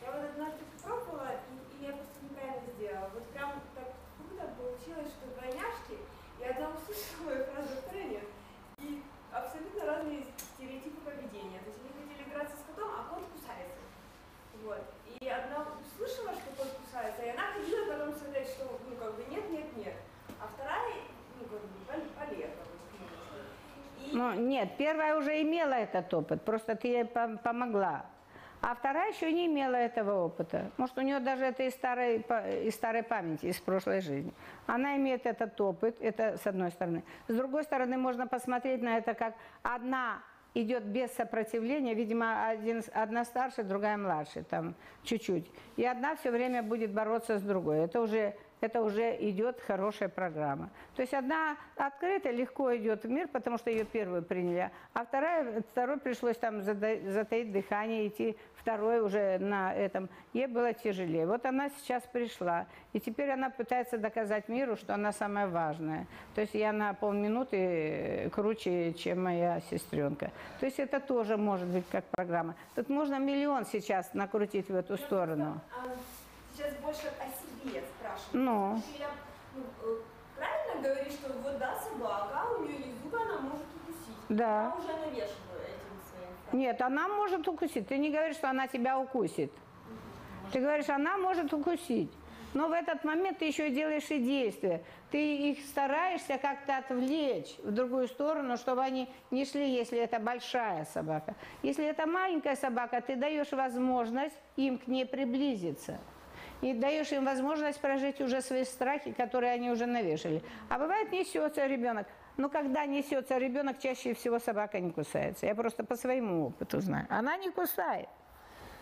Я вот однажды попробовала, и, и я просто неправильно сделала. Вот прям так круто получилось, что двойняшки, я одна услышала мою фразу, вторая нет. И абсолютно разные стереотипы поведения. То есть они хотели играться с котом, а кот кусается. Вот. И одна услышала, что кот кусается, и она ходила потом сказать, что ну как бы нет, нет, нет. А вторая, ну как бы пол- полезла. вот, нет, первая уже имела этот опыт, просто ты ей пом- помогла. А вторая еще не имела этого опыта. Может, у нее даже это из старой, из старой памяти, из прошлой жизни. Она имеет этот опыт, это с одной стороны. С другой стороны, можно посмотреть на это как одна идет без сопротивления, видимо, один, одна старше, другая младше, там чуть-чуть. И одна все время будет бороться с другой. Это уже, это уже идет хорошая программа. То есть одна открыто, легко идет в мир, потому что ее первую приняли, а вторая, второй пришлось там затаить дыхание, идти второй уже на этом. Ей было тяжелее. Вот она сейчас пришла, и теперь она пытается доказать миру, что она самая важная. То есть я на полминуты э, круче, чем моя сестренка. То есть это тоже может быть как программа. Тут можно миллион сейчас накрутить в эту сторону. А, сейчас больше о себе спрашивают. Ну. Я, ну, э, правильно говоришь, что вот да, собака, у нее есть зубы, она может укусить. Да. Я уже навешиваю этим своим. Нет, она может укусить. Ты не говоришь, что она тебя укусит. Ты говоришь, она может укусить. Но в этот момент ты еще и делаешь и действия. Ты их стараешься как-то отвлечь в другую сторону, чтобы они не шли, если это большая собака. Если это маленькая собака, ты даешь возможность им к ней приблизиться. И даешь им возможность прожить уже свои страхи, которые они уже навешали. А бывает несется ребенок. Но когда несется ребенок, чаще всего собака не кусается. Я просто по своему опыту знаю. Она не кусает.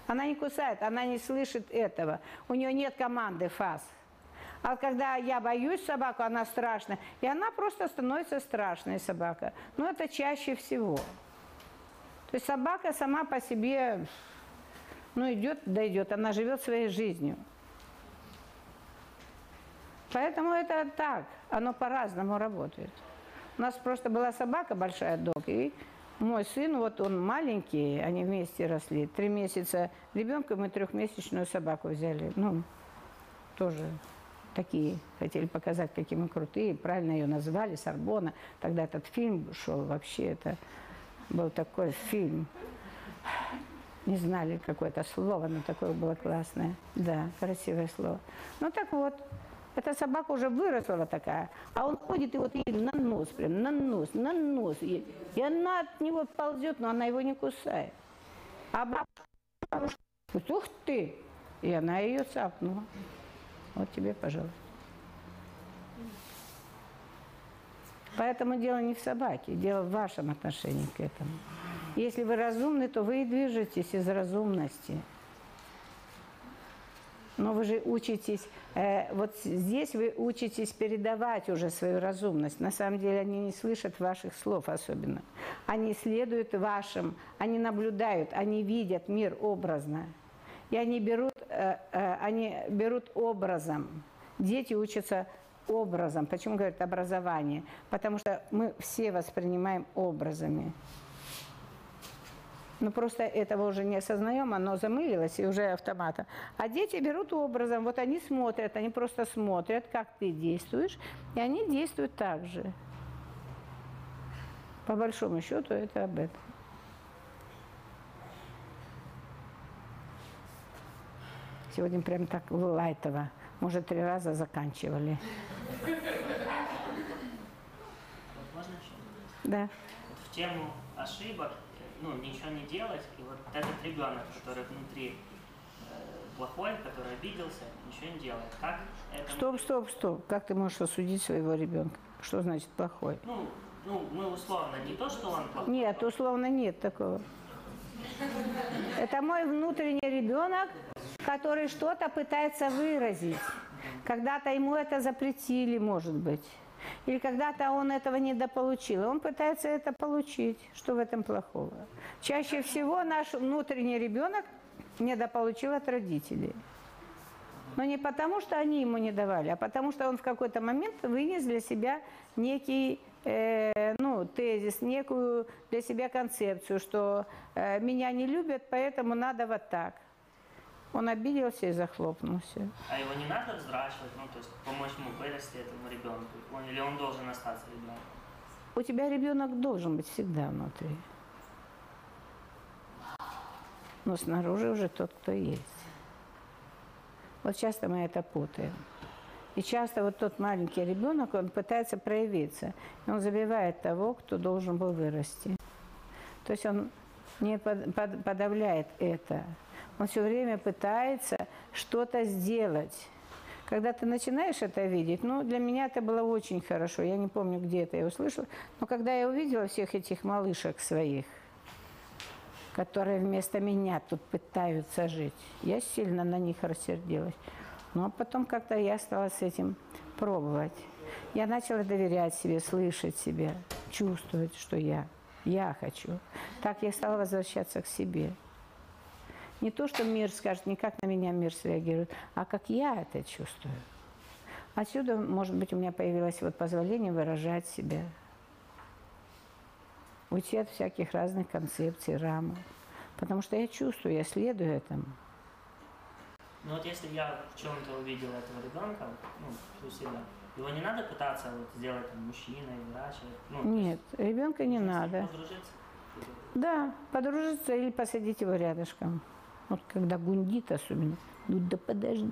Она не кусает, она не слышит этого. У нее нет команды фаз. А когда я боюсь собаку, она страшная. И она просто становится страшной собака. Но это чаще всего. То есть собака сама по себе, ну идет, да идет, она живет своей жизнью. Поэтому это так, оно по-разному работает. У нас просто была собака большая, дог, и мой сын, вот он маленький, они вместе росли. Три месяца ребенка мы трехмесячную собаку взяли. Ну, тоже такие, хотели показать, какие мы крутые. Правильно ее назвали, Сорбона. Тогда этот фильм шел вообще, это был такой фильм. Не знали какое-то слово, но такое было классное. Да, красивое слово. Ну так вот, эта собака уже выросла такая, а он ходит и вот ей на нос, прям на нос, на нос. И, и она от него ползет, но она его не кусает. А бабушка, ух ты! И она ее цапнула. Вот тебе, пожалуйста. Поэтому дело не в собаке, дело в вашем отношении к этому. Если вы разумны, то вы и движетесь из разумности. Но вы же учитесь, э, вот здесь вы учитесь передавать уже свою разумность. На самом деле они не слышат ваших слов особенно. Они следуют вашим, они наблюдают, они видят мир образно. И они берут, э, э, они берут образом. Дети учатся образом. Почему говорят образование? Потому что мы все воспринимаем образами. Ну, просто этого уже не осознаем, оно замылилось и уже автоматом. А дети берут образом, вот они смотрят, они просто смотрят, как ты действуешь, и они действуют так же. По большому счету это об этом. Сегодня прям так лайтово. Может, три раза заканчивали. Да. Вот в тему ошибок, ну, ничего не делать, и вот этот ребенок, который внутри э, плохой, который обиделся, ничего не делает. Как это... Стоп, стоп, стоп. Как ты можешь осудить своего ребенка? Что значит плохой? Ну, ну, мы условно, не то, что он плохой. Нет, условно нет такого. Это мой внутренний ребенок, который что-то пытается выразить. Когда-то ему это запретили, может быть. Или когда-то он этого недополучил. Он пытается это получить. Что в этом плохого? Чаще всего наш внутренний ребенок недополучил от родителей. Но не потому, что они ему не давали, а потому, что он в какой-то момент вынес для себя некий э, ну, тезис, некую для себя концепцию, что э, меня не любят, поэтому надо вот так. Он обиделся и захлопнулся. А его не надо взращивать, ну, то есть помочь ему вырасти этому ребенку? Он, или он должен остаться ребенком? У тебя ребенок должен быть всегда внутри. Но снаружи уже тот, кто есть. Вот часто мы это путаем. И часто вот тот маленький ребенок, он пытается проявиться. И он забивает того, кто должен был вырасти. То есть он не под, под, подавляет это. Он все время пытается что-то сделать. Когда ты начинаешь это видеть, ну, для меня это было очень хорошо. Я не помню, где это я услышала. Но когда я увидела всех этих малышек своих, которые вместо меня тут пытаются жить, я сильно на них рассердилась. Но потом как-то я стала с этим пробовать. Я начала доверять себе, слышать себя, чувствовать, что я, я хочу. Так я стала возвращаться к себе. Не то, что мир скажет, не как на меня мир среагирует, а как я это чувствую. Отсюда, может быть, у меня появилось вот позволение выражать себя. Уйти от всяких разных концепций, рамок. Потому что я чувствую, я следую этому. Ну вот если я в чем-то увидел этого ребенка, ну, у себя, его не надо пытаться вот сделать там, мужчиной, выращивать? Ну, Нет, ребенка не надо. Подружиться? Да, подружиться или посадить его рядышком. Вот когда гундит особенно, ну да подожди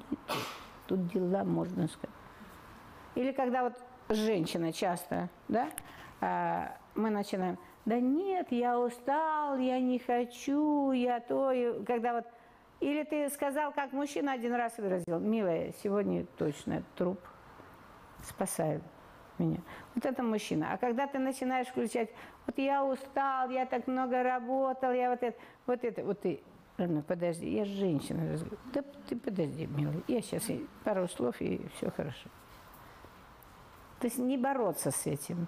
тут дела, можно сказать. Или когда вот женщина часто, да, а, мы начинаем, да нет, я устал, я не хочу, я то, и когда вот или ты сказал, как мужчина один раз выразил, милая, сегодня точно труп, спасай меня. Вот это мужчина. А когда ты начинаешь включать, вот я устал, я так много работал, я вот это, вот это, вот ты, ладно, подожди, я женщина. Да ты подожди, милый, я сейчас пару слов и все хорошо. То есть не бороться с этим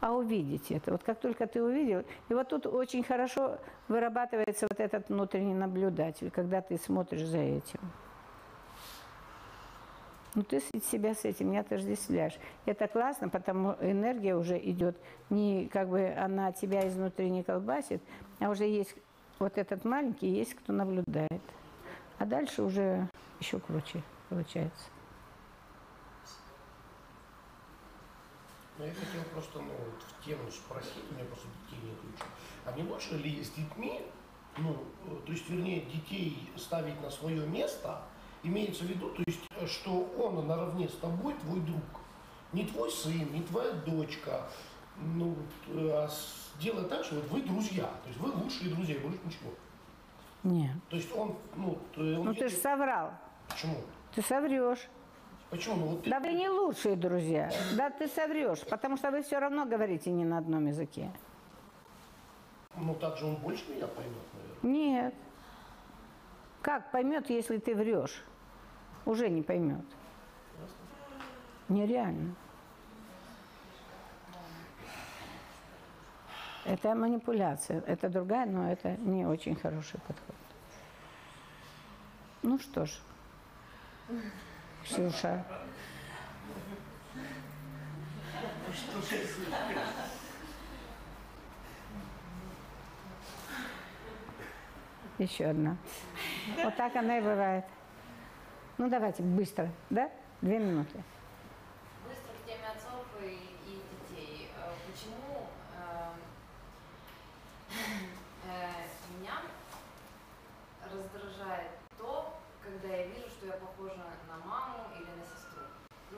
а увидеть это. Вот как только ты увидел, и вот тут очень хорошо вырабатывается вот этот внутренний наблюдатель, когда ты смотришь за этим. Ну, ты себя с этим не отождествляешь. Это классно, потому энергия уже идет, не как бы она тебя изнутри не колбасит, а уже есть вот этот маленький, есть кто наблюдает. А дальше уже еще круче получается. Но я хотел просто ну, вот в тему спросить, у меня просто детей нет еще. А не лучше ли с детьми, ну, то есть, вернее, детей ставить на свое место, имеется в виду, то есть, что он наравне с тобой твой друг. Не твой сын, не твоя дочка, ну, а сделай так, что вот вы друзья, то есть вы лучшие друзья, больше ничего. Нет. То есть он, ну, он ну ты же соврал. Почему? Ты соврешь. Почему? Ну, вот ты... Да вы не лучшие друзья. Да ты соврешь, потому что вы все равно говорите не на одном языке. Ну так же он больше меня поймет, наверное. Нет. Как поймет, если ты врешь? Уже не поймет. Нереально. Это манипуляция. Это другая, но это не очень хороший подход. Ну что ж. Ксюша. Еще одна. Вот так она и бывает. Ну давайте, быстро, да? Две минуты.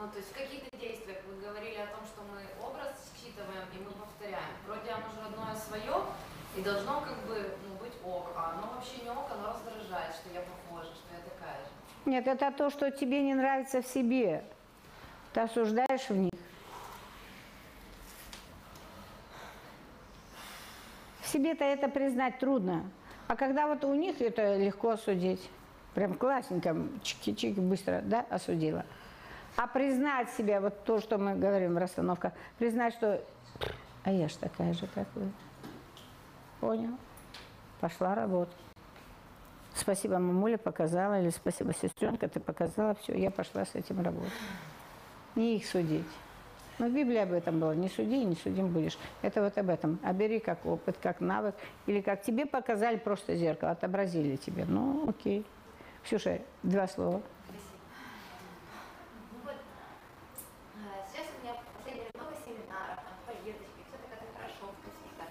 Ну, то есть в каких-то действиях вы говорили о том, что мы образ считываем и мы повторяем. Вроде оно же родное свое, и должно как бы ну, быть ок, а оно вообще не ок, оно раздражает, что я похожа, что я такая же. Нет, это то, что тебе не нравится в себе. Ты осуждаешь в них. В себе-то это признать трудно. А когда вот у них это легко осудить. Прям классненько, чики-чики, быстро, да, осудила. А признать себя, вот то, что мы говорим в расстановках, признать, что а я ж такая же, как вы. Понял? Пошла работать. Спасибо, мамуля показала, или спасибо, сестренка, ты показала, все, я пошла с этим работать. Не их судить. Но в Библии об этом было. Не суди, не судим будешь. Это вот об этом. А бери как опыт, как навык. Или как тебе показали просто зеркало, отобразили тебе. Ну, окей. Ксюша, два слова. Ну вот, э, сейчас у меня в последнее время много семинаров, там, поездочки, все так это хорошо, вкусненько.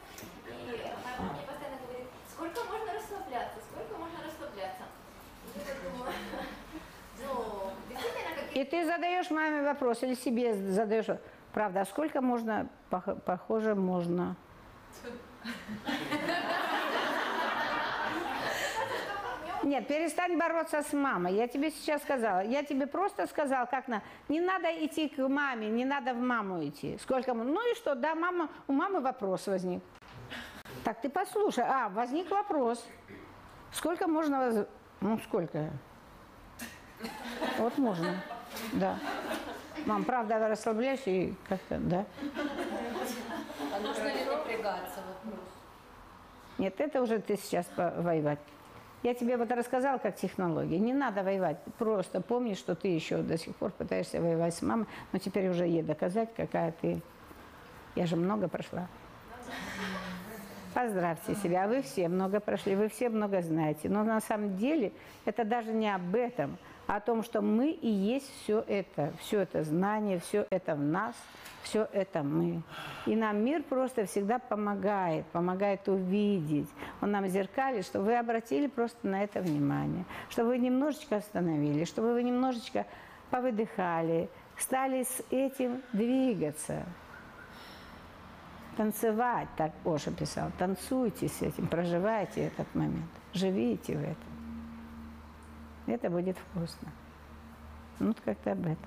И э, моя мама мне постоянно говорит, сколько можно расслабляться, сколько можно расслабляться. И я так думаю, ну, действительно, как И ты задаешь маме вопрос или себе задаешь. Правда, а сколько можно, пох- похоже, можно? Нет, перестань бороться с мамой. Я тебе сейчас сказала. Я тебе просто сказала, как на... Не надо идти к маме, не надо в маму идти. Сколько... Ну и что, да, мама... у мамы вопрос возник. Так, ты послушай. А, возник вопрос. Сколько можно... Ну, сколько? Вот можно. Да. Мам, правда, я расслабляюсь и как-то, да. А нужно ли напрягаться? Вопрос. Нет, это уже ты сейчас воевать. Я тебе вот рассказала, как технология. Не надо воевать. Просто помни, что ты еще до сих пор пытаешься воевать с мамой, но теперь уже ей доказать, какая ты. Я же много прошла. Поздравьте себя. А вы все много прошли, вы все много знаете. Но на самом деле это даже не об этом, о том, что мы и есть все это. Все это знание, все это в нас, все это мы. И нам мир просто всегда помогает, помогает увидеть. Он нам зеркалит, чтобы вы обратили просто на это внимание, чтобы вы немножечко остановились, чтобы вы немножечко повыдыхали, стали с этим двигаться. Танцевать, так Оша писал, танцуйте с этим, проживайте этот момент, живите в этом. Это будет вкусно. Ну, вот как-то об этом.